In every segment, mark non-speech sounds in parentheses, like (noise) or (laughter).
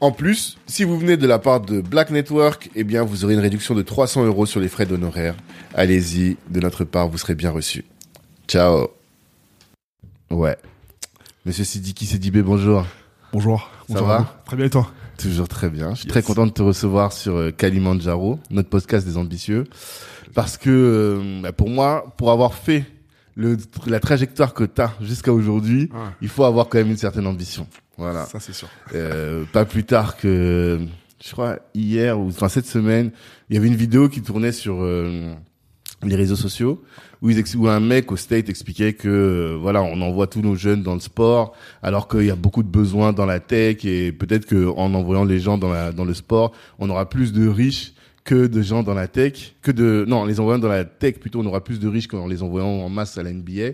En plus, si vous venez de la part de Black Network, eh bien, vous aurez une réduction de 300 euros sur les frais d'honoraires. Allez-y, de notre part, vous serez bien reçu. Ciao. Ouais. Monsieur Sidiki Sidibé, bonjour. Bonjour. Ça Bonjour va. Très bien et toi? Toujours très bien. Je suis Yes. très content de te recevoir sur euh, Kalimandjaro, notre podcast des ambitieux. Parce que, euh, bah, pour moi, pour avoir fait le, la trajectoire que tu as jusqu'à aujourd'hui, Ouais. il faut avoir quand même une certaine ambition. Voilà. Ça c'est sûr. Euh, pas plus tard que, je crois, hier ou enfin cette semaine, il y avait une vidéo qui tournait sur euh, les réseaux sociaux où, ils où un mec au state expliquait que euh, voilà, on envoie tous nos jeunes dans le sport alors qu'il y a beaucoup de besoins dans la tech et peut-être que en envoyant les gens dans la dans le sport, on aura plus de riches que de gens dans la tech, que de non, en les envoyant dans la tech plutôt, on aura plus de riches qu'en les envoyant en masse à la NBA.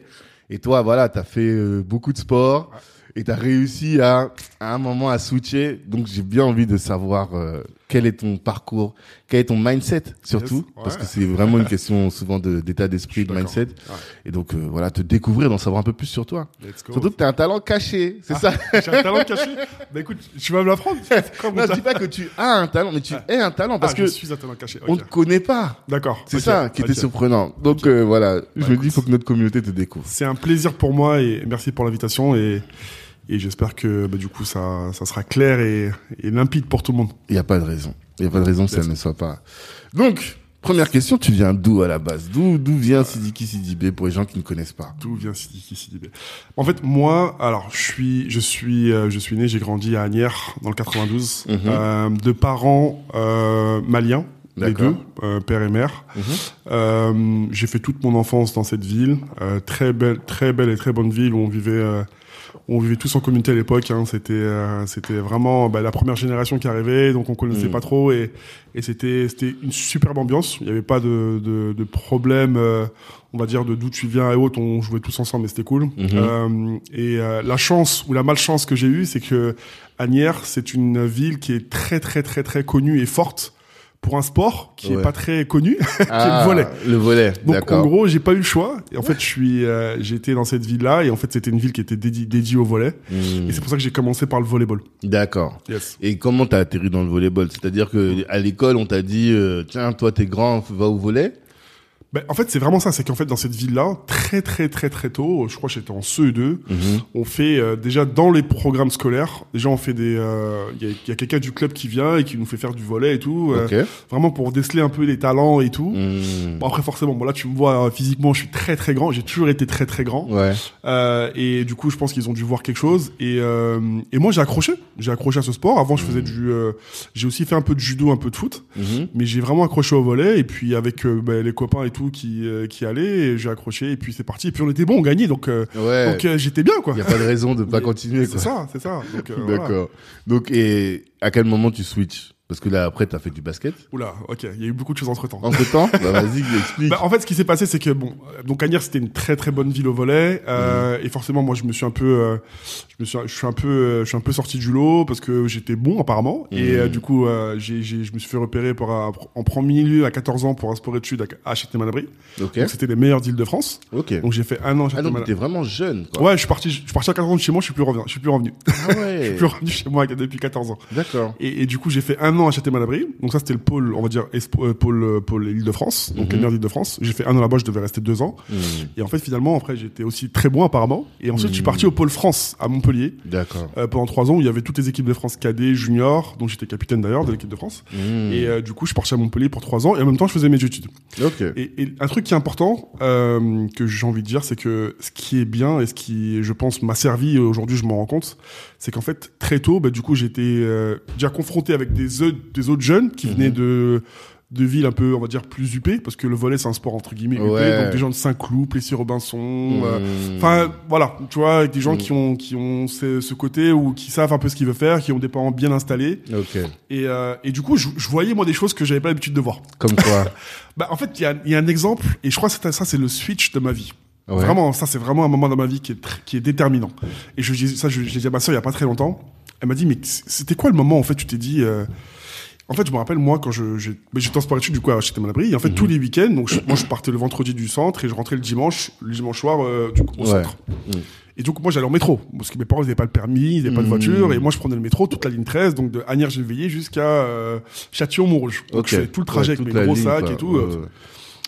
Et toi, voilà, t'as fait euh, beaucoup de sport et t'as réussi à, à un moment à switcher. Donc j'ai bien envie de savoir euh, quel est ton parcours, quel est ton mindset surtout, Yes, parce que c'est vraiment une question souvent d'état d'esprit, de mindset. Ouais. Et donc euh, voilà, te découvrir, d'en savoir un peu plus sur toi. Let's go. Surtout que t'as un talent caché, c'est Ah, ça? (laughs) J'ai un talent caché? Bah écoute, tu vas me l'apprendre. (laughs) Non, je dis pas que tu as un talent, mais tu es un talent parce Ah, que je suis un talent caché. on ok. te connaît pas. D'accord. C'est ça qui était surprenant. Donc euh, voilà, je Bah, me dis, il faut que notre communauté te découvre. C'est un plaisir pour moi et merci pour l'invitation et et j'espère que bah, du coup ça ça sera clair et, et limpide pour tout le monde. Il n'y a pas de raison. Il n'y a pas de raison que ça ne soit pas. Donc, première question, tu viens d'où à la base? D'où d'où vient Sidiki Sidibé pour les gens qui ne connaissent pas? D'où vient Sidiki Sidibé? En fait, moi, alors je suis je suis euh, je suis né, j'ai grandi à Agnières dans le 92, Mhm. euh, de parents euh, maliens. Les deux, euh, père et mère. Mhm. Euh, j'ai fait toute mon enfance dans cette ville, euh, très belle, très belle et très bonne ville où on vivait, euh, on vivait tous en communauté à l'époque. Hein, c'était, euh, c'était vraiment bah, la première génération qui arrivait, donc on connaissait Mhm. pas trop et, et c'était, c'était une superbe ambiance. Il n'y avait pas de, de, de problème, euh, on va dire de d'où tu viens et autres. On jouait tous ensemble, mais c'était cool. Mhm. Euh, et euh, la chance ou la malchance que j'ai eue, c'est que Agnières, c'est une ville qui est très très très très connue et forte pour un sport qui Ouais. est pas très connu. (laughs) Ah, le volet. Le volet, Donc en gros, j'ai pas eu le choix. Et en fait, je suis, euh, j'étais dans cette ville-là, et en fait, c'était une ville qui était dédiée, dédiée au volet. Hmm, Et c'est pour ça que j'ai commencé par le volleyball. D'accord. Yes. Et comment t'as atterri dans le volleyball? C'est-à-dire que à l'école, on t'a dit, euh, tiens, toi, t'es grand, va au volet. Ben, en fait, c'est vraiment ça. C'est qu'en fait, dans cette ville-là, très très très très tôt, je crois que j'étais en CE2, Mhm. on fait euh, déjà dans les programmes scolaires. Déjà, on fait des. euh, Il y a, y a quelqu'un du club qui vient et qui nous fait faire du volet et tout. euh. Vraiment pour déceler un peu les talents et tout. Hmm. Bon après forcément, bon là tu me vois euh, physiquement, je suis très très grand. J'ai toujours été très très grand. Ouais. Euh, et du coup, je pense qu'ils ont dû voir quelque chose. Et, euh, et moi, j'ai accroché. J'ai accroché à ce sport. Avant, je faisais du. euh, j'ai aussi fait un peu de judo, un peu de foot. Mhm. Mais j'ai vraiment accroché au volet. Et puis avec euh, bah, les copains et tout qui euh, qui allaient, et j'ai accroché. Et puis c'est parti. Et puis on était bon, on gagnait. Donc euh, Ouais. donc euh, j'étais bien quoi. Il y a pas de raison de pas (laughs) Mais continuer. C'est ça, c'est ça. Donc, voilà. D'accord. Donc, et à quel moment tu switches? Parce que là, après, t'as fait du basket. Oula, ok. Il y a eu beaucoup de choses entre temps. Entre temps, (laughs) bah, vas-y, explique. Bah, en fait, ce qui s'est passé, c'est que bon, donc Agnières, c'était une très très bonne ville au volet, euh, et forcément, moi, je me suis un peu, euh, je me suis, je suis un peu, euh, je suis un peu sorti du lot parce que j'étais bon apparemment, et Mhm. euh, du coup, euh, j'ai, j'ai, je me suis fait repérer pour un- en premier lieu à 14 ans pour un sport études à à Châtenay-Malabry. ok. Donc c'était les meilleurs d'Île-de-France. Ok. Donc j'ai fait un an à Ah donc t'es vraiment jeune, quoi. Ouais, je suis parti, je suis parti à 14 ans de chez moi, je suis plus revenu, je suis plus revenu, Ah (laughs) je ouais. suis plus revenu chez moi depuis 14 ans. D'accord. Et, et du coup, j'ai fait un an an à Châtel-Malabry. Donc ça, c'était le pôle, on va dire, euh, pôle, euh, pôle Île-de-France. Donc les meilleurs d'Île-de-France. J'ai fait un an là-bas, je devais rester deux ans. Hmm. Et en fait, finalement, après, j'étais aussi très bon apparemment. Et ensuite, je suis parti au pôle France à Montpellier. D'accord. euh, pendant trois ans où il y avait toutes les équipes de France cadet, junior, dont j'étais capitaine d'ailleurs de l'équipe de France. Hmm. Et euh, du coup, je suis parti à Montpellier pour trois ans et en même temps, je faisais mes études. Ok. Et, et un truc qui est important, euh, que j'ai envie de dire, c'est que ce qui est bien et ce qui, je pense, m'a servi aujourd'hui, je m'en rends compte, c'est qu'en fait, très tôt, bah, du coup, j'étais euh, déjà confronté avec des, autres- des autres jeunes qui venaient de de villes un peu, on va dire, plus huppées, parce que le volet, c'est un sport entre guillemets huppé, Ouais. donc des gens de Saint-Cloud, Plessis-Robinson, euh, Hmm. Enfin, voilà, tu vois, avec des gens Mm. qui ont qui ont ce, ce côté ou qui savent un peu ce qu'ils veulent faire, qui ont des parents bien installés. Ok. Et, euh, et du coup, je, je voyais moi des choses que j'avais pas l'habitude de voir. Comme quoi. (laughs) Bah, en fait, il y a, il y a un exemple, et je crois que ça, c'est le switch de ma vie. Ouais. Vraiment, ça, c'est vraiment un moment dans ma vie qui est qui est déterminant. Et je ça, je, je l'ai dit à ma soeur il y a pas très longtemps. Elle m'a dit, mais c'était quoi le moment en fait Tu t'es dit. euh, En fait, je me rappelle, moi, quand je, j'étais en sport études, du coup, à Châtel-Malabry, et en fait, Mhm. tous les week-ends, donc, je- moi, je partais le vendredi du centre et je rentrais le dimanche, le dimanche soir, euh, du coup, au Ouais. centre. Mm. Et donc, moi, j'allais en métro, parce que mes parents, ils n'avaient pas le permis, ils n'avaient pas de Mm. voiture, et moi, je prenais le métro, toute la ligne 13, donc de Agnières-Gennevilliers jusqu'à, euh, Châtillon-Montrouge. Donc, je faisais tout le trajet Ouais, avec mes gros ligne, sacs quoi. et tout. euh, ouais.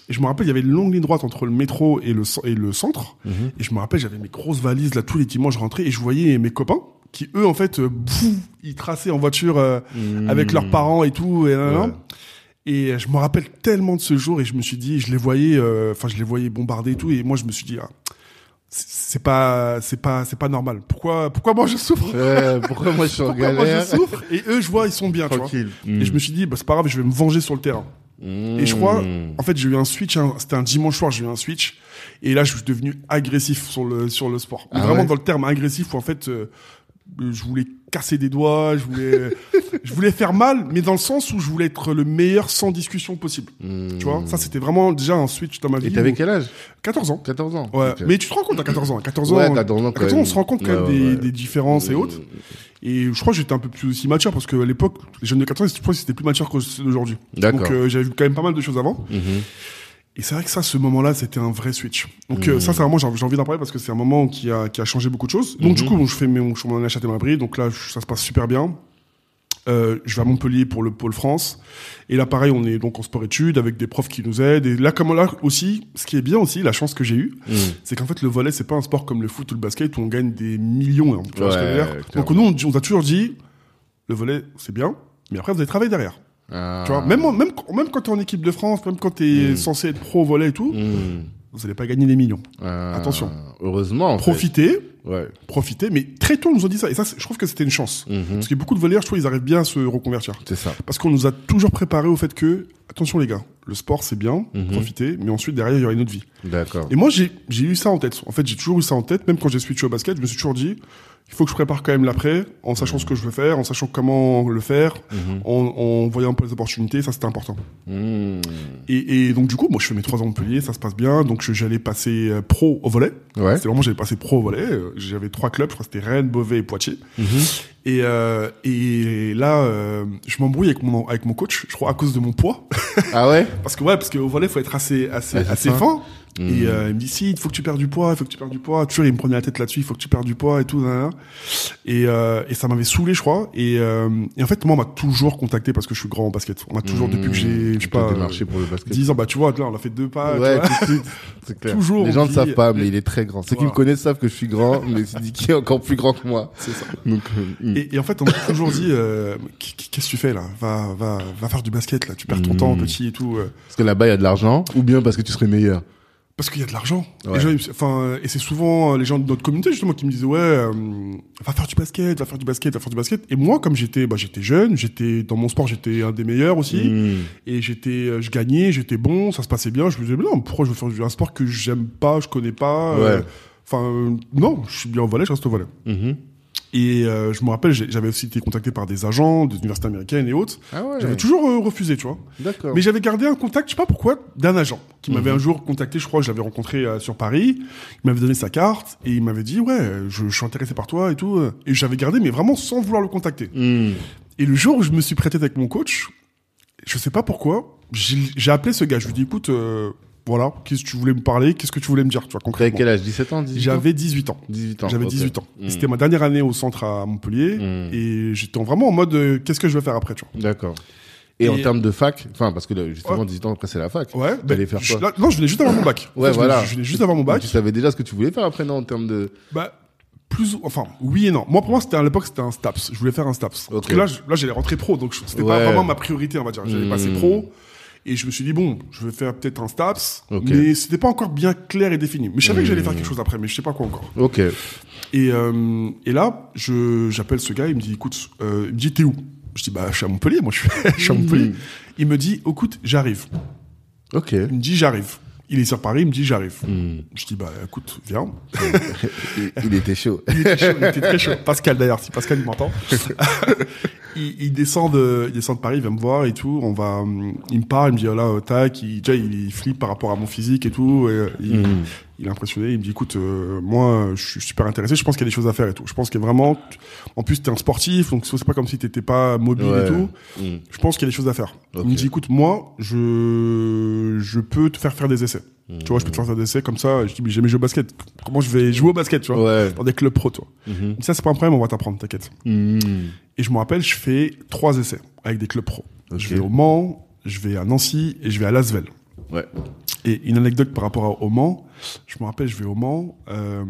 Et je me rappelle, il y avait une longue ligne droite entre le métro et le, cen- et le centre. Mhm. Et je me rappelle, j'avais mes grosses valises là tous les dimanches, je rentrais et je voyais mes copains qui eux en fait, euh, ils traçaient en voiture euh, avec leurs parents et tout. Et. Ouais. euh, je me rappelle tellement de ce jour et je me suis dit, je les voyais, euh, enfin je les voyais bombarder et tout. Et moi je me suis dit, ah, c'est pas, c'est pas, c'est pas normal. Pourquoi, pourquoi moi je souffre? Ouais, pourquoi moi je suis en (laughs) Pourquoi moi galère? je souffre? Et eux je vois, ils sont bien. Tu vois. Et je me suis dit, bah, c'est pas grave, je vais me venger sur le terrain. Hmm. Et je crois, en fait, j'ai eu un switch. hein, C'était un dimanche soir, j'ai eu un switch. Et là, je suis devenu agressif sur le sur le sport. Ah vraiment ouais dans le terme agressif, où en fait, euh, je voulais casser des doigts, je voulais, (laughs) je voulais faire mal, mais dans le sens où je voulais être le meilleur sans discussion possible. Hmm. Tu vois, ça c'était vraiment déjà un switch dans ma vie. Et t'avais quel âge? 14 ans. 14 ans. Ouais, mais tu te rends compte à 14 ans. À 14 ans, Ouais, 14 ans, à quand 14 ans, on se rend compte quand même Ouais, des, des différences et Hmm. autres. Et je crois que j'étais un peu plus aussi mature parce que à l'époque, les jeunes de 14 ans, je crois que c'était plus mature. D'accord. Donc euh, j'avais vu quand même pas mal de choses avant. Mhm. Et c'est vrai que ça, ce moment-là, c'était un vrai switch. Donc Mmh. euh, ça, c'est vraiment, j'ai envie d'en parler parce que c'est un moment qui a, qui a changé beaucoup de choses. Donc Mhm. du coup, bon, je fais mes, m'en ai acheté ma bride. Donc là, ça se passe super bien. Euh, je vais à Montpellier pour le pôle France. Et là, pareil, on est donc en sport-études avec des profs qui nous aident. Et là, comme là aussi, ce qui est bien aussi, la chance que j'ai eue, Hmm. c'est qu'en fait, le volet, c'est pas un sport comme le foot ou le basket où on gagne des millions. hein, tu vois ce que Donc nous, on, on a toujours dit, le volet, c'est bien, mais après, vous avez travaillé derrière. Ah. Tu vois, même, même, même quand t'es en équipe de France, même quand t'es Mm. censé être pro au volet et tout, Hmm. vous allez pas gagner des millions. Ah. Attention. Heureusement. en fait. Ouais. profitez, mais très tôt, on nous a dit ça. Et ça, je trouve que c'était une chance. Mhm. Parce que beaucoup de volleyeurs, je trouve, ils arrivent bien à se reconvertir. C'est ça. Parce qu'on nous a toujours préparé au fait que, attention les gars, le sport c'est bien, Mhm. profitez, mais ensuite derrière il y aura une autre vie. D'accord. Et moi j'ai j'ai eu ça en tête. En fait j'ai toujours eu ça en tête, même quand j'ai switché au basket, je me suis toujours dit, il faut que je prépare quand même l'après, en sachant ce que je veux faire, en sachant comment le faire, Mhm. en, en voyant un peu les opportunités, ça c'était important. Hmm. Et, et donc du coup, moi je fais mes trois ans de Montpellier, ça se passe bien, donc j'allais passer euh, pro au volet. Ouais. C'est vraiment j'allais passer pro au volet. J'avais trois clubs, je crois c'était Rennes, Beauvais et Poitiers. Mhm. Et, euh, et là, euh, je m'embrouille avec mon avec mon coach, je crois à cause de mon poids, Ah ouais (laughs) parce que ouais, parce qu'au volet faut être assez assez Assez assez fin. fin. Et euh, il me dit si, il faut que tu perds du poids, il faut que tu perds du poids. Toujours il me prenait la tête là-dessus, il faut que tu perds du poids et tout. Et euh, et ça m'avait saoulé, je crois. Et, euh, et en fait, moi on m'a toujours contacté parce que je suis grand en basket. On m'a toujours depuis que j'ai, je sais pas, pour le basket. 10 ans, bah tu vois, là on a fait deux pas. ouais. (laughs) C'est clair. Toujours, Les gens ne dit- savent pas, mais il est très grand. Ceux qui Voilà. me connaissent savent que je suis grand, mais qui est encore plus grand que moi. C'est ça. Donc, hmm. Et, et en fait, on m'a toujours dit, Qu- qu'est-ce que tu fais là? Va, va, va faire du basket là. Tu perds ton temps, petit et tout. Parce que là-bas, il y a de l'argent, ou bien parce que tu serais meilleur? Parce qu'il y a de l'argent. Ouais. Enfin, et c'est souvent euh, les gens de notre communauté justement qui me disaient ouais, euh, va faire du basket, va faire du basket, va faire du basket. Et moi, comme j'étais, bah, j'étais jeune, j'étais dans mon sport, j'étais un des meilleurs aussi. Hmm. Et j'étais, euh, je gagnais, j'étais bon, ça se passait bien. Je me disais mais non, pourquoi je veux faire un sport que j'aime pas, je connais pas. Ouais. Enfin, euh, non, je suis bien au volet, je reste au volet. Mhm. Et euh, je me rappelle, j'avais aussi été contacté par des agents, des universités américaines et autres. Ah ouais. J'avais toujours euh, refusé, tu vois. D'accord. Mais j'avais gardé un contact, je sais pas pourquoi, d'un agent qui m'avait Mhm. un jour contacté, je crois, je l'avais rencontré euh, sur Paris. Il m'avait donné sa carte et il m'avait dit ouais, je, je suis intéressé par toi et tout. euh. Et j'avais gardé, mais vraiment sans vouloir le contacter. Hmm. Et le jour où je me suis prêté avec mon coach, je sais pas pourquoi, j'ai j'ai appelé ce gars. Je lui ai dit écoute, euh, voilà, qu'est-ce que tu voulais me parler, qu'est-ce que tu voulais me dire, tu vois, T'avais concrètement. quel âge 17 ans 18 ans J'avais 18 ans. 18 ans. J'avais ok. 18 ans. Mm. C'était ma dernière année au centre à Montpellier Mm. et j'étais vraiment en mode euh, qu'est-ce que je vais faire après, tu vois. D'accord. Et, en termes de fac, enfin, parce que là, justement, Ouais. 18 ans après, c'est la fac. Ouais, T'allais ben, faire je- quoi là- Non, je venais juste d'avoir mon bac. En Ouais, fait, je voilà. Je venais juste d'avoir mon bac. Tu savais déjà ce que tu voulais faire après, non, en termes de. Bah, plus enfin, oui et non. Moi, pour moi, c'était à l'époque, c'était un STAPS. Je voulais faire un STAPS. Parce Ok. que là, je- là, j'allais rentrer pro, donc je- c'était pas Ouais. vraiment ma priorité, on va dire. J'allais Hmm. passer pro. Et je me suis dit, bon, je vais faire peut-être un STAPS. Ok. Mais c'était pas encore bien clair et défini. Mais je savais que j'allais Hmm. faire quelque chose après, mais je sais pas quoi encore. Ok. Et, euh, et là, je, j'appelle ce gars, il me dit, écoute, euh, il me dit, t'es où? Je dis, bah, je suis à Montpellier, moi, je suis, (laughs) je suis à Montpellier. Il me dit, écoute, j'arrive. Ok. Il me dit, j'arrive. Il est sur Paris, il me dit, j'arrive. Hmm. Je dis, bah, écoute, viens. il, (laughs) il était chaud. Il était chaud, il était très chaud. Pascal d'ailleurs, si Pascal il m'entend. (laughs) il, il descend de, il descend de Paris, il vient me voir et tout. On va, hum, il me parle, il me dit oh là, euh, tac, il, déjà il, flippe par rapport à mon physique et tout. Et, euh, il, Mm. Il est impressionné. Il me dit écoute, euh, moi, je suis super intéressé. Je pense qu'il y a des choses à faire et tout. Je pense qu'il y a vraiment, en plus t'es un sportif, donc c'est pas comme si t'étais pas mobile Ouais. et tout. Hmm. Je pense qu'il y a des choses à faire. Il me dit écoute, moi, je, je peux te faire faire des essais. Tu vois, je peux te faire faire des essais comme ça. Je dis mais jamais joué au basket. Comment je vais jouer au basket, tu vois, Ouais. dans des clubs pro, toi. Mhm. Ça, c'est pas un problème, on va t'apprendre, t'inquiète. Hmm. Et je me rappelle, je fais trois essais avec des clubs pro. Je vais au Mans, je vais à Nancy et je vais à Lasvel. Ouais. Et une anecdote par rapport au Mans, je me rappelle, je vais au Mans euh,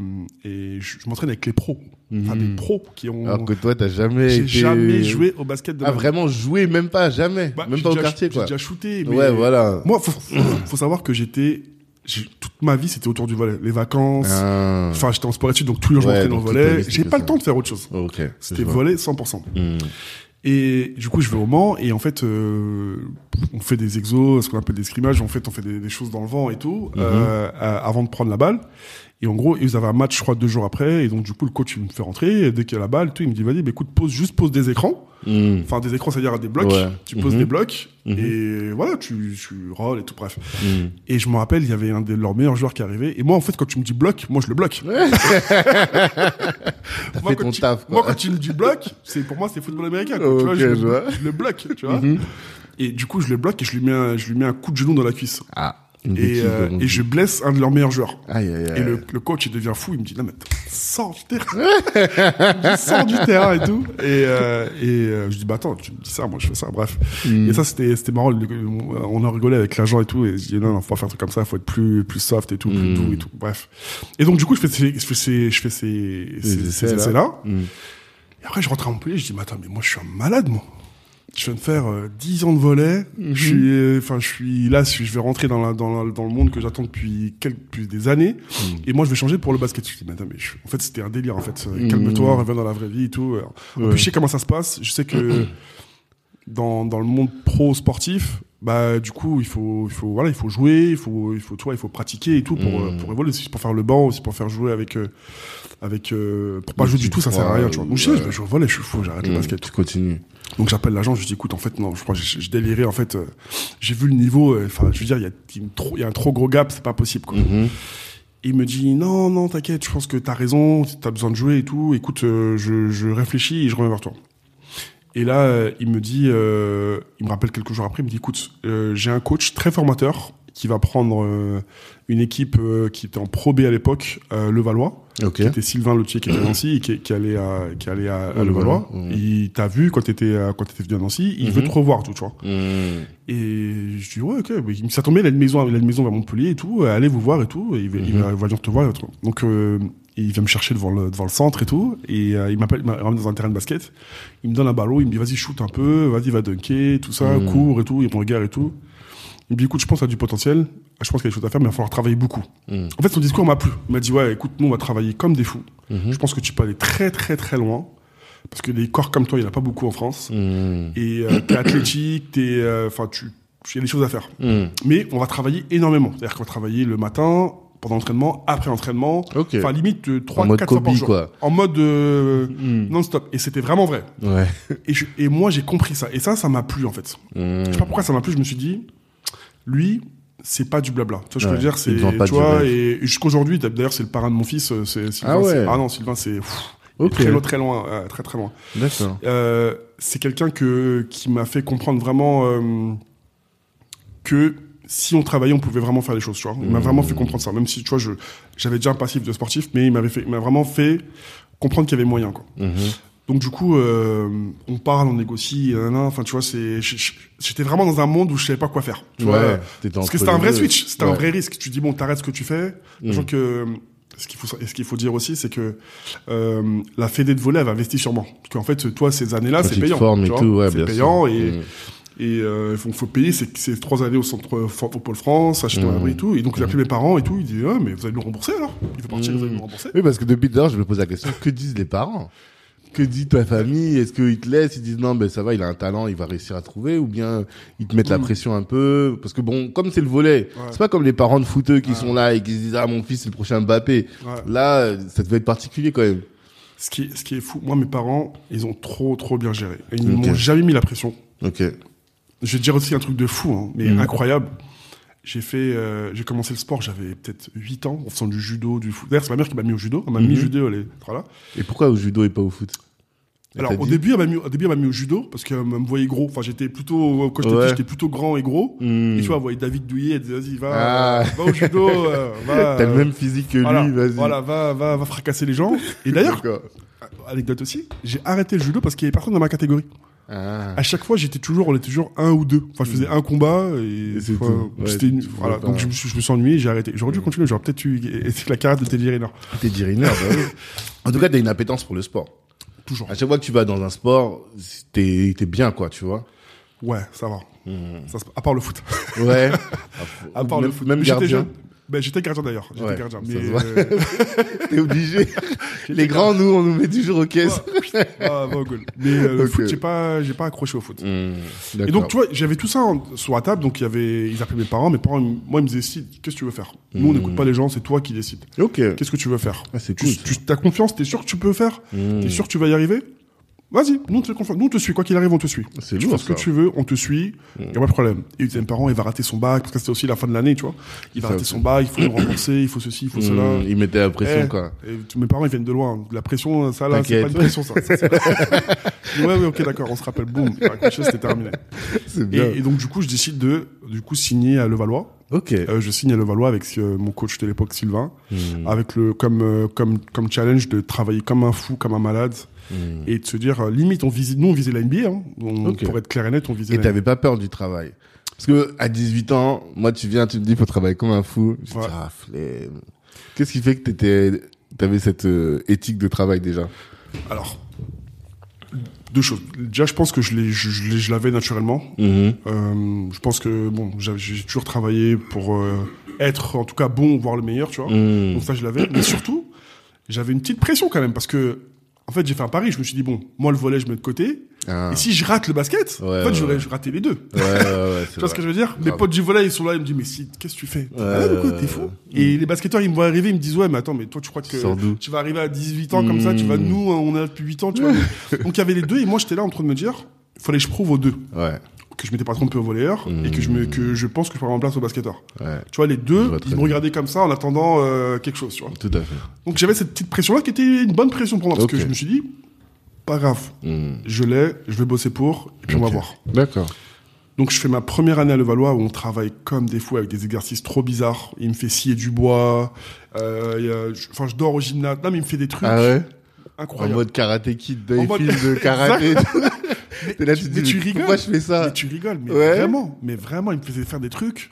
et je, je m'entraîne avec les pros. Enfin, Mhm. des pros qui ont... Alors que toi, t'as jamais J'ai été... jamais joué au basket de Ah, ma vraiment joué, même pas, jamais. Bah, même pas au quartier, quoi. J'ai déjà shooté, mais... Ouais, voilà. Moi, faut, faut savoir que j'étais... Toute ma vie, c'était autour du volet. Les vacances... Ah. Enfin, j'étais en sport études, donc tous les jours, Ouais, je m'entraînais toute ta volet. J'ai pas ça. le temps de faire autre chose. Ok. C'était volet 100%. Hmm. Et du coup, je vais au Mans et en fait, euh, on fait des exos, ce qu'on appelle des scrimages. En fait, on fait des, des choses dans le vent et tout Mhm. euh, euh, avant de prendre la balle. Et en gros, ils avaient un match, je crois, deux jours après. Et donc, du coup, le coach il me fait rentrer. Et dès qu'il y a la balle, tout, il me dit vas-y, bah, écoute, pose juste pose des écrans. Hmm. Enfin, des écrans, c'est-à-dire des blocs. Ouais. Tu poses Mhm. des blocs Mhm. et voilà, tu, tu rolls et tout. Bref. Hmm. Et je me rappelle, il y avait un de leurs meilleurs joueurs qui arrivait. Et moi, en fait, quand tu me dis bloc, moi, je le bloque. (laughs) T'as Moi, fait quand ton tu- taf, quoi. Moi, quand tu me dis bloc, c'est pour moi, c'est football américain. quoi. Ok, tu vois, je, je le- vois. je le bloque, tu vois. Mhm. Et du coup, je le bloque et je lui mets un, je lui mets un coup de genou dans la cuisse. Ah. Et, euh, et je blesse un de leurs meilleurs joueurs. Aïe, aïe, aïe. Et le, le coach, il devient fou. Il me dit, non, mais sors du terrain. (laughs) il me dit, sors du terrain et tout. Et, euh, et euh, je dis, bah attends, tu me dis ça, moi je fais ça. Bref. Hmm. Et ça, c'était, c'était marrant. On a rigolé avec l'agent et tout. Et je dis, non, non, faut pas faire un truc comme ça. Faut être plus, plus soft et tout, plus Mm. doux et tout. Bref. Et donc, du coup, je fais ces, je fais ces, je fais ces, ces, essais, ces là. essais-là. Hmm. Et après, je rentre à Montpellier, je dis, mais attends, mais moi, je suis un malade, moi. Je viens de faire euh, 10 ans de volet. Mhm. Je suis, euh, enfin, je suis là, je vais rentrer dans, la, dans, la- dans le monde que j'attends depuis quelques, depuis des années. Mhm. Et moi, je vais changer pour le basket. Je dis, mais je- en fait, c'était un délire, en fait. Euh, Mhm. Calme-toi, reviens dans la vraie vie et tout. En Ouais. plus, je sais comment ça se passe. Je sais que (clears throat) dans, dans le monde pro sportif, bah, du coup, il faut, il faut, voilà, il faut jouer, il faut, il faut, toi, il faut pratiquer et tout pour, euh, pour évoluer. Si pour faire le banc, aussi pour faire jouer avec, euh, avec, euh, pour pas jouer du tout, ça sert à rien, tu vois. Donc, je je au volley, je suis fou, j'arrête le Hmm. basket. Tu continues. Donc j'appelle l'agent, je lui dis écoute en fait non, je crois j'ai déliré en fait, euh, j'ai vu le niveau, euh, enfin je veux dire il y a, une trop- il y a un trop gros gap, c'est pas possible quoi. Mhm. Il me dit non non t'inquiète, je pense que t'as raison, t'as besoin de jouer et tout, écoute je, je réfléchis et je reviens vers toi. Et là euh, il me dit, euh, il me rappelle quelques jours après, il me dit écoute euh, j'ai un coach très formateur qui va prendre euh, une équipe qui était en Pro B à l'époque, Le Valois qui était Sylvain Lotier qui était à (clears throat) Nancy et qui, qui allait à qui allait à, Levallois. Il t'a vu quand t'étais quand t'étais venu à Nancy, il Mhm. veut te revoir tout, tu vois. Hmm. Et je dis ouais ok, mais ça tombait, il a une maison, il a une maison vers Montpellier et tout, allez vous voir et tout, et il va, il va, il va venir te voir et tout. Donc euh, il vient me chercher devant le devant le centre et tout, et euh, il m'appelle, il m'a ramené dans un terrain de basket, il me donne un ballon, il me dit vas-y shoot un peu, vas-y va dunker, tout ça, Mhm. cours et tout, il me regarde et tout. Il me dit écoute je pense à du potentiel, je pense qu'il y a des choses à faire, mais il va falloir travailler beaucoup. Hmm. En fait son discours m'a plu. Il m'a dit ouais écoute nous on va travailler comme des fous. Mhm. Je pense que tu peux aller très très très loin. Parce que des corps comme toi, il n'y en a pas beaucoup en France. Hmm. Et euh, t'es athlétique, t'es, euh, enfin, tu, il y a des choses à faire. Hmm. Mais on va travailler énormément. C'est-à-dire qu'on va travailler le matin, pendant l'entraînement, après l'entraînement. Enfin, limite euh, 3 En mode 4 fois par jour. quoi. En mode euh, Hmm. non-stop. Et c'était vraiment vrai. Ouais. Et, je- et moi, j'ai compris ça. Et ça, ça m'a plu, en fait. Hmm. Je sais pas pourquoi ça m'a plu. Je me suis dit, lui, c'est pas du blabla. Tu vois, je Ouais, veux dire, c'est, tu vois, rêve. et jusqu'aujourd'hui, d'ailleurs, c'est le parrain de mon fils, euh, c'est Sylvain. Ah ouais. Ah non, Sylvain, c'est, pff, il est Ok. très loin, très loin, euh, très très loin. D'accord. C'est quelqu'un que qui m'a fait comprendre vraiment que si on travaillait, on pouvait vraiment faire les choses, tu vois. Il m'a vraiment fait comprendre ça, même si, tu vois, je, j'avais déjà un passif de sportif, mais il m'avait fait, il m'a vraiment fait comprendre qu'il y avait moyen, quoi. Mhm. Donc du coup, euh, on parle, on négocie, enfin tu vois, c'est, j'étais vraiment dans un monde où je savais pas quoi faire. Tu. Ouais, Parce que c'était un vrai switch, c'était un Ouais. Vrai risque. Tu dis bon, t'arrêtes ce que tu fais. Sachant que ce qu'il faut, ce qu'il faut dire aussi, c'est que euh, la Fédé de volley elle va investir sur moi. Parce qu'en fait, toi, ces années-là, c'est payant. et tout, ouais, c'est payant sûr. et Mm. Et euh, il faut, faut payer. C'est c'est trois années au centre au Pôle France, acheter Mm. un abri et tout. Et donc il a appelé mes parents et tout. Il dit ah mais vous allez nous rembourser alors. Il fait partir, vous allez nous rembourser. Oui, parce que depuis l'heure, je me pose la question, que disent les parents? Que dit ta famille? Est-ce qu'ils te laissent? Ils disent non, ben ça va, il a un talent, il va réussir à trouver Ou bien ils te mettent la Mm. pression un peu Parce que bon, comme c'est le volet, Ouais. c'est pas comme les parents de footeux qui Ouais. sont là et qui se disent ah mon fils c'est le prochain Mbappé. Ouais. Là, ça devait être particulier quand même. Ce qui, est- ce qui est fou, moi mes parents, ils ont trop trop bien géré. Ils Ok. m'ont jamais mis la pression. Ok. Je vais te dire aussi un truc de fou, hein, mais Mhm. incroyable. J'ai fait, euh, j'ai commencé le sport, j'avais peut-être 8 ans, en faisant du judo, du foot. D'ailleurs, c'est ma mère qui m'a mis au judo. Elle m'a mis Mhm. judo, elle est voilà. Et pourquoi au judo et pas au foot? Elle Alors au début, elle m'a mis, au début, elle m'a mis au judo parce qu'elle me voyait gros. Enfin, j'étais plutôt quand j'étais Ouais. j'étais plutôt grand et gros. Hmm. Et tu vois, elle voyait David Douillet, elle disait vas-y, va, Ah. va au judo, euh, (laughs) va. T'as le euh, même physique que voilà, lui, vas-y. voilà, va, va, va fracasser les gens. Et d'ailleurs, (laughs) anecdote aussi, j'ai arrêté le judo parce qu'il y avait personne dans ma catégorie. Ah. À chaque fois, j'étais toujours, on était toujours un ou deux. Enfin, je faisais un combat et. Ouais, c'était une- voilà. pas- Donc je me suis, je me suis ennuyé, j'ai arrêté. J'aurais dû continuer, j'aurais peut-être eu (laughs) la carrière de Teddy Riner. T'es dirigeur, bah oui. En tout cas, t'as une appétence pour le sport. Toujours. À chaque fois que tu vas dans un sport, t'es t'es bien, quoi, tu vois. Ouais, ça va. Ça se- à part le foot. Ouais. (laughs) À part même, le foot. Même gardien. jeune. Ben, j'étais gardien d'ailleurs. J'étais Ouais, gardien. Mais euh, (laughs) T'es obligé. Les grands, nous, on nous met toujours aux caisses. ah, au goal. Mais euh, le foot, j'ai pas, j'ai pas accroché au foot. Hmm, Et donc, tu vois, j'avais tout ça en- sur la table. Donc, il y avait, ils appelaient mes parents. Mes parents, moi, ils me disaient, qu'est-ce que tu veux faire? Nous, on n'écoute pas les gens, c'est toi qui décides. Ok. Qu'est-ce que tu veux faire? Ah, c'est cool. tu as confiance, t'es sûr que tu peux faire? Hmm. T'es sûr que tu vas y arriver? Vas-y, nous on te confiance. Nous on te suit, quoi qu'il arrive, on te suit. C'est tu lourd, fais ce que tu veux, on te suit, y a pas de problème. Et ils disaient, mes parents, il va rater son bac, parce que c'était aussi la fin de l'année, tu vois. Il va Ça, rater son bac, il faut le rembourser, il faut ceci, il faut cela. Hmm, Ils mettaient la pression, Eh, quoi. Et tous mes parents, ils viennent de loin. La pression, ça là, c'est pas une pression, ça. ça c'est- (laughs) ouais, ouais, ok, d'accord, on se rappelle, boum, il a raccroché, c'était terminé. (laughs) C'est Et, bien. et donc, du coup, je décide de, du coup, signer à Levallois. Ok. Euh, je signe à Levallois avec euh, mon coach de l'époque, Sylvain, Hmm, avec le, comme, euh, comme, comme challenge de travailler comme un fou, comme un malade, hmm. et de se dire, euh, limite, on visait, nous, on visait la NBA, hein. On- pour être clair et net, on visait Et t'avais pas peur du travail? Parce que à 18 ans, moi, tu viens, tu me dis, faut travailler comme un fou. Je Ouais. ah, flemme. Qu'est-ce qui fait que t'étais, t'avais cette euh, éthique de travail déjà? Alors, deux choses. Déjà, je pense que je l'ai, je, je l'ai- je l'avais naturellement. Mhm. Euh, je pense que bon, j'ai toujours travaillé pour euh, être en tout cas bon, voire le meilleur, tu vois. Hmm. Donc ça, je l'avais. Mais surtout, j'avais une petite pression quand même parce que en fait, j'ai fait un pari. Je me suis dit bon, moi le volet, je mets de côté. Ah. Et si je rate le basket, Ouais, en fait, ouais, j'aurais ouais. raté les deux. (laughs) Tu vois ce que je veux dire? Mes potes du volet, ils sont là, ils me disent mais si, qu'est-ce que tu fais? Ouais, T'es fou? Et les basketteurs, ils me voient arriver, ils me disent ouais, mais attends, mais toi, tu crois que Tu vas arriver à 18 ans comme ça Tu vas Mm. nous, on est là depuis 8 ans, tu vois (laughs) Donc il y avait les deux, et moi, j'étais là en train de me dire, il fallait que je prouve aux deux Ouais, que je m'étais pas trompé au volleyeur et que je me que je pense que je peux avoir place au basketteur. ouais, Tu vois, les deux, ils me regardaient comme ça en attendant euh, quelque chose, tu vois. tout à fait. Donc j'avais cette petite pression-là qui était une bonne pression pour moi, parce que je me suis dit, pas grave, Hmm. je l'ai, je vais bosser pour, et puis on va voir. D'accord. Donc je fais ma première année à Levallois où on travaille comme des fous avec des exercices trop bizarres. Il me fait scier du bois, euh, a- enfin je dors au gymnase. Non mais il me fait des trucs Ah ouais? En incroyables. mode karaté kid, En les mode- de (laughs) karaté. Là, tu mais dis, tu rigoles. pourquoi je fais ça Mais tu rigoles, mais Ouais. vraiment, mais vraiment, il me faisait faire des trucs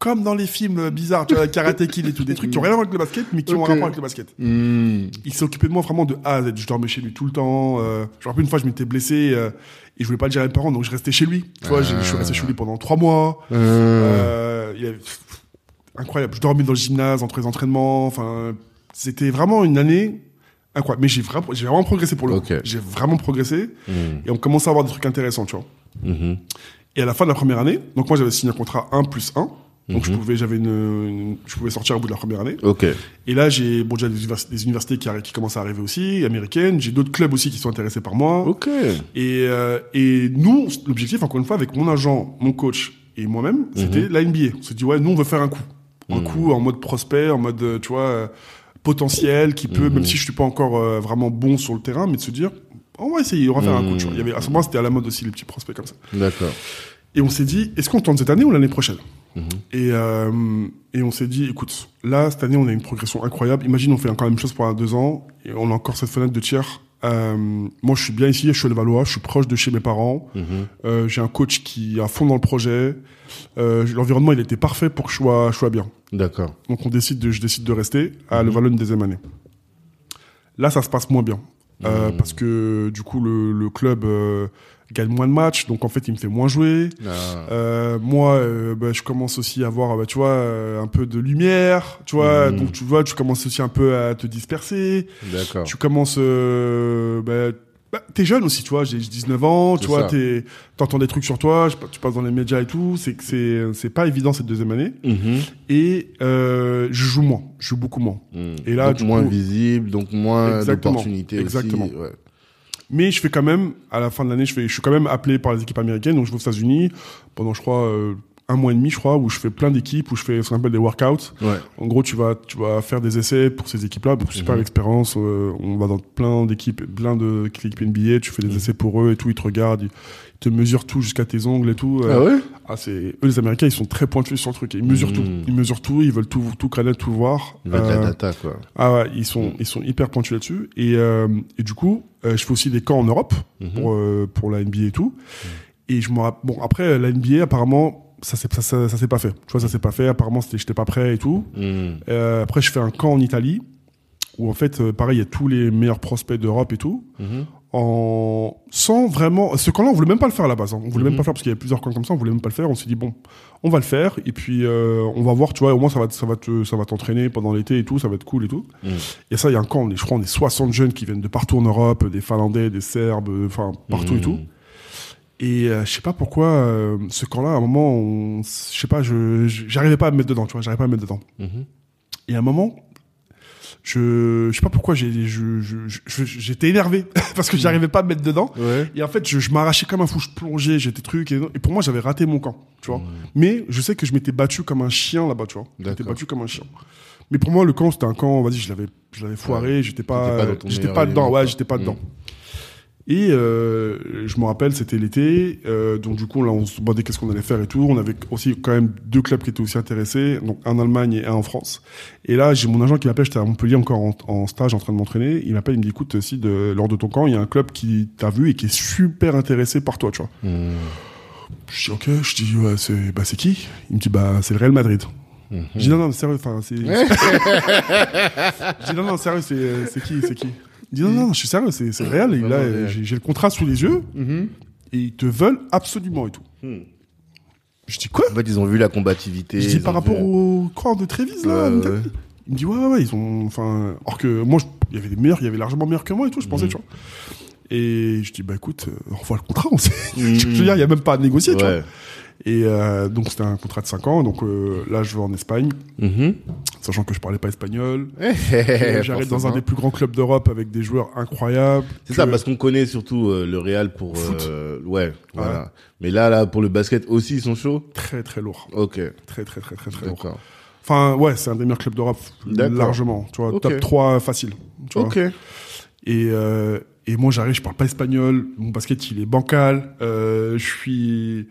comme dans les films bizarres, tu vois, Karate Kid et tout, des trucs qui ont rien à voir avec le basket, mais qui ont Ok. un rapport avec le basket. Hmm. Il s'est occupé de moi vraiment de A à Z. Je dormais chez lui tout le temps. Euh, je me rappelle une fois, je m'étais blessé euh, et je voulais pas le dire à mes parents, donc je restais chez lui. Tu vois, je suis resté chez lui pendant trois mois. Euh, Euh, il avait- incroyable. Je dormais dans le gymnase entre les entraînements. Enfin, c'était vraiment une année incroyable. Mais j'ai vraiment, j'ai vraiment progressé pour le Ok. coup. J'ai vraiment progressé hmm. et on commençait à avoir des trucs intéressants, tu vois. Mhm. Et à la fin de la première année, donc moi j'avais signé un contrat 1 plus 1. Donc je pouvais, j'avais une, une- je pouvais sortir au bout de la première année. Ok. Et là j'ai, bon déjà des, univers- des universités qui, qui commencent à arriver aussi, américaines. J'ai d'autres clubs aussi qui sont intéressés par moi. Ok. Et, euh, et nous, l'objectif, encore une fois, avec mon agent, mon coach et moi-même, c'était la NBA. On s'est dit, ouais, nous, on veut faire un coup. Un coup en mode prospect, en mode, euh, tu vois, euh, potentiel, qui peut, même si je suis pas encore euh, vraiment bon sur le terrain, mais de se dire, on va essayer, on va faire un coup. Tu vois. Il y avait, à ce moment, c'était à la mode aussi, les petits prospects comme ça. D'accord. Et on s'est dit, est-ce qu'on tente cette année ou l'année prochaine? Et, euh, et on s'est dit, écoute, là, cette année, on a une progression incroyable. Imagine, on fait encore la même chose pendant deux ans et on a encore cette fenêtre de tir. Euh, moi, je suis bien ici, je suis à Levallois, je suis proche de chez mes parents. Euh, j'ai un coach qui est à fond dans le projet. Euh, L'environnement, il était parfait pour que je sois, je sois bien. D'accord. Donc, on décide de, je décide de rester à Levallois une deuxième année. Là, ça se passe moins bien. Euh, Parce que, du coup, le, le club gagne moins de matchs. Donc, en fait, il me fait moins jouer. Ah. Euh, moi, euh, bah, je commence aussi à avoir, bah, tu vois, euh, un peu de lumière, tu vois. Mhm. Donc, tu vois, tu commences aussi un peu à te disperser. D'accord. Tu commences, euh, bah, bah, t'es jeune aussi, tu vois. J'ai 19 ans, tu vois. t'entends des trucs sur toi. je- Tu passes dans les médias et tout. C'est que c'est, c'est pas évident cette deuxième année. Mhm. Et euh, je joue moins, je joue beaucoup moins. Mhm. Et là, donc du moins coup- visible, donc moins d'opportunités Exactement. Ouais. Mais je fais quand même, à la fin de l'année, je fais, je suis quand même appelé par les équipes américaines. Donc je vais aux États-Unis pendant, je crois, euh, un mois et demi, je crois, où je fais plein d'équipes, où je fais ce qu'on appelle des workouts. Ouais. En gros, tu vas, tu vas faire des essais pour ces équipes-là, super Mhm. expérience. euh, on va dans plein d'équipes, plein de d'équipes NBA, tu fais des Mhm. essais pour eux et tout, ils te regardent, ils te mesurent tout jusqu'à tes ongles et tout. euh. Ah ouais? Ah, c'est eux les Américains, ils sont très pointus sur le truc. Ils mesurent Mhm. tout, ils mesurent tout, ils veulent tout, tout connaître, tout voir. Ils la Euh, data, quoi. ah ouais, ils sont, Mhm. ils sont hyper pointus là-dessus. Et, euh, et du coup, euh, je fais aussi des camps en Europe Mhm. pour, pour la NBA et tout. Et je me bon après la NBA apparemment ça s'est ça, ça, ça s'est pas fait. Tu vois ça s'est pas fait. Apparemment c'était j'étais pas prêt et tout. Mhm. Euh, après je fais un camp en Italie où en fait euh, pareil il y a tous les meilleurs prospects d'Europe et tout. Mhm. En sans vraiment ce camp-là on voulait même pas le faire à la base. hein. On voulait même pas le faire parce qu'il y avait plusieurs camps comme ça. On voulait même pas le faire. On s'est dit bon on va le faire et puis euh, on va voir tu vois au moins ça va ça va te ça va t'entraîner pendant l'été et tout ça va être cool et tout. Mhm. Et ça, il y a un camp, on est, je crois, on est 60 jeunes qui viennent de partout en Europe, des Finlandais, des Serbes, enfin, partout et Mhm. tout. Et euh, je sais pas pourquoi, euh, ce camp-là, à un moment, on- je sais pas, je j'arrivais pas à me mettre dedans, tu vois, j'arrivais pas à me mettre dedans. Mhm. Et à un moment, je je sais pas pourquoi, j'ai je- je- je- je- j'étais énervé (laughs) parce que j'arrivais pas à me mettre dedans. Ouais. Et en fait, je, je m'arrachais comme un fou, je plongeais, j'étais truc. Et, et pour moi, j'avais raté mon camp, tu vois. Mais je sais que je m'étais battu comme un chien là-bas, tu vois. D'accord. battu comme un chien. Mais pour moi, le camp, c'était un camp, vas-y, je l'avais, je l'avais foiré, j'étais pas, j'étais pas dedans, élément, ouais, j'étais pas dedans. Et euh, je me rappelle, c'était l'été, euh, donc du coup là, on se demandait qu'est-ce qu'on allait faire et tout. On avait aussi quand même deux clubs qui étaient aussi intéressés, donc un en Allemagne et un en France. Et là, j'ai mon agent qui m'appelle, j'étais à Montpellier encore en, en stage, en train de m'entraîner. Il m'appelle, il me dit, écoute, si de, lors de ton camp, il y a un club qui t'a vu et qui est super intéressé par toi, tu vois. Mhm. Je dis ok, je dis ouais, c'est bah c'est qui? Il me dit bah c'est le Real Madrid. Mhm. Je dis non non mais sérieux, enfin c'est. (laughs) je dis non non sérieux c'est qui c'est qui? Non non je suis sérieux c'est. Et Vraiment là Real. j'ai j'ai le contrat sous les yeux Mhm. et ils te veulent absolument et tout. Mhm. Je dis quoi? En fait, ils ont vu la combativité. Je dis ils par ont rapport vu- au corps de Trévis là. Ouais, il me dit- ouais. Il me dit ouais ouais ouais ils ont enfin alors que moi je- il y avait des meilleurs il y avait largement meilleurs que moi et tout je pensais Mhm. tu vois. Et je dis bah écoute euh, on revoit le contrat on sait. Mhm. (laughs) je veux dire il y a même pas à négocier tu vois. Ouais. Et euh, donc c'était un contrat de 5 ans. Donc euh, là, je vais en Espagne, Mhm. sachant que je parlais pas espagnol. (laughs) Eh, que J'arrive dans un des plus grands clubs d'Europe avec des joueurs incroyables. C'est ça, parce qu'on connaît surtout euh, le Real pour Foot. euh, ouais, voilà. Mais là, là, pour le basket aussi, ils sont chauds? très très lourd, Ok, très très très très très lourd. Enfin ouais, c'est un des meilleurs clubs d'Europe largement. Tu vois, top 3 facile. Tu vois. Ok. Et euh, et moi j'arrive, je parle pas espagnol. Mon basket il est bancal. Euh, je suis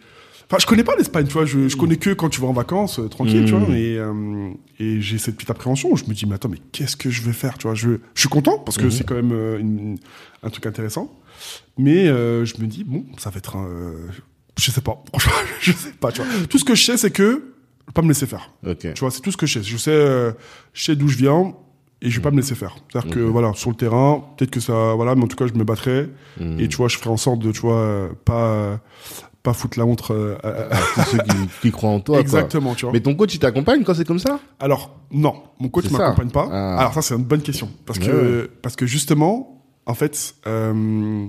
Enfin, je connais pas l'Espagne, tu vois. Je, je connais que quand tu vas en vacances, euh, tranquille, Mm. tu vois. Et, euh, et j'ai cette petite appréhension. où Je me dis, mais attends, mais qu'est-ce que je vais faire, tu vois je, je suis content parce que Mhm. c'est quand même euh, une- un truc intéressant. Mais je me dis, bon, ça va être un. je sais pas. (laughs) Franchement, je sais pas, tu vois. Tout ce que je sais, c'est que je vais pas me laisser faire. Tu vois, c'est tout ce que je sais. Je sais, je sais d'où je viens et je vais pas me laisser faire. C'est-à-dire que voilà, sur le terrain, peut-être que ça, voilà, mais en tout cas, je me battrai Mhm. et tu vois, je ferai en sorte de, tu vois, pas pas foutre la honte. euh, à- à- Tous ceux qui, qui croient en toi. quoi. Exactement, tu vois. Mais ton coach, il t'accompagne quand c'est comme ça? Alors non, mon coach m'accompagne pas. Ah. Alors ça, c'est une bonne question parce Ouais, que parce que justement, en fait, euh,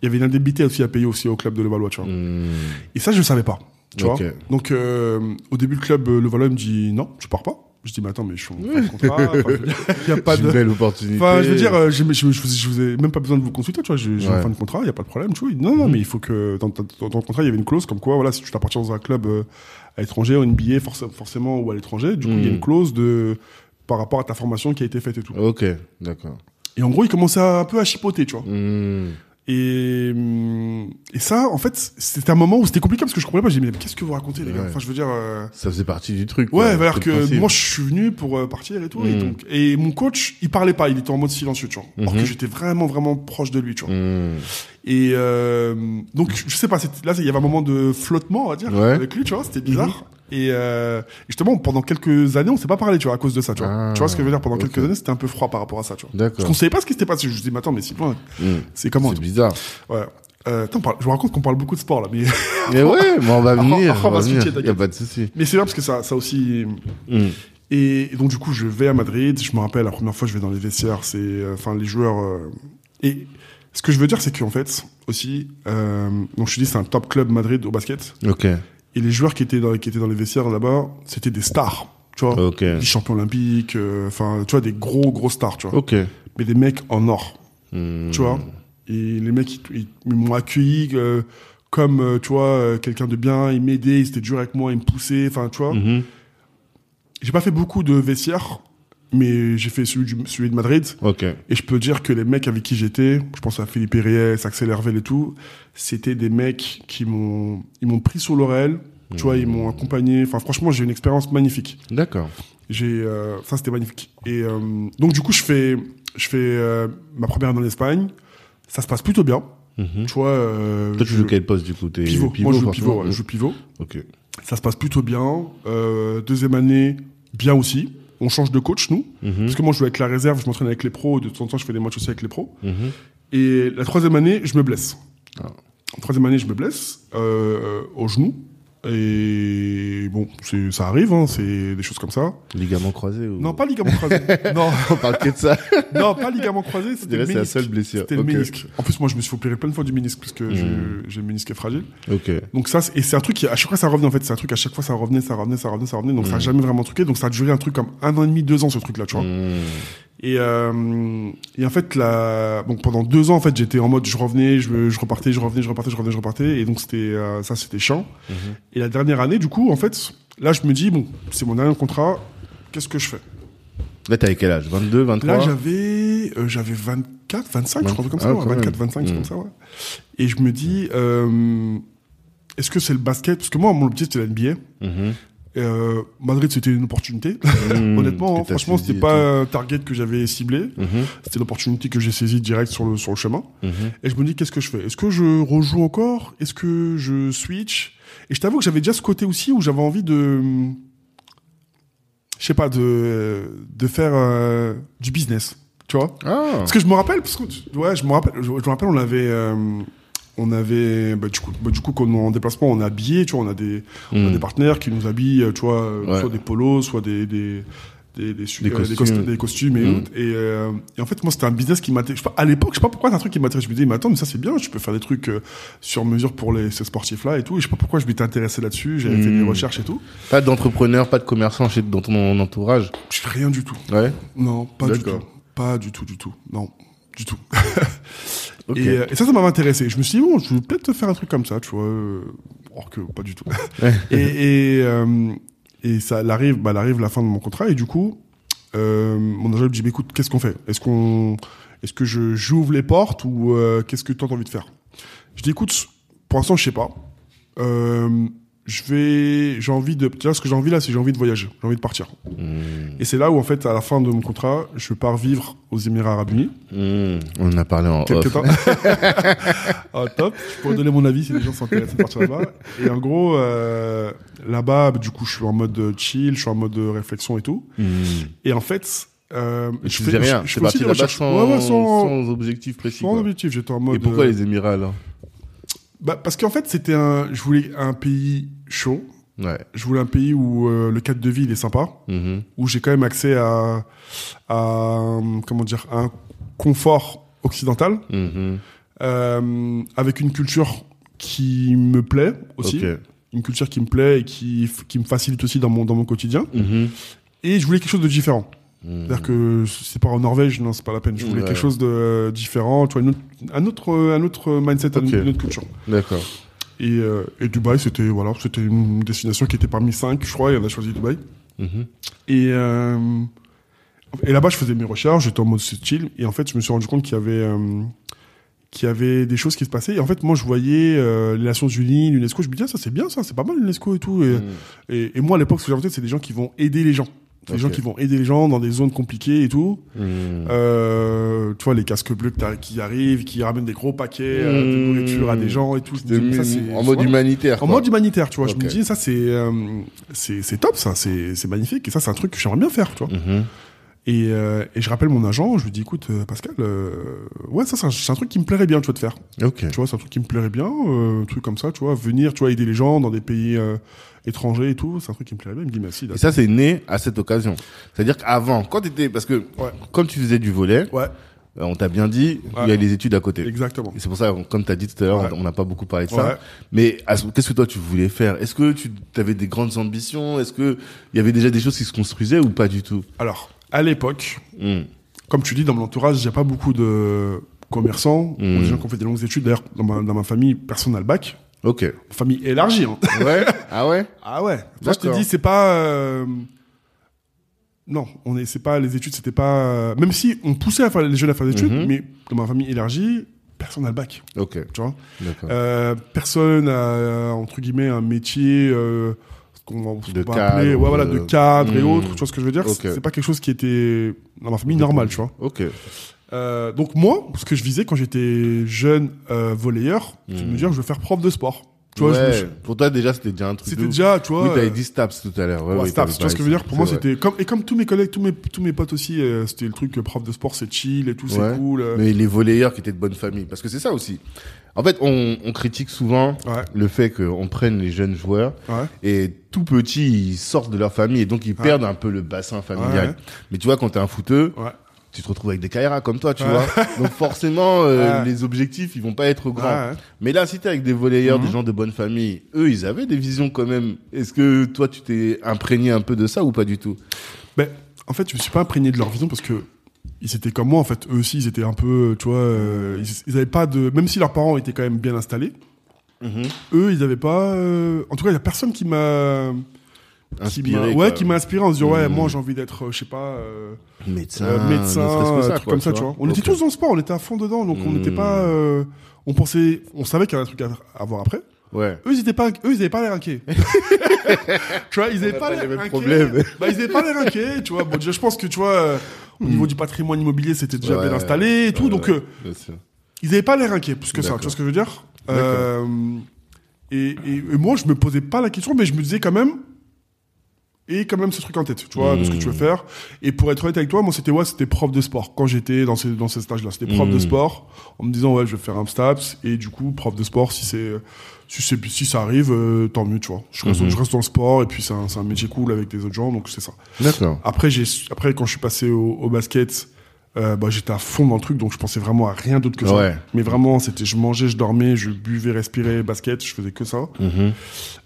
il y avait une indemnité aussi à payer aussi au club de Levallois, tu vois. Mhm. Et ça, je ne savais pas. Tu vois Donc, euh, au début, le club euh, Levallois me dit non, tu pars pas. Je dis, mais attends, mais je suis en fin de contrat. (laughs) Il n'y a pas C'est une de. belle opportunité. Enfin, je veux dire, euh, je, je, je, vous- je vous ai même pas besoin de vous consulter, tu vois. J'ai en fin de contrat, il n'y a pas de problème, tu vois. Non, non, mais il faut que dans, dans, dans ton contrat, il y avait une clause comme quoi, voilà, si tu t'appartiens dans un club euh, à l'étranger, en NBA, forc- forcément, ou à l'étranger, du coup, il y a une clause de par rapport à ta formation qui a été faite et tout. Ok, d'accord. Et en gros, il commençait un peu à chipoter, tu vois. Mhm. Et, hum, et ça, en fait, c'était un moment où c'était compliqué parce que je comprenais pas. J'ai dit, mais qu'est-ce que vous racontez, les gars. Enfin, je veux dire. euh, Ça faisait partie du truc. Ouais, le que moi, je suis venu pour euh, partir et tout. Et, Mm. donc, et mon coach, il parlait pas, il était en mode silencieux, tu vois. Alors Mhm. que j'étais vraiment, vraiment proche de lui, tu vois. Hmm. Et euh, donc, je sais pas, là, il y avait un moment de flottement, on va dire, Ouais. avec lui, tu vois, c'était bizarre. Et euh, justement, pendant quelques années, on s'est pas parlé, tu vois, à cause de ça, tu vois. Ah, tu vois ce que je veux dire? Pendant quelques années, c'était un peu froid par rapport à ça, tu vois. D'accord. Parce qu'on savait pas ce qui s'était passé. Je me disais, mais attends, mais Sylvain, Hmm. c'est comment C'est bizarre. Ouais. Euh, attends, je vous raconte qu'on parle beaucoup de sport là, mais (laughs) Mais ouais, mais on va venir. après, on va venir. Y a pas de souci. mais c'est vrai parce que ça, ça aussi. Hmm. Et, donc du coup, je vais à Madrid. Je me rappelle la première fois, je vais dans les vestiaires. C'est, euh, enfin, les joueurs. euh, et ce que je veux dire, c'est qu'en fait, aussi, euh, donc je te dis, c'est un top club Madrid au basket. Ok. Et les joueurs qui étaient dans, qui étaient dans les vestiaires là-bas, c'était des stars. Tu vois, des champions olympiques. euh, Enfin, tu vois, des gros gros stars. Tu vois, mais des mecs en or. Hmm. tu vois. Et les mecs, ils, m'ont accueilli euh, comme, euh, tu vois, quelqu'un de bien. Ils m'aidaient, ils étaient durs avec moi, ils me poussaient. Enfin, tu vois. Mhm. J'ai pas fait beaucoup de vestiaires, mais j'ai fait celui, du, celui de Madrid. Et je peux dire que les mecs avec qui j'étais, je pense à Philippe Reyes, Axel Hervel et tout, c'était des mecs qui m'ont, ils m'ont pris sur l'oreille. Tu vois, ils m'ont accompagné. Enfin, franchement, j'ai eu une expérience magnifique. D'accord. J'ai, euh, ça c'était magnifique. Et euh, donc du coup, je fais, je fais euh, ma première année en Espagne. Ça se passe plutôt bien. Mhm. Tu vois. Toi, tu joues quel poste du coup? T'es pivot. Moi, je joue pivot. ouais, je joue pivot. Ok. Ça se passe plutôt bien. Deuxième année, bien aussi. On change de coach, nous. Mhm. Parce que moi, je joue avec la réserve, je m'entraîne avec les pros. De temps en temps, je fais des matchs aussi avec les pros. Mhm. Et la troisième année, je me blesse. Ah. La troisième année, je me blesse euh, au genou. Et bon, c'est- ça arrive, hein, c'est des choses comme ça. Ligament croisé ou... Non, pas ligament croisé. (laughs) non, On parle que de ça. (laughs) non, pas ligament croisé, c'était le c'est la seule blessure. C'était le Ok. ménisque. En plus, moi, je me suis fait opérer plein de fois du ménisque parce que Mm. j'ai- le ménisque est fragile. Ok. Donc ça, et c'est un truc qui, à chaque fois, ça revenait en fait. C'est un truc, à chaque fois, ça revenait, ça revenait, ça revenait, ça revenait. Donc ça a Mm. jamais vraiment truqué. Donc ça a duré un truc comme un an et demi, deux ans, ce truc-là, tu vois. Hmm. Et, euh, et en fait, la, donc pendant deux ans, en fait, j'étais en mode, je revenais, je, je repartais, je revenais, je repartais, je revenais, je repartais. Et donc c'était, euh, ça, c'était chiant. Mhm. Et la dernière année, du coup, en fait, là, je me dis, bon, c'est mon dernier contrat. Qu'est-ce que je fais? Là, t'avais quel âge? 22, 23 Là, j'avais, euh, j'avais 24, 25, je crois, comme ça, Ah, ouais, quand 24, même. 25, c'est Mm. comme ça, ouais. Et je me dis, euh, est-ce que c'est le basket? Parce que moi, mon objectif, c'était la NBA. Mhm. Euh, Madrid, c'était une opportunité. Hmm. (laughs) (laughs) Honnêtement, hein, franchement, c'était et pas un target que j'avais ciblé. Mhm. C'était l'opportunité que j'ai saisie direct sur le, sur le chemin. Mhm. Et je me dis, qu'est-ce que je fais? Est-ce que je rejoue encore? Est-ce que je switch? Et je t'avoue que j'avais déjà ce côté aussi où j'avais envie de... Je sais pas, de, de faire euh, du business. Tu vois? Ah. Parce que je me rappelle, parce que, ouais, je me rappelle, je, je me rappelle, on avait... euh, on avait, bah, du coup, bah, du coup, quand on est en déplacement, on est habillé, tu vois, on a des, on a Hmm. des partenaires qui nous habillent, euh, tu vois, euh, Ouais. soit des polos, soit des, des, des, des, su- Des euh, costumes. costu- des costumes et Mm. autres. Et, euh, et en fait, moi, c'était un business qui m'intéressait. À l'époque, je sais pas pourquoi, c'est un truc qui m'intéressait. Je me disais, mais attends, mais ça, c'est bien, je peux faire des trucs euh, sur mesure pour les, ces sportifs-là et tout. Et je sais pas pourquoi je m'étais intéressé là-dessus. J'avais fait des recherches et tout. Pas d'entrepreneur, pas de commerçant chez, dans ton entourage? Je fais rien du tout. Ouais. Non, pas du tout. Pas du tout, du tout. Non, du tout. (laughs) Et, euh, et ça, ça m'avait intéressé. Je me suis dit, bon, je vais peut-être faire un truc comme ça, tu vois. euh, Or que pas du tout. (laughs) Et et, euh, et ça arrive, bah, arrive la fin de mon contrat. Et du coup, euh, mon agent me dit, écoute, qu'est-ce qu'on fait? Est-ce qu'on, est-ce que je j'ouvre les portes ou euh, qu'est-ce que toi t'as envie de faire? Je dis, écoute, pour l'instant, je sais pas. Je vais, j'ai envie de, tu vois, ce que j'ai envie là, c'est j'ai envie de voyager, j'ai envie de partir. Hmm. Et c'est là où, en fait, à la fin de mon contrat, je pars vivre aux Émirats Arabes Unis. Hmm. On en a parlé en Quelque off. temps. (laughs) ah, top. Je pourrais donner mon avis si les gens sont intéressés de partir là-bas. Et en gros, euh, là-bas, du coup, je suis en mode chill, je suis en mode réflexion et tout. Hmm. Et en fait, euh, Et tu faisais rien. je aussi parti là-bas sans, Ouais, ouais, sans, sans objectif précis. sans quoi. objectif. J'étais en mode. Et pourquoi euh, les Émirats alors? Bah, parce qu'en fait, c'était un, je voulais un pays chaud. Ouais. Je voulais un pays où euh, le cadre de vie il est sympa, Mhm. où j'ai quand même accès à, à, comment dire, à un confort occidental. Mhm. euh, avec une culture qui me plaît aussi, une culture qui me plaît et qui, qui me facilite aussi dans mon, dans mon quotidien. Mhm. Et je voulais quelque chose de différent. C'est-à-dire que c'est pas en Norvège, non, c'est pas la peine. Je voulais Ouais. quelque chose de différent, tu vois, une autre- un autre, un autre mindset, une autre culture. D'accord. Et, euh, et Dubaï, c'était voilà, c'était une destination qui était parmi cinq, je crois, et on a choisi Dubaï. Mhm. Et, euh, et là-bas, je faisais mes recherches, j'étais en mode chill. Et en fait, je me suis rendu compte qu'il y avait, euh, qu'il y avait des choses qui se passaient. Et en fait, moi, je voyais euh, les Nations Unies, l'UNESCO. Je me disais, ah, ça c'est bien, ça, c'est pas mal l'UNESCO et tout. Et, et, et moi, à l'époque, ce que j'avais c'est des gens qui vont aider les gens. Des gens qui vont aider les gens dans des zones compliquées et tout. Mm. Euh, tu vois, les casques bleus qui arrivent, qui ramènent des gros paquets euh, de Mm. nourriture à des gens et tout. Dis, ça, en mode humanitaire. En quoi. mode humanitaire, tu vois. Je me dis, ça, c'est euh, c'est c'est top, ça. C'est magnifique. Et ça, c'est un truc que j'aimerais bien faire, tu vois. Mhm. Et, euh, et je rappelle mon agent, je lui dis, écoute, euh, Pascal, euh, ouais, ça, c'est un, truc qui me plairait bien, tu vois, de faire. Ok. Tu vois, c'est un truc qui me plairait bien, un truc comme ça, tu vois, venir, tu vois, aider les gens dans des pays étrangers et tout, c'est un truc qui me plairait bien. Il me dit, merci. Et ça, c'est né à cette occasion. C'est-à-dire qu'avant, quand t'étais, parce que, Ouais. comme tu faisais du volet, Ouais, euh, on t'a bien dit, Ouais. il y a les études à côté. exactement. Et c'est pour ça, comme tu as dit tout à l'heure, Ouais. on n'a pas beaucoup parlé de Ouais. ça. Mais qu'est-ce que toi tu voulais faire? Est-ce que tu avais des grandes ambitions? Est-ce que il y avait déjà des choses qui se construisaient ou pas du tout? Alors, à l'époque, Hmm. comme tu dis, dans mon entourage, j'ai pas beaucoup de commerçants, Mm. ou des gens qui ont fait des longues études. D'ailleurs, dans ma, dans ma famille, personne n'a le bac. Ok. Famille élargie, hein. (laughs) Ouais. ah ouais? Ah ouais. Moi, je te dis, c'est pas. euh, Non, on est, c'est pas les études, c'était pas. euh, Même si on poussait à faire les jeunes à faire des études, Mhm. mais dans ma famille élargie, personne n'a le bac. Ok. Tu vois? Euh, personne a euh, entre guillemets un métier. Euh, qu'on va, De cadre, appeler, ouais, voilà, de cadre et mhm. autres. Tu vois ce que je veux dire? Ok. C'est c'est pas quelque chose qui était dans ma famille normale, tu vois. Ok. Euh, donc moi, ce que je visais quand j'étais jeune euh, volleyeur, de Mhm. me dire je veux faire prof de sport. Tu vois, je me Pour toi déjà c'était déjà un truc. c'était déjà, tu vois. Oui, t'avais euh, dit Staps tout à l'heure. Ouais, Ouais, oui, Staps, tu vois ce que je veux dire Pour moi, c'était comme et comme tous mes collègues, tous mes tous mes potes aussi, euh, c'était le truc euh, prof de sport, c'est chill et tout, c'est cool. Mais les volleyeurs qui étaient de bonne famille, parce que c'est ça aussi. En fait, on, on critique souvent Ouais, le fait qu'on prenne les jeunes joueurs ouais, et tout petits ils sortent de leur famille et donc ils perdent un peu le bassin familial. Mais tu vois quand t'es un footeux, ouais. Tu te retrouves avec des Kaira comme toi, tu Ouais. vois. Donc forcément euh, Ouais. les objectifs ils vont pas être grands. ouais. Mais là si t'es avec des volleyeurs, Mhm. des gens de bonne famille, eux ils avaient des visions quand même. Est-ce que toi tu t'es imprégné un peu de ça ou pas du tout? Ben, en fait, je me suis pas imprégné de leur vision parce que ils étaient comme moi. En fait, eux aussi, ils étaient un peu, tu vois, euh, ils, ils avaient pas de, même si leurs parents étaient quand même bien installés, eux, ils avaient pas. euh, En tout cas, il y a personne qui m'a, qui m'a, Inspiré, ouais, quoi. qui m'a inspiré en se disant, ouais, Mhm. moi, j'ai envie d'être, euh, je sais pas. euh, médecin, euh, médecin, ça, truc quoi, comme ça, tu vois. On était tous dans le sport, on était à fond dedans, donc on n'était pas. euh, on pensait, on savait qu'il y avait un truc à, à voir après. Ouais. Eux, ils étaient pas, eux, ils avaient pas l'air inquiets. (laughs) tu vois, ils avaient pas pas l'air inquiets. problèmes. Bah, ils avaient pas l'air inquiets, tu vois. Bon, déjà, je pense que, tu vois, euh, au niveau du patrimoine immobilier, c'était déjà Ouais. bien installé et tout, Ouais, donc, ouais, ils avaient pas l'air inquiets plus que ça, tu vois ce que je veux dire? Et, et, et moi, je me posais pas la question, mais je me disais quand même, et quand même ce truc en tête, tu vois, de ce que tu veux Hmm. faire. Et pour être honnête avec toi, moi, c'était ouais, c'était prof de sport quand j'étais dans ces dans ces stages-là. C'était prof Hmm. de sport en me disant ouais, je vais faire un STAPS et du coup prof de sport si c'est si c'est si ça arrive, euh, tant mieux, tu vois. Je reste, Mhm. je reste dans le sport et puis c'est un c'est un métier cool avec des autres gens, donc c'est ça. D'accord. Après j'ai après quand je suis passé au, au basket. Euh, bah, j'étais à fond dans le truc, donc je pensais vraiment à rien d'autre que ça. Ouais. Mais vraiment, c'était, je mangeais, je dormais, je buvais, respirais, basket, je faisais que ça. Mhm.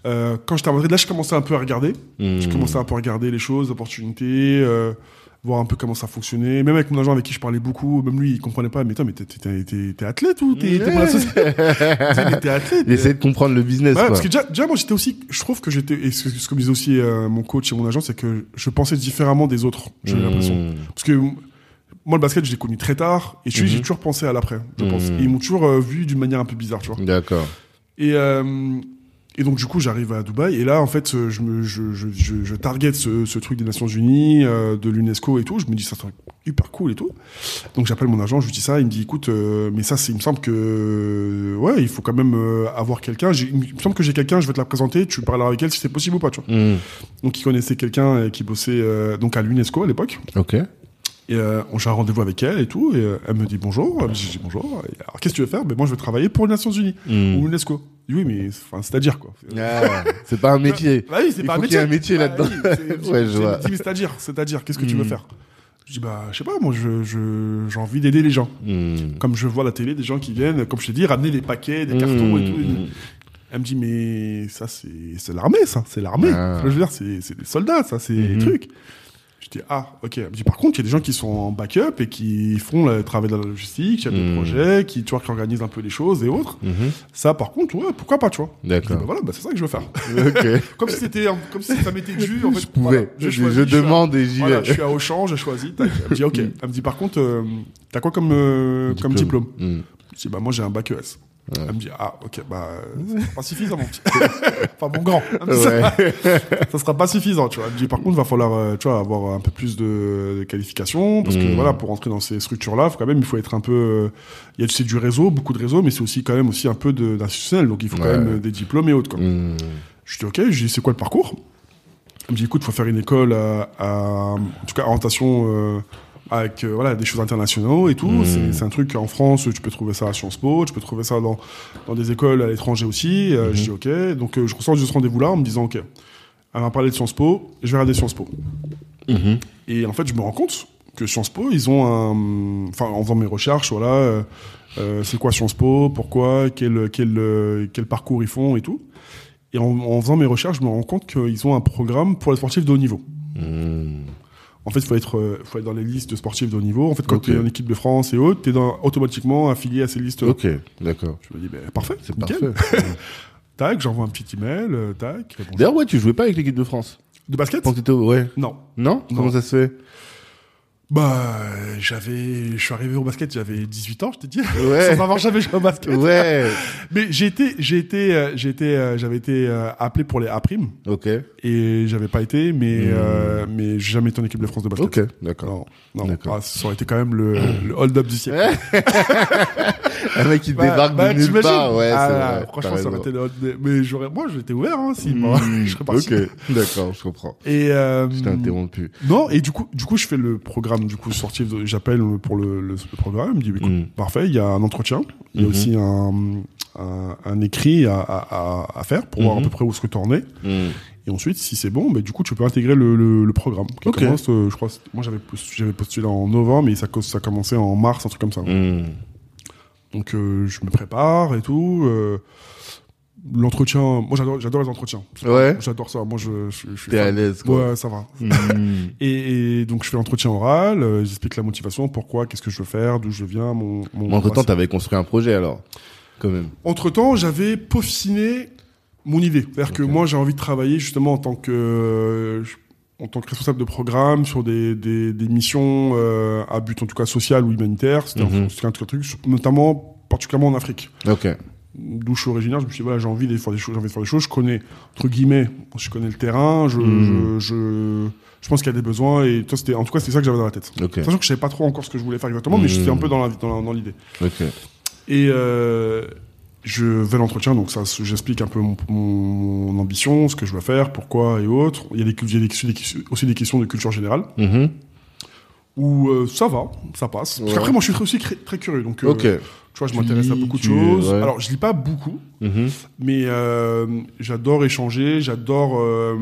Euh, quand j'étais à Madrid, là, je commençais un peu à regarder. Je Mhm. commençais un peu à regarder les choses, opportunités, euh, voir un peu comment ça fonctionnait. Même avec mon agent avec qui je parlais beaucoup, même lui, il comprenait pas. Mais toi, mais t'es, athlète ou t'es, (laughs) athlète. Il de comprendre le business, Ouais, parce que déjà, déjà, moi, j'étais aussi, je trouve que j'étais, et ce, ce que me disait aussi euh, mon coach et mon agent, c'est que je pensais différemment des autres, j'ai Mhm. l'impression. Parce que moi, le basket, je l'ai connu très tard, et je suis- Mhm. j'ai toujours pensé à l'après, je pense. Et ils m'ont toujours euh, vu d'une manière un peu bizarre, tu vois. D'accord. Et, euh, et donc, du coup, j'arrive à Dubaï, et là, en fait, je, me, je, je, je, je target ce, ce truc des Nations Unies, euh, de l'UNESCO et tout. Je me dis, ça serait hyper cool et tout. Donc, j'appelle mon agent, je lui dis ça, il me dit, écoute, mais ça, c'est, il me semble que, ouais, il faut quand même avoir quelqu'un. J'ai- Il me semble que j'ai quelqu'un, je vais te la présenter, tu parleras avec elle si c'est possible ou pas, tu vois. Mhm. Donc, il connaissait quelqu'un qui bossait donc à l'UNESCO à l'époque. Ok. Et euh, j'ai un rendez-vous avec elle et tout. Et euh, elle me dit bonjour. Je dis bonjour. Et alors, qu'est-ce que tu veux faire? Ben moi, je veux travailler pour les Nations Unies Mhm. ou l'UNESCO. Oui, mais c'est-à-dire quoi. Ah, c'est pas un (laughs) métier. Bah oui, c'est Il pas un qu'il y métier. ait un métier Bah là-dedans. oui, c'est- (laughs) Ouais, je c'est- vois. c'est-à-dire, c'est-à-dire, qu'est-ce que tu veux Hmm. faire? Je dis bah je sais pas, moi je je j'ai envie d'aider les gens. Mhm. Comme je vois à la télé des gens qui viennent, comme je t'ai dit, ramener des paquets, des cartons et tout. Mhm. Elle me dit mais ça c'est c'est l'armée ça, c'est l'armée. Ah. Je veux dire? C'est c'est des soldats ça, c'est des trucs. Dis ah ok. Elle me dit par contre il y a des gens qui sont en backup et qui font le travail de la logistique, il y a des Mhm. projets, qui tu vois qui organisent un peu les choses et autres. Mhm. Ça par contre ouais pourquoi pas tu vois. D'accord. bah voilà bah c'est ça que je veux faire. (laughs) Comme si c'était comme si ça m'était dû en fait. Je pouvais. voilà, je, choisis, je suis à- demande et j'y voilà, je suis à Auchan, j'ai choisi. Elle me dit ok. Elle me dit par contre, euh, t'as quoi comme euh, comme diplôme. Je dis, bah, moi, j'ai un bac ES. Elle me dit, ah, ok, bah, (laughs) ça sera pas suffisant, mon petit. (laughs) enfin, mon grand. Ouais. (laughs) ça sera pas suffisant, tu vois. Elle me dit, par contre, va falloir, euh, tu vois, avoir un peu plus de, de qualifications, parce que Mm. voilà, pour entrer dans ces structures-là, faut quand même, il faut être un peu, euh, il y a, c'est du réseau, beaucoup de réseau, mais c'est aussi quand même aussi un peu d'institutionnel, donc il faut quand même euh, des diplômes et autres, quoi. Hmm. Je dis, ok, je dis, c'est quoi le parcours? Elle me dit, écoute, faut faire une école à, à- en tout cas, orientation, euh, avec euh, voilà des choses internationaux et tout. Mm. C'est, un truc en France, tu peux trouver ça à Sciences Po, tu peux trouver ça dans, dans des écoles à l'étranger aussi. Euh, Mhm. Je dis ok. Donc euh, je ressors de ce rendez-vous-là en me disant ok, elle m'a parlé de Sciences Po, je vais regarder Sciences Po. Mhm. Et en fait, je me rends compte que Sciences Po, ils ont un, enfin en faisant mes recherches, voilà, euh, c'est quoi Sciences Po, pourquoi, quel quel quel parcours ils font et tout. Et en, en faisant mes recherches, je me rends compte qu'ils ont un programme pour les sportifs de haut niveau. Hmm. En fait, il faut être, euh, faut être dans les listes de sportifs de haut niveau. En fait, quand Ok. tu es en équipe de France et autres, tu es automatiquement affilié à ces listes. Ok, d'accord. Je me dis, ben, parfait, C'est parfait. (laughs) Tac, j'envoie un petit email, euh, tac. D'ailleurs, ouais, tu jouais pas avec l'équipe de France De basket? Quand. Ouais. Non? Non, Comment ça se fait? Bah, j'avais, je suis arrivé au basket, j'avais 18 ans, je t'ai dit. Ouais. (laughs) Sans avoir jamais joué au basket. Ouais. (laughs) Mais j'ai été, j'ai été, euh, j'ai été, euh, j'avais été euh, appelé pour les A prime Ok. et j'avais pas été, mais Hmm. euh, mais j'ai jamais été en équipe de France de basket. Ok, d'accord. Non, non. Ah, ça aurait été quand même le, le hold-up du siècle. (laughs) (laughs) Un mec qui Bah, débarque bah, de nulle t'imagines part, ouais, Ah, c'est là, vrai. Franchement, ça aurait été Mais j'aurais, moi, j'étais ouvert, hein, si, Hmm, moi, (laughs) je serais parti. Ok, d'accord, je comprends. Et euh, Je t'ai interrompu. non, et du coup, du coup, je fais le programme, du coup, J'appelle pour le, le, le programme. Il me dit, écoute, Mm. parfait. Il y a un entretien. Il y a Mhm. aussi un, un, un écrit à, à, à- à faire pour voir à peu près où est-ce que tu en es. Hmm. Et ensuite, si c'est bon, bah, du coup, tu peux intégrer le, le, le programme. Qui commence, euh, je crois, moi, j'avais postulé, en novembre, mais ça, ça commençait en mars, un truc comme ça. Hmm. Donc, euh, je me prépare et tout. euh, L'entretien, moi, j'adore, j'adore les entretiens. Ouais. J'adore ça. Moi, je, je, je suis T'es à l'aise, quoi. Ouais, ça va. Hmm. (laughs) Et, et donc je fais l'entretien oral, euh, j'explique la motivation, pourquoi, qu'est-ce que je veux faire, d'où je viens, mon. mon Mais entre-temps, t'avais construit un projet, alors Quand même. Entre temps, j'avais peaufiné mon idée, c'est-à-dire que moi j'ai envie de travailler justement en tant que euh, en tant que responsable de programme sur des, des, des missions euh, à but en tout cas social ou humanitaire, c'était un- Mhm. un, truc, notamment particulièrement en Afrique. Ok. D'où je suis originaire, je me suis dit voilà j'ai envie de faire des choses, j'ai envie de faire des choses, je connais entre guillemets, je connais le terrain, je Mhm. je, je, je pense qu'il y a des besoins et toi c'était en tout cas c'était ça que j'avais dans la tête. Ok. Sachant que je savais pas trop encore ce que je voulais faire exactement, mais Mhm. j'étais un peu dans la- dans dans l'idée. Et euh, je vais à l'entretien, donc ça, j'explique un peu mon, ambition, ce que je veux faire, pourquoi et autres. Il y a, des, il y a des- des- aussi des questions de culture générale, Mhm. où euh, ça va, ça passe. Parce Ouais. qu'après, moi, je suis aussi très, très curieux, donc euh, tu vois, je m'intéresse à beaucoup de choses. ouais. Alors, je lis pas beaucoup, Mhm. mais euh, j'adore échanger, j'adore euh,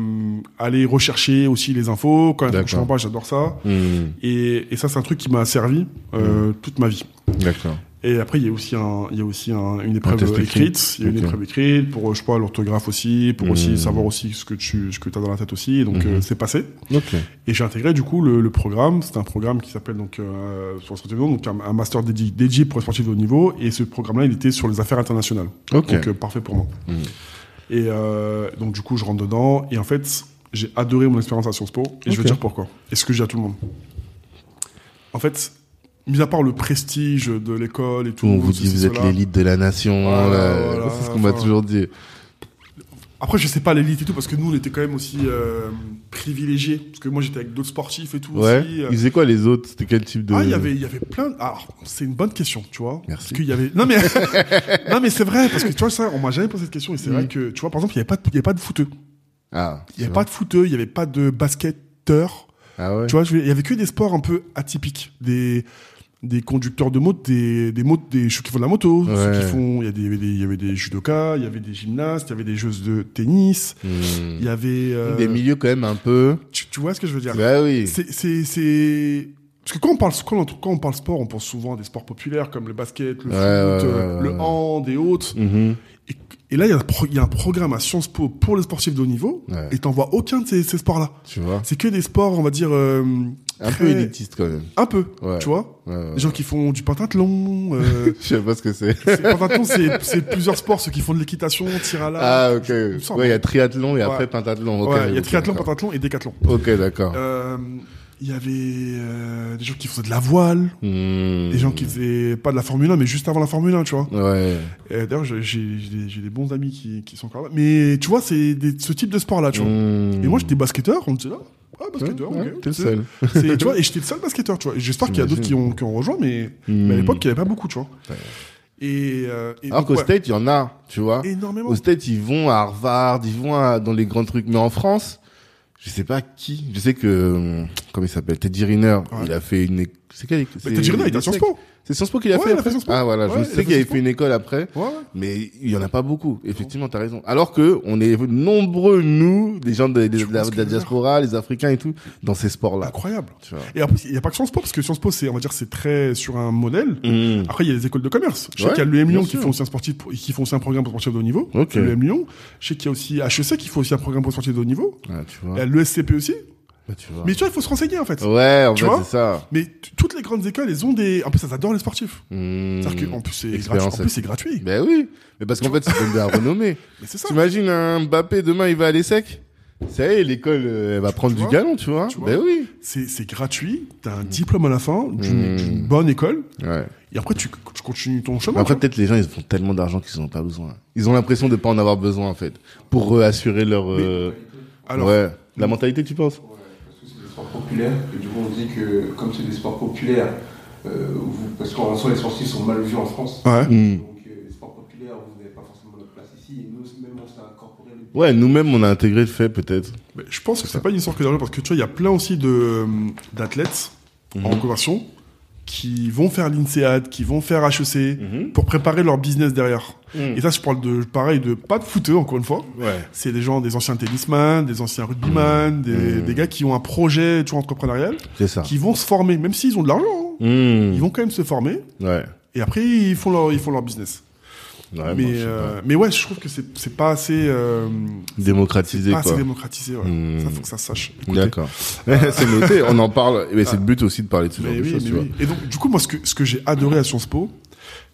aller rechercher aussi les infos. Quand je D'accord. comprends pas, j'adore ça. Hmm. Et, et ça, c'est un truc qui m'a servi euh, toute ma vie. D'accord. Et après, il y a aussi, un, il y a aussi un- une épreuve écrite. Il y a une épreuve écrite pour, je sais pas, l'orthographe aussi, pour aussi savoir aussi ce que tu, ce que as dans la tête aussi. Et donc, Mhm. euh, c'est passé. Ok. Et j'ai intégré, du coup, le, le programme. C'est un programme qui s'appelle, donc, euh, sur le donc, un, un master dédié, dédié pour les sportifs de haut niveau. Et ce programme-là, il était sur les affaires internationales. Ok. Donc, euh, parfait pour moi. Mhm. Et euh, donc, du coup, je rentre dedans. Et en fait, j'ai adoré mon expérience à Sciences Po. Et je vais dire pourquoi. Et ce que j'ai à tout le monde. En fait, mis à part le prestige de l'école et tout. on vous dit vous êtes l'élite de la nation. Voilà, là. voilà, c'est ce qu'on m'a enfin. toujours dit. Après, je sais pas l'élite et tout, parce que nous, on était quand même aussi euh, privilégiés. Parce que moi, j'étais avec d'autres sportifs et tout Ouais. aussi. euh. Ils faisaient quoi les autres? C'était quel type de Ah, il y avait, il y avait plein. de- Alors, c'est une bonne question, tu vois. Merci. Parce qu'il y avait. Non mais, (laughs) non mais c'est vrai parce que tu vois ça, on m'a jamais posé cette question et c'est Mm. vrai que tu vois, par exemple, il y avait pas, de- y avait pas de footeux. Ah. Il y c'est avait pas de footeux, il y avait pas de basketteurs. Ah ouais. Tu vois, il y avait que des sports un peu atypiques, des des conducteurs de moto, des des motos, des ceux qui font de la moto, ceux Ouais. qui font. Il y, a des- il y avait des, il y avait des judokas, il y avait des gymnastes, il y avait des joueuses de tennis, Hmm. il y avait. euh, Des milieux quand même un peu. tu, tu vois ce que je veux dire? Bah oui. C'est c'est parce que quand on parle quand on, quand on parle sport, on pense souvent à des sports populaires comme le basket, le Ouais, foot, ouais, euh, le hand et autres. Mhm. Et, là, il y, a un pro- il y a un programme à Sciences Po pour les sportifs de haut niveau, Ouais. et t'en vois aucun de ces, ces sports-là. Tu vois. C'est que des sports, on va dire, euh, Un très- peu élitiste quand même. un peu, Ouais. tu vois. Ouais, ouais. Les gens qui font du pentathlon, euh, (laughs) Je sais pas ce que c'est. pentathlon, c'est plusieurs sports, ceux qui font de l'équitation, tir à l'arc. Ah ok. il. Ouais, il y a triathlon et après pentathlon. Ok, Ouais, il y a triathlon, pentathlon et décathlon. Ok, d'accord. Euh, il y avait euh, des gens qui faisaient de la voile, Hmm. des gens qui faisaient pas de la Formule 1, mais juste avant la Formule 1, tu vois. Ouais. D'ailleurs, j'ai des, bons amis qui, qui sont encore là. Mais tu vois, c'est ce type de sport-là, tu vois. Hmm. Et moi, j'étais basketteur, on me disait là. Ah, basketteur, Ouais, ok. t'es le seul. c'est- tu vois, et j'étais le seul basketteur, tu vois. J'espère qu'il y a d'autres qui ont, qui ont rejoint, mais, mais à Hmm. l'époque, il n'y avait pas beaucoup, tu vois. Et, euh, et Alors qu'au ouais, State, il y en a, tu vois. énormément. Au State, ils vont à Harvard, ils vont à- dans les grands trucs. Mais en France, je sais pas qui. Je sais que, hum, comment il s'appelle, Teddy Riner, Ouais. il a fait une, c'est quel, Teddy Riner, il était à Sciences Po. C'est Sciences Po qu'il a Ouais, fait après fait Sciences Po. Ah voilà, Ouais, je sais qu'il avait fait une école après. Ouais. Mais il y en a pas beaucoup. Effectivement, t'as raison. Alors que on est nombreux, nous, des gens de, la, diaspora, les Africains et tout, dans ces sports-là. Incroyable. Tu vois. Et après, il n'y a pas que Sciences Po, parce que Sciences Po, c'est, on va dire, c'est très sur un modèle. Mmh. Après, il y a les écoles de commerce. Je sais qu'il y a l'UM Lyon qui font aussi un sportif, qui font aussi un programme pour sportif de haut niveau. Ok. L'UM Lyon. Je sais qu'il y a aussi HEC qui font aussi un programme pour sportif de haut niveau. Ouais, tu Il vois. y a l'ESCP aussi. Tu vois. Mais tu vois, il faut se renseigner, en fait. Ouais, en Tu fait, vois c'est ça. Mais toutes les grandes écoles, elles ont des, en plus, elles adorent les sportifs. Mmh. C'est-à-dire qu'en plus, c'est gratuit. Expérience En plus, c'est gratuit. Ben oui. Mais parce qu'en fait, ça donne de la renommée. (laughs) Mais c'est ça. T'imagines un Mbappé, demain, il va à l'ESSEC? Ça y est, l'école, euh, elle va prendre du vois galon, tu vois. Tu vois ben oui. C'est, c'est gratuit. T'as un diplôme à la fin d'une, Mm. d'une bonne école. Ouais. Et après, tu, tu continues ton chemin. Après, tu vois. peut-être les gens, ils font tellement d'argent qu'ils en ont pas besoin. Ils ont l'impression de pas en avoir besoin, en fait. Pour euh, assurer leur, euh, Alors, ouais. La mentalité, tu penses? Parce que et du coup on dit que comme c'est des sports populaires, euh, vous- parce qu'en soi les sportifs sont mal vus en France, ouais. Mmh. donc euh, les sports populaires, vous n'avez pas forcément notre place ici, et nous même on s'est incorporé le Ouais, nous-mêmes, on a intégré le fait, peut-être. Mais je pense que c'est pas une histoire que d'argent parce que tu vois, il y a plein aussi de d'athlètes Mhm. en reconversion qui vont faire l'INSEAD, qui vont faire HEC Mhm. pour préparer leur business derrière. Mhm. Et ça, je parle de pareil de pas de footeux encore une fois. Ouais. C'est des gens, des anciens tennisman, des anciens rugbyman, des, Mhm. des gars qui ont un projet toujours entrepreneurial, C'est ça. qui vont se former, même s'ils ont de l'argent, hein. Ils vont quand même se former. Ouais. Et après, ils font leur, ils font leur business. Vraiment, mais, euh, mais ouais, je trouve que c'est, c'est pas assez, euh. Démocratisé, pas assez démocratisé. Ouais. Hmm. Ça, faut que ça se sache. D'accord. (laughs) c'est noté, on en parle. Ben, c'est le but aussi de parler de ce genre Mais de choses, mais tu vois. Et donc, du coup, moi, ce que, ce que j'ai adoré à Sciences Po,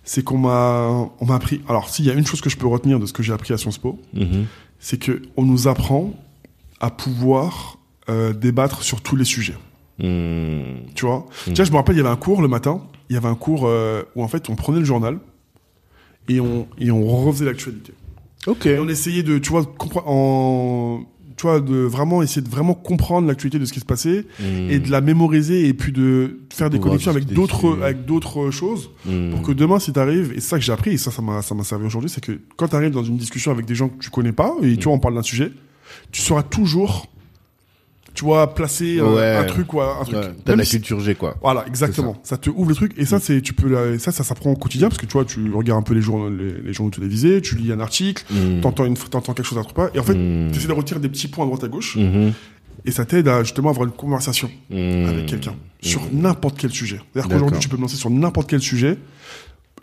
c'est qu'on m'a, on m'a appris. Alors, s'il y a une chose que je peux retenir de ce que j'ai appris à Sciences Po, Mhm. c'est que on nous apprend à pouvoir euh, débattre sur tous les sujets. Mmh. Tu vois? Déjà, je me rappelle, il y avait un cours le matin. Il y avait un cours euh, où en fait, on prenait le journal et on et on refaisait l'actualité. Ok. Et on essayait de, tu vois, en tu vois, de vraiment essayer de vraiment comprendre l'actualité de ce qui se passait Mmh. et de la mémoriser et puis de faire des connexions avec d'autres avec d'autres choses Mmh. pour que demain si t'arrives et c'est ça que j'ai appris et ça ça m'a ça m'a servi aujourd'hui c'est que quand t'arrives dans une discussion avec des gens que tu connais pas et tu vois on parle d'un sujet tu sauras toujours tu vois placer euh, Ouais. un truc ou un truc Ouais, T'as la culture G, quoi. voilà exactement ça. te ouvre le truc et ça c'est tu peux ça ça s'apprend au quotidien parce que tu vois tu regardes un peu les journaux les, les journaux télévisés tu lis un article Mmh. t'entends une t'entends quelque chose à pas et en fait Mmh. tu essaies de retirer des petits points à droite à gauche Mhm. et ça t'aide à justement avoir une conversation Mmh. avec quelqu'un sur n'importe quel sujet. C'est-à-dire qu'aujourd'hui, tu peux me lancer sur n'importe quel sujet.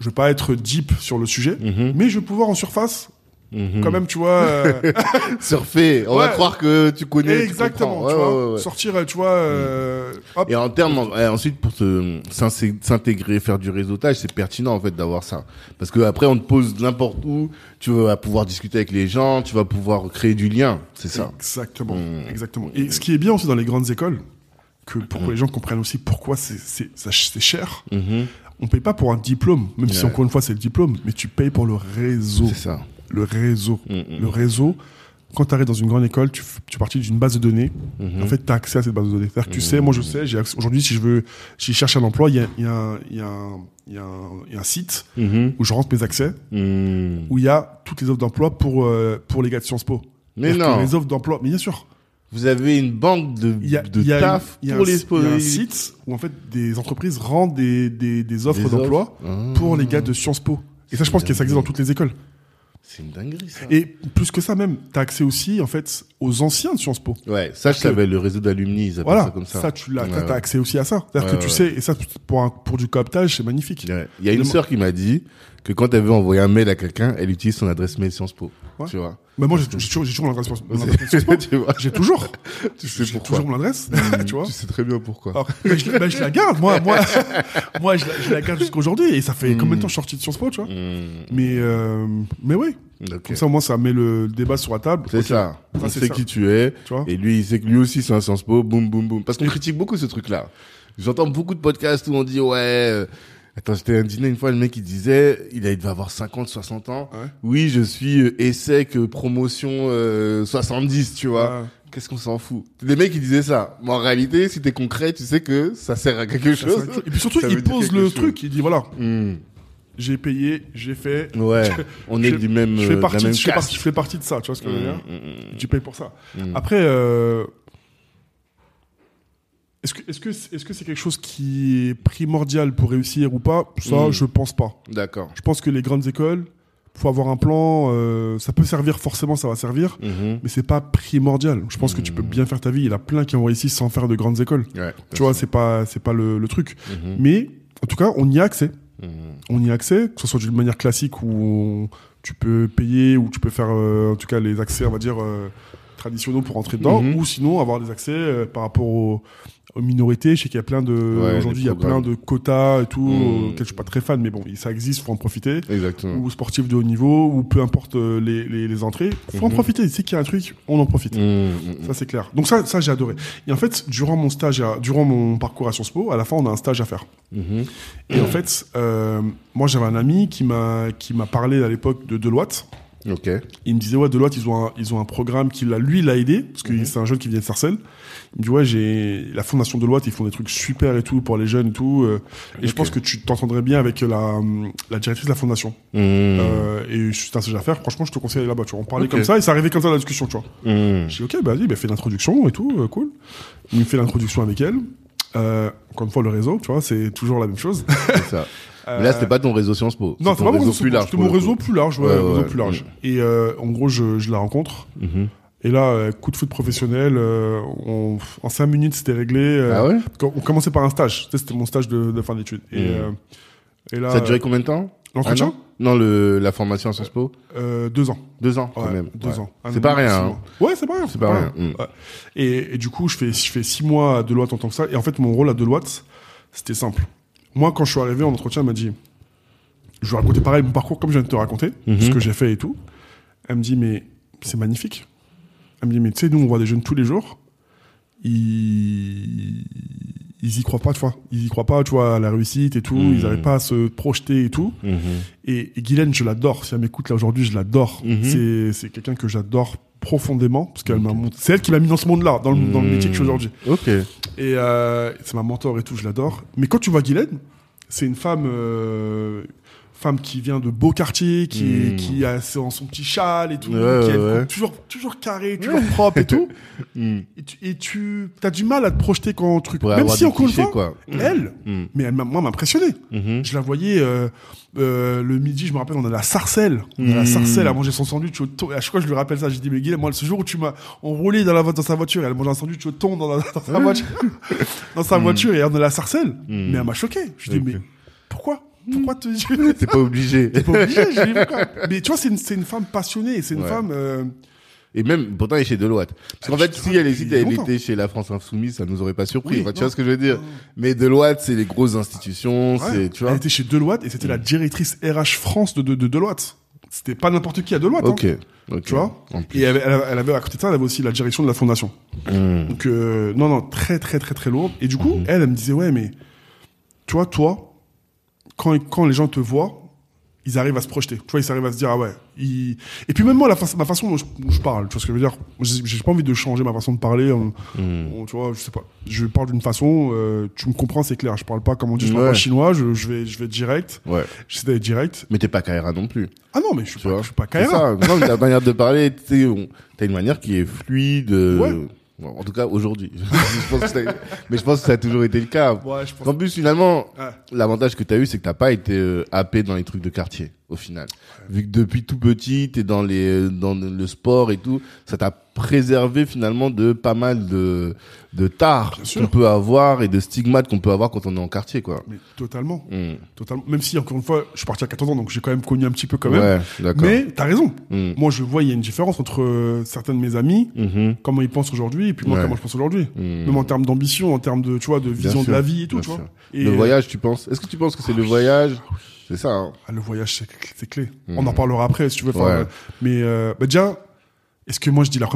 Je vais pas être deep sur le sujet, Mhm. mais je vais pouvoir en surface, Mhm. quand même, tu vois. euh, (laughs) Surfer. On va croire que tu connais. exactement, comprends. tu Ouais, vois. ouais. Sortir, euh, tu vois. euh, hop. Et en termes, ensuite pour s'insé- s'intégrer, faire du réseautage, c'est pertinent en fait d'avoir ça, parce que après on te pose n'importe où, tu vas pouvoir discuter avec les gens, tu vas pouvoir créer du lien, c'est ça. Exactement, Mm. exactement. Et ce qui est bien aussi dans les grandes écoles, que pour que les gens comprennent aussi pourquoi c'est cher. Mhm. On paye pas pour un diplôme, même si encore une fois c'est le diplôme, mais tu payes pour le réseau. C'est ça. Le réseau. Mhm. Le réseau, quand tu arrives dans une grande école, tu, tu partis d'une base de données. Mhm. En fait, tu as accès à cette base de données. C'est-à-dire que tu sais, moi je sais, j'ai accès- aujourd'hui, si je veux, si je cherche un emploi, il y a, y, a y, a y, a un- site Mhm. où je rentre mes accès, où il y a toutes les offres d'emploi pour, euh, pour les gars de Sciences Po. Mais non, Les offres d'emploi, mais bien sûr. vous avez une banque de, y a, de il y a taf il y a pour un, les il y a un site où en fait des entreprises rendent des, des, des offres d'emploi Ah. pour les gars de Sciences Po. Et ça, je pense que ça existe dans toutes les écoles. C'est une dinguerie ça. Et plus que ça même, tu as accès aussi en fait aux anciens de Sciences Po. Ouais, ça je savais, le réseau d'alumni, ils appellent Voilà, ça comme ça. ça, tu l'as, Ouais, t'as- ouais. accès aussi à ça. C'est-à-dire Ouais, que tu sais, et ça pour un, pour du cooptage, c'est magnifique. Il y a une sœur qui m'a dit que quand elle veut envoyer un mail à quelqu'un, elle utilise son adresse mail Sciences Po. Ouais. tu vois. Mais moi, j'ai toujours, toujours mon adresse, mon adresse mail sur tu vois. J'ai toujours. (laughs) Tu sais J'ai pourquoi. toujours mon adresse, (laughs) tu vois. Tu sais très bien pourquoi. Alors, mais je, je la garde, moi, moi, (laughs) moi, je la, je la garde jusqu'aujourd'hui. Et ça fait combien de temps je suis sorti de Sciences Po, tu vois. Hmm, Mais, euh, mais oui. ok. Comme ça, au moins, ça met le débat sur la table. C'est ça. Ça, c'est sait ça. qui tu es. Tu vois. Et lui, il sait que lui aussi, c'est un Sciences Po. Boum, boum, boum. Parce qu'on critique beaucoup ce truc-là. J'entends beaucoup de podcasts où on dit, ouais, euh, attends, j'étais à un dîner une fois, le mec, il disait, il, a- il devait avoir 50, 60 ans. Ouais. Oui, je suis euh, ESSEC euh, promotion euh, 70, tu vois. Ouais. Qu'est-ce qu'on s'en fout? Les mecs, ils disaient ça. Mais en réalité, si t'es concret, tu sais que ça sert à quelque Ça, chose. Et puis surtout, Ça il dire pose le chose. truc. Il dit, voilà, Hmm. j'ai payé, j'ai fait. Ouais, (laughs) on est du même, Je euh, fais de la partie, même je fais partie, je fais partie de ça, tu vois ce que je veux dire. Hmm, hmm, hmm. Tu payes pour ça. Mm. Après, euh, est-ce que c'est quelque chose qui est primordial pour réussir ou pas? Ça, Mm. je pense pas. D'accord. Je pense que les grandes écoles, faut avoir un plan. euh, ça peut servir forcément, ça va servir, Mhm. mais c'est pas primordial. Je pense que tu peux Mm. bien faire ta vie. Il y en a plein qui ont réussi sans faire de grandes écoles. Ouais. Tu vois, c'est pas c'est pas le, le truc. Mhm. Mais en tout cas, on y a accès. Mhm. On y a accès, que ce soit d'une manière classique où on- tu peux payer ou tu peux faire euh, en tout cas les accès, on va dire euh, traditionnels pour rentrer dedans, Mhm. ou sinon avoir des accès par rapport aux, aux minorités. Je sais qu'il y a plein de Ouais, aujourd'hui il y a plein de quotas et tout, Mhm. auxquels je suis pas très fan, mais bon, ça existe, faut en profiter. Exactement. Ou sportifs de haut niveau, ou peu importe euh, les, les, les entrées, faut en Mhm. profiter. C'est qu'il y a un truc, on en profite. Mhm, mhm. Ça c'est clair. Donc ça, ça j'ai adoré. Et en fait, durant mon stage, à- durant mon parcours à Sciences Po, à la fin, on a un stage à faire. Mhm. Et en fait, euh, moi j'avais un ami qui m'a qui m'a parlé à l'époque de Deloitte. Ok. Il me disait ouais Deloitte ils ont un, ils ont un programme qui l'a lui l'a aidé parce que Mhm. c'est un jeune qui vient de Sarcelles. Il me dit ouais j'ai la fondation Deloitte ils font des trucs super et tout pour les jeunes et tout. euh, et je pense que tu t'entendrais bien avec la la directrice de la fondation. Mhm. Euh, et c'est un stage à faire. Franchement je te conseille là-bas. Tu vois. On parlait comme ça et ça arrivait comme ça la discussion tu vois. Mhm. Je dis ok bah vas-y bah, fais l'introduction et tout euh, cool. Il me fait l'introduction avec elle. Euh, encore une fois le réseau tu vois c'est toujours la même chose. C'est ça. (laughs) Mais là, c'était pas ton réseau Sciences Po. Non, c'est pas mon réseau plus large. C'était mon réseau plus large, ouais, réseau plus large. Et euh, en gros, je, je la rencontre. Mhm. Et là, euh, coup de foot professionnel, euh, on- en cinq minutes, c'était réglé. euh, Ah ouais? On commençait par un stage. C'était mon stage de, de fin d'études. Et, euh, et là, Ça a duré combien de temps? L'entretien? Non, le, la formation à Sciences Po? Deux ans. Deux ans, quand Ouais, même. Deux Ouais. ans. C'est pas rien, hein. Ouais, c'est pas rien. C'est pas rien. Mm. Et du coup, je fais, je fais six mois à Deloitte en tant que ça. Et en fait, mon rôle à Deloitte, c'était simple. Moi, quand je suis arrivé en entretien, elle m'a dit, je vais raconter pareil mon parcours comme je viens de te raconter, Mhm. ce que j'ai fait et tout. Elle me dit, mais c'est magnifique. Elle me dit, mais tu sais, nous, on voit des jeunes tous les jours. Ils, ils y croient pas, tu vois. Ils y croient pas, tu vois, à la réussite et tout. Mhm. Ils n'arrivent pas à se projeter et tout. Mhm. Et, et Guylaine, je l'adore. Si elle m'écoute là aujourd'hui, je l'adore. C'est quelqu'un que j'adore profondément parce qu'elle m'a c'est elle qui m'a mis dans ce monde-là, dans le, dans le métier que je suis aujourd'hui. Ok. Et euh, c'est ma mentor et tout, je l'adore. Mais quand tu vois Guylaine, c'est une femme, euh, femme qui vient de beaux quartiers, qui, Mhm. qui a son, son petit châle et tout, Ouais, qui ouais, toujours, toujours carré, toujours propre et tout. Mhm. (laughs) Et tu, et tu as du mal à te projeter quand truc. Même si encore une fois, elle, Mhm. mais elle m'a, moi, m'a impressionné. Mhm. Je la voyais euh, euh, le midi, je me rappelle, on a la sarcelle. On a la sarcelle à manger son sandwich au thon. À chaque fois, je lui rappelle ça. J'ai dit, mais Guillaume, moi, ce jour où tu m'as enroulé dans, la, dans sa voiture, elle mangeait un sandwich au thon dans, la- dans sa voiture, (laughs) dans sa voiture et on a la sarcelle. Mais elle m'a choqué. Je dis, mais pourquoi te (laughs) T'es pas obligé. T'es pas obligé, pourquoi? (laughs) Mais tu vois, c'est une, c'est une femme passionnée. C'est une Ouais. femme. euh, Et même, pourtant, elle est chez Deloitte. Parce qu'en est fait, si elle, si depuis elle longtemps. chez la France Insoumise, ça nous aurait pas surpris. Oui, Enfin, tu non. vois ce que je veux dire? Mais Deloitte, c'est les grosses institutions, ouais. c'est, tu vois. Elle était chez Deloitte et c'était la directrice RH France de, de, de Deloitte. C'était pas n'importe qui à Deloitte. hein. Ok. Ok. Tu vois? En plus. Et elle, elle- elle avait, à côté de ça, elle avait aussi la direction de la fondation. Mhm. Donc, euh, non, non, très, très, très, très lourde. Et du coup, elle, elle me disait, ouais, mais, tu vois, toi, quand, quand les gens te voient, ils arrivent à se projeter. Tu vois, ils arrivent à se dire, ah ouais. ils- Et puis même moi, la fa- ma façon dont je, dont je parle, tu vois ce que je veux dire? J'ai pas envie de changer ma façon de parler. on- on- tu vois, je sais pas. Je parle d'une façon, euh, tu me comprends, c'est clair. Je parle pas comme on dit, je parle Ouais. pas chinois, je, je vais, je vais direct. Ouais. J'essaie d'être direct. Mais t'es pas Kaira non plus. Ah non, mais je suis Tu pas, je suis pas C'est KRA. ça. Non, mais ta manière de parler, t'as une manière qui est fluide. euh, Ouais. Bon, en tout cas, aujourd'hui. (laughs) Mais je pense que ça a toujours été le cas. Ouais, je pense. En plus, finalement, Ouais. l'avantage que t'as eu, c'est que t'as pas été euh, happé dans les trucs de quartier. Au final. Vu que depuis tout petit, t'es dans les dans le sport et tout, ça t'a préservé finalement de pas mal de de tares qu'on peut avoir et de stigmates qu'on peut avoir quand on est en quartier, quoi. Mais totalement. Hmm. Totalement. Même si, encore une fois, je suis parti à 14 ans, donc j'ai quand même connu un petit peu quand même. Ouais. Mais t'as raison. Hmm. Moi, je vois, il y a une différence entre euh, certains de mes amis, Mhm. comment ils pensent aujourd'hui, et puis moi, Ouais. comment je pense aujourd'hui. Hmm. Même en termes d'ambition, en termes de, tu vois, de vision de la vie et tout, tu vois. Et le euh, voyage, tu penses? Est-ce que tu penses que c'est le voyage C'est ça. Hein ah, le voyage, c'est clé. Hmm. On en parlera après, si tu veux. Ouais. euh, Mais euh, bah, déjà, est-ce que moi, je dis la,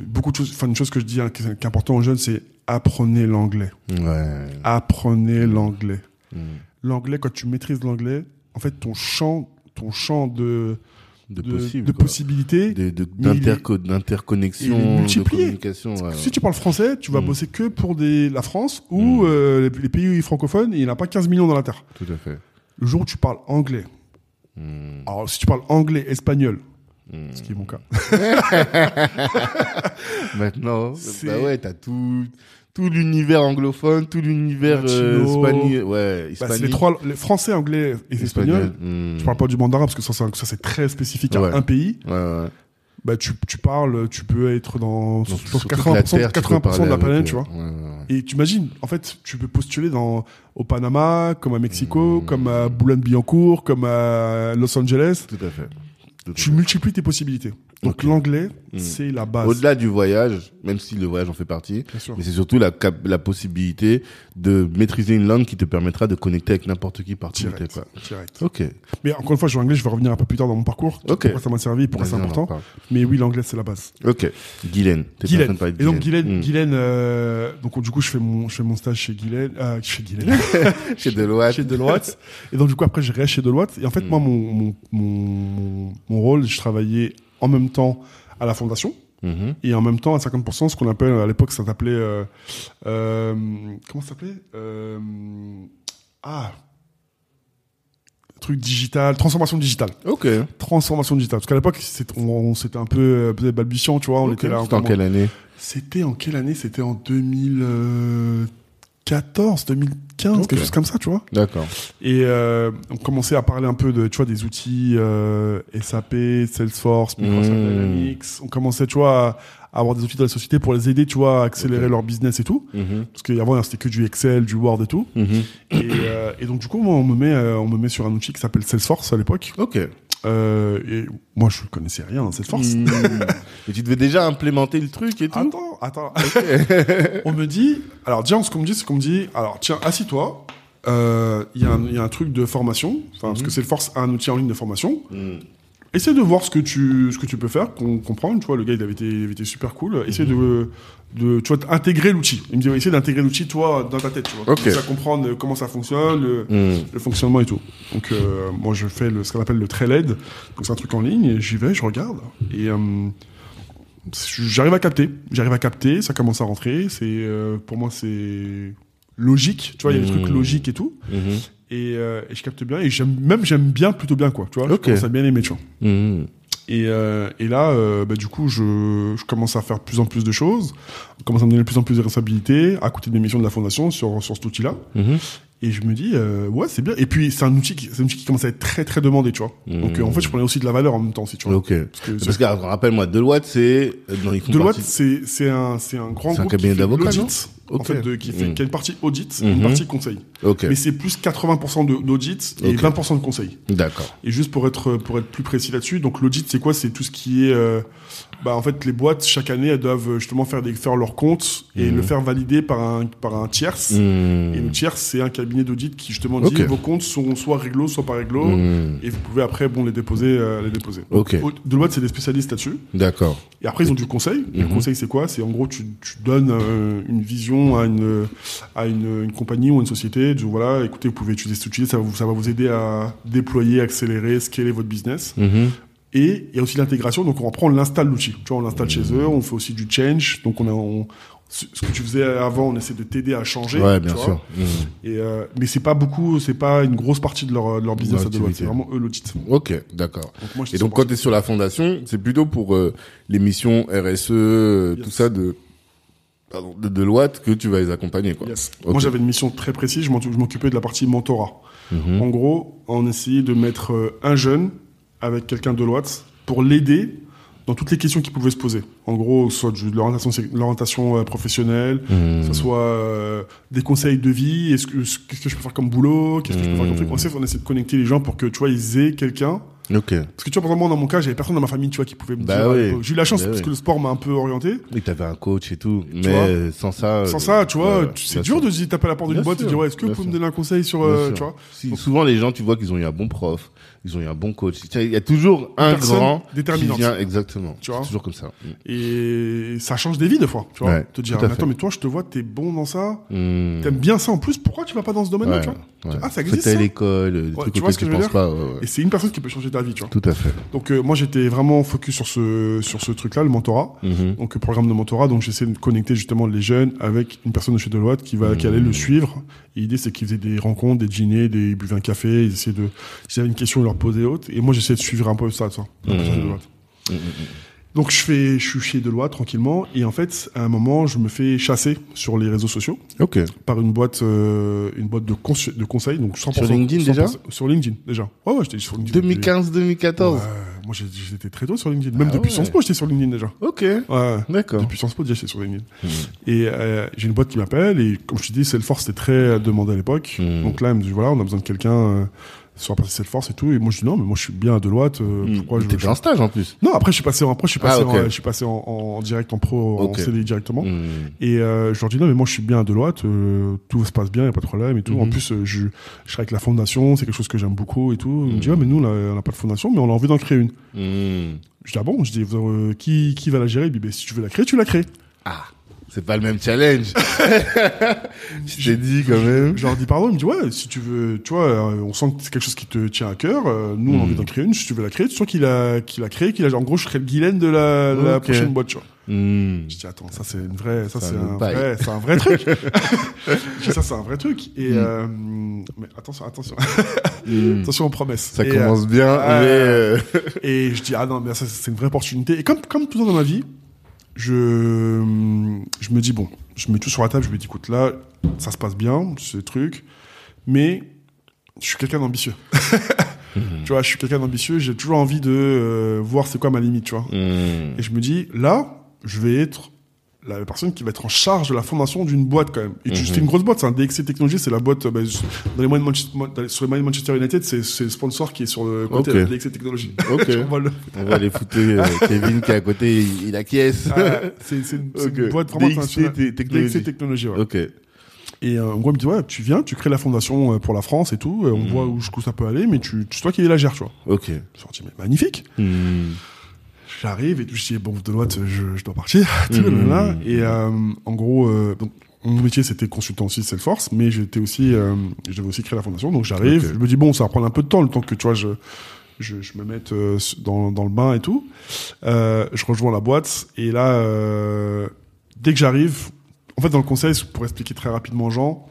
beaucoup de choses, enfin, une chose que je dis hein, qui est qui est important aux jeunes, c'est apprenez l'anglais. Ouais. Apprenez l'anglais. Hmm. L'anglais, quand tu maîtrises l'anglais, en fait, ton champ, ton champ de, De, de, possible. de quoi. possibilités, de- d'interconnexion, de communication. ouais, Si tu parles français, tu vas bosser que pour des, la France ou euh, les, les pays francophones, et il n'y en a pas 15 millions dans la Terre. Tout à fait. Le jour où tu parles anglais, Hmm. alors si tu parles anglais, espagnol, Hmm. ce qui est mon cas, (laughs) Maintenant, C'est- bah ouais, t'as tout, tout l'univers anglophone, tout l'univers euh, Latino. hispani- ouais, bah, hispanique. c'est les trois, les français, anglais et espagnol. Hmm. Je parle pas du mandarin parce que ça, c'est un- ça c'est très spécifique Ouais. à un pays. Ouais, ouais. Bah, tu, tu parles, tu peux être dans, Donc, sur sur toute 80%, la Terre, tu peux 80% de la planète, tu eux. vois. Ouais, ouais, ouais. Et tu imagines, en fait, tu peux postuler dans, au Panama, comme à Mexico, Mm. comme à Boulogne-Billancourt, comme à Los Angeles. Tout à fait. Tu multiplies tes possibilités. Donc l'anglais, Mm. c'est la base. Au-delà du voyage, même si le voyage en fait partie, mais c'est surtout la, possibilité de maîtriser une langue qui te permettra de connecter avec n'importe qui partout Direct. quoi. direct. Ok. Mais encore une fois, je vais anglais, je vais revenir un peu plus tard dans mon parcours. Ok. Pourquoi ça m'a servi pourquoi c'est important. Mais oui, l'anglais, c'est la base. Ok. Guylaine. Guylaine. train de Et donc Guylaine, Hmm. Guylaine, euh, donc du coup, je fais mon, je fais mon stage chez Guylaine, euh, chez Guylaine, (laughs) Chez Deloitte. chez Deloitte. Et donc du coup, après, je reste chez Deloitte. Et en fait, Mm. moi, mon, mon, mon, mon rôle, je travaillais en même temps à la fondation. Mhm. et en même temps à 50% ce qu'on appelle à l'époque ça s'appelait euh, euh, comment ça s'appelait euh, ah truc digital transformation digitale Ok. transformation digitale parce qu'à l'époque c'était on, on- c'était un peu euh, peut-être balbutiant tu vois on était là C'était en quelle année? C'était en quelle année? C'était en 2014 2015 Ok. quelque chose comme ça tu vois D'accord. et euh, on commençait à parler un peu de, tu vois, des outils euh, SAP, Salesforce, Microsoft Mmh. Dynamics. On commençait, tu vois, à, avoir des outils de la société pour les aider, tu vois, à accélérer leur business et tout. Mhm. Parce qu'avant, c'était que du Excel, du Word et tout. Mhm. Et, euh, et donc, du coup, moi, on me met, euh, on me met sur un outil qui s'appelle Salesforce à l'époque. Ok. Euh, et moi, je connaissais rien à Salesforce. Hmm. (laughs) Et tu devais déjà implémenter le truc et tout Attends, attends. (laughs) on me dit, alors déjà, ce qu'on me dit, c'est qu'on me dit, alors tiens, assis-toi. Euh, Il y, a un- il y a un truc de formation, enfin, parce que Salesforce a un outil en ligne de formation. Hmm. Essaye de voir ce que tu, ce que tu peux faire, qu'on comprenne. Tu vois, le gars, il avait été, il avait été super cool. Essaye de, de, tu vois, intégrer l'outil. Il me dit, essaye d'intégrer l'outil, toi, dans ta tête, tu vois. Ok. Commencer à comprendre comment ça fonctionne, le, Hmm. le fonctionnement et tout. Donc, euh, moi, je fais le, ce qu'on appelle le Trailhead. Donc, c'est un truc en ligne, et j'y vais, je regarde. Et, euh, j'arrive à capter. J'arrive à capter, ça commence à rentrer. C'est, euh, pour moi, c'est logique. Tu vois, il y a des Mhm. trucs logiques et tout. Mhm. Et, euh, et je capte bien. Et j'aime, même, j'aime bien, plutôt bien, quoi. Tu vois, Ok. je commence à bien aimer, tu vois. Mhm. Et, euh, et là, euh, bah, du coup, je, je commence à faire plus en plus de choses. On commence à me donner de plus en plus de responsabilités, à côté des missions de la fondation sur, sur cet outil-là. Mhm. Et je me dis, euh, ouais, c'est bien. Et puis, c'est un outil qui, c'est un outil qui commence à être très, très demandé, tu vois. Mhm. Donc, euh, en fait, je prenais aussi de la valeur en même temps aussi, tu vois. Ok. Parce que que, rappelle-moi, Deloitte, c'est, Deloitte, partie- c'est, c'est un, c'est un grand C'est un cabinet d'avocats, non en fait, de, qui fait, Mhm. qui a une partie audit et une Mhm. partie conseil. Ok. Mais c'est plus 80% de- d'audit et Ok. 20% de conseil. D'accord. Et juste pour être pour être plus précis là-dessus, donc l'audit c'est quoi? C'est tout ce qui est euh, bah en fait les boîtes chaque année elles doivent justement faire des faire leurs comptes et Mhm. le faire valider par un par un tierce. Hmm. Et le tierce c'est un cabinet d'audit qui justement dit Ok. vos comptes sont soit réglo soit pas réglo Hmm. et vous pouvez après bon les déposer euh, les déposer. Ok. Au- Deloitte c'est des spécialistes là-dessus. D'accord. Et après ils ont du conseil. Le conseil c'est quoi? C'est en gros tu, tu donnes euh, une vision à une à une, une compagnie ou une société. Dis, voilà écoutez vous pouvez utiliser cet outil ça va vous ça va vous aider à déployer accélérer scaler votre business. Et il y a aussi l'intégration, donc on reprend, on l'installe l'outil. Tu vois, on l'installe chez eux, on fait aussi du change. Donc on a, on- ce que tu faisais avant, on essaie de t'aider à changer. Ouais, tu bien vois. sûr. Mhm. Et euh, mais c'est pas beaucoup, c'est pas une grosse partie de leur, de leur business à Deloitte. C'est vraiment eux l'audit. Ok, d'accord. Et donc, quand tu es sur la fondation, c'est plutôt pour euh, les missions RSE, euh, Yes. tout ça, de pardon, de Deloitte que tu vas les accompagner, quoi. Yes. Moi, j'avais une mission très précise. Je m'occupais de la partie mentorat. Mhm. En gros, on essayait de mettre un jeune avec quelqu'un de Deloitte pour l'aider dans toutes les questions qui pouvaient se poser. En gros, soit de l'orientation, euh, professionnelle, que ce soit euh, des conseils de vie, est-ce que qu'est-ce que je peux faire comme boulot, qu'est-ce que je peux faire comme truc. On essaie, on essaie de connecter les gens pour que tu vois ils aient quelqu'un. Parce que tu vois, par exemple, moi, dans mon cas, j'avais personne dans ma famille, tu vois, qui pouvait me Bah dire. oui. euh, J'ai eu la chance Bah parce oui. que le sport m'a un peu orienté. Et t'avais un coach et tout. Mais vois sans ça. Sans ça, tu vois, c'est dur de taper à la porte d'une boîte et dire ouais, est-ce que vous pouvez me donner un conseil sur, euh, tu vois, Si, souvent les gens, tu vois qu'ils ont eu un bon prof, ils ont eu un bon coach. Il y a toujours un grand déterminante. qui vient exactement. Tu vois C'est toujours comme ça. et ça change des vies des fois, tu vois. Ouais, te dire mais attends, mais toi, je te vois, t'es bon dans ça, Hmm. t'aimes bien ça en plus, pourquoi tu vas pas dans ce domaine-là, Ouais, tu vois ouais. Ah, ça existe, l'école, des Ouais, trucs tu vois auxquels ce que tu je veux penses dire pas. ouais, ouais. Et c'est une personne qui peut changer ta vie, tu vois. Tout à fait. Donc euh, moi, j'étais vraiment focus sur ce sur ce truc-là, le mentorat. Mhm. Donc euh, programme de mentorat, donc j'essaie de connecter justement les jeunes avec une personne de chez Deloitte qui va qui allait le suivre. Et l'idée c'est qu'ils faisaient des rencontres, des dîners, des buvaient un café, ils essayaient de s'ils avaient une question leur posaient autre. Et moi j'essaie de suivre un peu ça, de Deloitte. Mhm. Donc je fais je suis chez Deloitte tranquillement et en fait à un moment je me fais chasser sur les réseaux sociaux par une boîte euh, une boîte de conse- de conseils donc 100% Sur LinkedIn, 100% déjà sur LinkedIn déjà. Ouais ouais, j'étais sur LinkedIn. 2015-2014. Ouais, moi j'ai- j'étais très tôt sur LinkedIn. Même Ah depuis ouais. Sciences Po, j'étais sur LinkedIn déjà. Ok. Ouais. D'accord. Depuis Sciences Po, déjà, j'étais sur LinkedIn. Et euh, j'ai une boîte qui m'appelle et comme je te dis, Salesforce c'était très demandé à l'époque. Donc là, elle me dit voilà, on a besoin de quelqu'un euh, sur la partie Salesforce et tout. Et moi je dis non, mais moi je suis bien à Deloitte. euh, pourquoi je, T'étais je- en stage en plus. Non, après je suis passé en, après je suis passé, Ah, en, je suis passé en, en direct en pro, Ok. en CDI directement. Mhm. Et euh, je leur dis non, mais moi je suis bien à Deloitte, euh, tout se passe bien, y a pas de problème et tout. En Mhm. plus, euh, je, je serai avec la fondation, c'est quelque chose que j'aime beaucoup et tout. Il me Mhm. ah, mais nous là, on n'a pas de fondation, mais on a envie d'en créer une. Je dis ah bon, je dis euh, qui qui va la gérer? Il me dit si tu veux la créer, tu la crées. Ah, c'est pas le même challenge. (laughs) Je t'ai dit quand même. Je leur dis pardon, il me dit ouais, si tu veux, tu vois, euh, on sent que c'est quelque chose qui te tient à cœur. euh, nous, on a Mhm. envie d'en créer une. Si tu veux la créer, tu sens qu'il a qu'il a créé, qu'il a en gros, je serais le Guylaine de la, prochaine boîte. Tu vois. Mhm. Je dis attends, ça c'est une vraie, ça C'est c'est un bail. vrai, c'est un vrai truc. je dis (laughs) (laughs) ça c'est un vrai truc. Et Mm. euh, mais attention, attention, Mhm. attention aux promesses. Ça Et, commence bien, euh, mais euh, Et je dis ah non mais ça c'est une vraie opportunité. Et comme comme tout dans ma vie, je je me dis bon, je mets tout sur la table. Je me dis écoute là, ça se passe bien, ce truc, mais je suis quelqu'un d'ambitieux. (laughs) Tu vois, je suis quelqu'un d'ambitieux. J'ai toujours envie de euh, voir c'est quoi ma limite, tu vois. mhm. Et je me dis là, je vais être la personne qui va être en charge de la fondation d'une boîte quand même. Et Mhm. c'est une grosse boîte, c'est un DXC Technologies, c'est la boîte euh, bah, dans les moyens Manchester, sur les moyens de Manchester United, c'est c'est le sponsor qui est sur le côté de DXC Technologies. Ok. (laughs) On va le- On va aller foutre euh, Kevin qui est à côté, il, il acquiesce. Ah, c'est c'est une, c'est une boîte vraiment DXC Technologies. DXC Technologies, ouais. Ok. Et euh, en gros, il me dit, ouais, tu viens, tu crées la fondation euh, pour la France et tout, on Mhm. voit où jusqu'où ça peut aller, mais tu, tu, c'est toi qui la gère, tu vois. Ok. Je suis dit, mais magnifique. Mhm. J'arrive et je dis, bon, Deloitte, je, je dois partir. (laughs) là. Et euh, en gros, euh, donc, mon métier, c'était consultant aussi Salesforce, mais j'étais aussi, euh, je devais aussi créer la fondation. Donc j'arrive, je me dis, bon, ça va prendre un peu de temps, le temps que, tu vois, je, je, je me mette euh, dans, dans le bain et tout. Euh, je rejoins la boîte, et là, euh, dès que j'arrive, en fait, dans le conseil, pour expliquer très rapidement aux gens,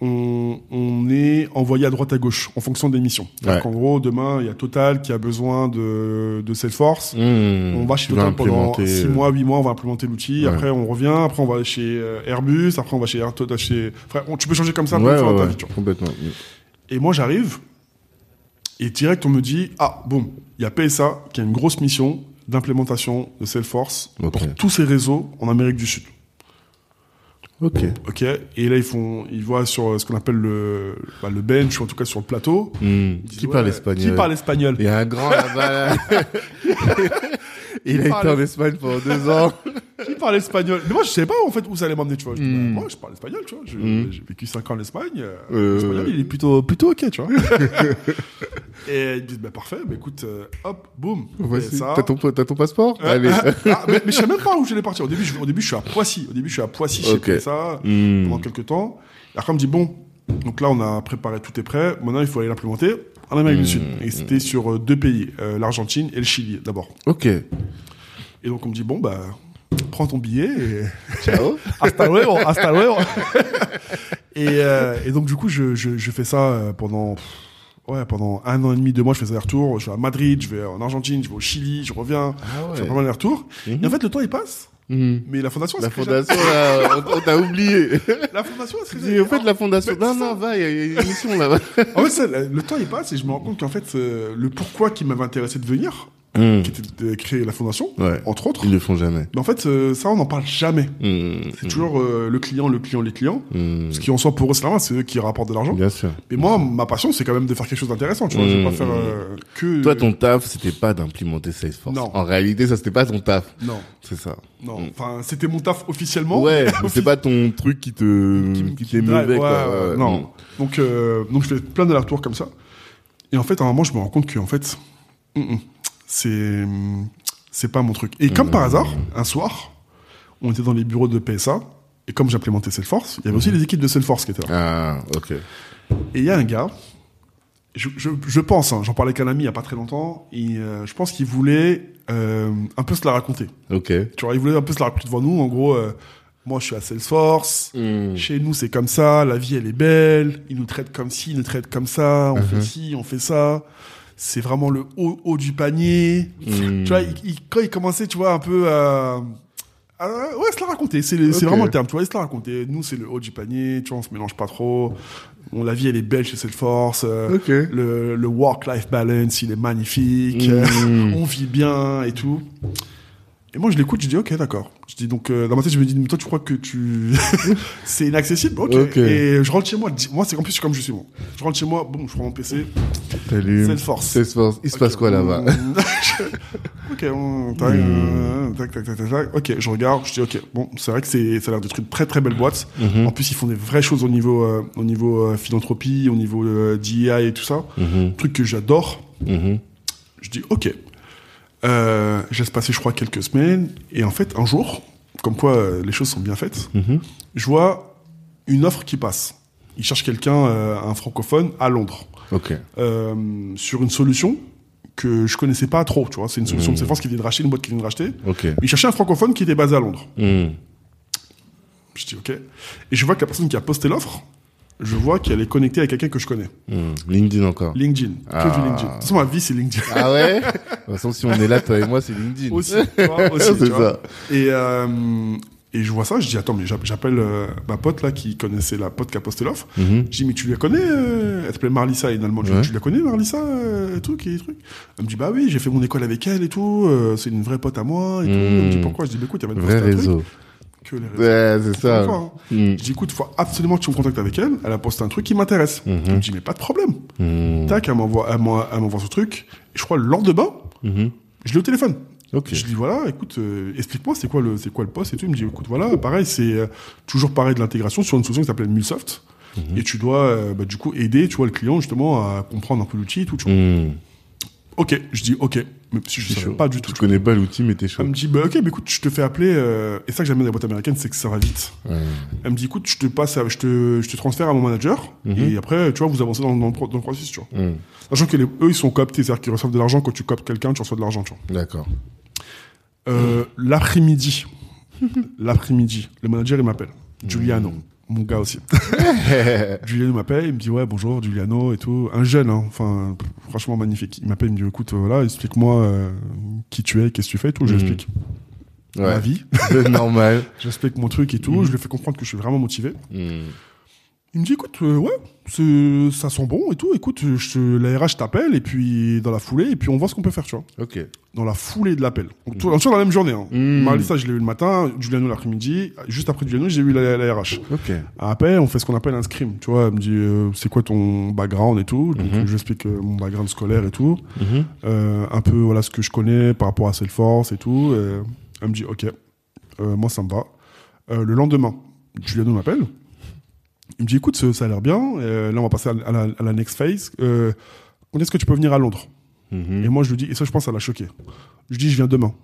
on, on est envoyé à droite à gauche en fonction des missions. Ouais. En gros, demain, il y a Total qui a besoin de, de Salesforce. Mhm. On va chez Total pendant implémenter, 6 euh, mois, 8 mois, on va implémenter l'outil. Ouais. Après, on revient. Après, on va chez euh, Airbus. Après, on va chez Total, chez... Frère, on- tu peux changer comme ça Ouais, dans ta vie, complètement. Et moi, j'arrive. Et direct, on me dit, ah, bon, il y a PSA qui a une grosse mission d'implémentation de Salesforce Ok. pour tous ces réseaux en Amérique du Sud. Ok. Ok. Et là, ils font, ils voient sur euh, ce qu'on appelle le, bah, le bench, ou en tout cas sur le plateau. Ils disent, Qui ouais, parle espagnol Qui parle espagnol Il y a un grand là-bas. là. (laughs) Il a été en Espagne pendant deux ans. (laughs) Qui parle espagnol? Mais moi, je savais pas en fait où ça allait m'emmener, tu vois. Mm. bah, moi, je parle espagnol, tu vois. Mm. J'ai vécu 5 ans en Espagne. euh, Euh, L'espagnol, il est plutôt, plutôt ok, tu vois. (laughs) et ils disent, bah parfait, bah écoute, euh, hop, boum. Ça- T'as ton, ton passeport? Euh, Allez. ah, mais, mais je sais même pas où j'allais partir. Au début, je, au début, je suis à Poissy. Au début, je suis à Poissy chez Ok. PSA Mhm. pendant quelques temps. Et après, on me dit, bon, donc là, on a préparé, tout est prêt. Maintenant, il faut aller l'implémenter en Amérique du Sud. Et c'était sur euh, deux pays, euh, l'Argentine et le Chili, d'abord. Ok. Et donc, on me dit, bon, bah, prends ton billet et (laughs) Ciao. (laughs) hasta luego, hasta luego. (laughs) et, euh, et donc, du coup, je, je, je fais ça pendant, ouais, pendant un an et demi, deux mois, je fais des retours. Je vais à Madrid, je vais en Argentine, je vais au Chili, je reviens. Ah Je fais pas mal de retours. Mhm. Et en fait, le temps, il passe. Mhm. Mais la fondation, La fondation, là, on, on t'a oublié. la fondation, dis, au fait, la fondation. Non, c'est non, va, il y a une émission là-bas. En fait, ça, le le temps il passe et je me rends compte qu'en fait, euh, le pourquoi qui m'avait intéressé de venir, Mhm. qui était de créer la fondation, Ouais. entre autres, Ils le font jamais. mais en fait, euh, ça, on n'en parle jamais. Mhm. C'est toujours euh, le client, le client, les clients. Mhm. Ce qui en soit pour eux, c'est c'est eux qui rapportent de l'argent. Bien sûr. Mais moi, ma passion, c'est quand même de faire quelque chose d'intéressant, tu vois. Je vais pas faire euh, que. Toi, ton taf, c'était pas d'implémenter Salesforce. Non. En réalité, ça, c'était pas ton taf. Non, C'est ça. non. Enfin, c'était mon taf officiellement. Ouais, (laughs) c'est pas ton truc qui te, Qui- qui, qui mauvais, ouais, quoi. ouais, non. Donc, euh, donc je fais plein d'allers-retours comme ça. Et en fait, à un moment, je me rends compte que, en fait, mm, mm, c'est, c'est pas mon truc. Et comme par hasard, un soir, on était dans les bureaux de PSA. Et comme j'implémentais Salesforce, il y avait aussi les équipes de Salesforce qui étaient là. Ah, ok. Et il y a un gars, je, je, je pense, hein, j'en parlais avec un ami il y a pas très longtemps, et euh, je pense qu'il voulait euh, un peu se la raconter. Ok. Tu vois, il voulait un peu se la raconter devant nous. En gros, euh, moi, je suis à Salesforce. Mm. Chez nous, c'est comme ça. La vie, elle est belle. Ils nous traitent comme ci, ils nous traitent comme ça. On fait ci, on fait ça. C'est vraiment le haut, haut du panier. Mm. Tu vois, il, il- quand il commençait, tu vois, un peu à... à- ouais, se la raconter. C'est vraiment le terme. Tu vois, il se la raconter. Nous, c'est le haut du panier. Tu vois, on se mélange pas trop. Bon, la vie, elle est belle chez Salesforce. Euh, Ok. Le, le work-life balance, il est magnifique. Mm. (laughs) on vit bien et tout. Et moi, je l'écoute, je dis, ok, d'accord. Je dis, donc, euh, dans ma tête, je me dis, mais toi, tu crois que tu. (laughs) c'est inaccessible? Ok. Ok. Et je rentre chez moi. Moi, c'est en plus, comme je suis bon. Je rentre chez moi, bon, je prends mon PC. Salut. Salesforce. Salesforce. Il se passe quoi là-bas? (laughs) Ok, on... tac, euh, tac, tac, tac, tac, tac. Ok, je regarde, je dis, ok, bon, c'est vrai que c'est, ça a l'air d'être une très très belle boîte. Mhm. En plus, ils font des vraies choses au niveau, euh, au niveau euh, philanthropie, au niveau euh, d'IA et tout ça. Mhm. Truc que j'adore. Mhm. Je dis ok. Euh, je laisse passer, je crois, quelques semaines. Et en fait, un jour, comme quoi euh, les choses sont bien faites, Mhm. je vois une offre qui passe. Il cherche quelqu'un, euh, un francophone, à Londres, euh, sur une solution que je connaissais pas trop. Tu vois, c'est une solution Mhm. de Salesforce qui vient de racheter, une boîte qui vient de racheter. Ok. Il cherchait un francophone qui était basé à Londres. Mm. Je dis ok. Et je vois que la personne qui a posté l'offre, je vois qu'elle est connectée avec quelqu'un que je connais. Mm. LinkedIn encore. LinkedIn. Que Ah. du LinkedIn. De toute façon, ma vie, c'est LinkedIn. Ah ouais (laughs) De toute façon, si on est là, toi et moi, c'est LinkedIn. aussi, tu vois, (laughs) aussi, vois. Et, euh, et je vois ça, je dis, attends, mais j'app- j'appelle euh, ma pote là qui connaissait la pote qui a posté l'offre. Mhm. Je dis, mais tu la connais euh Elle s'appelait Marlissa. Je dis, Ouais. Tu la connais, Marlissa euh, et tout, qui est truc? Elle me dit, bah oui, j'ai fait mon école avec elle et tout, c'est une vraie pote à moi et tout. Elle me dit, Mm. pourquoi? Je dis, bah écoute, elle m'a Vrai posté un réseau. truc. Que les réseaux. Ouais, c'est ça. hein. Mm. Je dis, écoute, faut absolument que tu me contactes avec elle. Elle a posté un truc qui m'intéresse. Mhm. Elle me dit, mais pas de problème. Mm. Tac, elle m'envoie, elle m'envoie ce truc. Et je crois, le lendemain, Mhm. je l'ai au téléphone. Je dis voilà, écoute, euh, explique-moi c'est quoi le c'est quoi le poste et tout. Il me dit écoute voilà, pareil c'est euh, toujours pareil de l'intégration sur une solution qui s'appelle Mulsoft Mhm. et tu dois euh, bah, du coup aider tu vois le client justement à comprendre un peu l'outil et tout. Tu vois. Mm. Ok, je dis ok, mais si je savais pas du tout. Tu connais pas l'outil, mais t'es chaud. Elle me dit bah ok, mais écoute, je te fais appeler euh, et ça que j'aime bien dans les boîtes américaines, c'est que ça va vite. Ouais. Elle me dit écoute, je te passe, à- je te je te transfère à mon manager Mhm. et après tu vois vous avancez dans, dans, le pro- dans le processus tu vois. Mm. Sachant que les, eux ils sont cooptés, c'est-à-dire qu'ils reçoivent de l'argent quand tu cooptes quelqu'un, tu reçois de l'argent tu vois. D'accord. Euh, L'après-midi, (laughs) l'après-midi, le manager il m'appelle, Giuliano, mon gars aussi. (laughs) (laughs) Giuliano m'appelle, il me dit ouais bonjour Giuliano et tout, un jeune, hein, enfin franchement magnifique. Il m'appelle, il me dit écoute euh, voilà, explique-moi euh, qui tu es, qu'est-ce que tu fais et tout. Mhm. J'explique ma Ouais. vie, C'est (laughs) normal. j'explique mon truc et tout. Je lui fais comprendre que je suis vraiment motivé. Mm. Il me dit écoute euh, ouais, ça sent bon et tout. Écoute, je te, la RH t'appelle et puis dans la foulée et puis on voit ce qu'on peut faire, tu vois. Ok. Dans la foulée de l'appel. Donc tout, sur la même journée. Hein. Marlissa, je l'ai eu le matin, Giuliano l'après-midi. Juste après Giuliano, j'ai eu la, la RH. Ok. Après, on fait ce qu'on appelle un scrim. Tu vois, elle me dit euh, c'est quoi ton background et tout? Donc, Mhm. euh, je lui explique euh, mon background scolaire et tout. Mhm. Euh, un peu voilà ce que je connais par rapport à Salesforce et tout. Euh, elle me dit ok, euh, moi ça me va. Euh, le lendemain, Giuliano m'appelle. Il me dit écoute, ça, a l'air bien. Euh, là, on va passer à, la, à la next phase. Euh, quand est-ce que tu peux venir à Londres? Mhm. Et moi, je lui dis, et ça, je pense, ça l'a choqué. Je lui dis, je viens demain.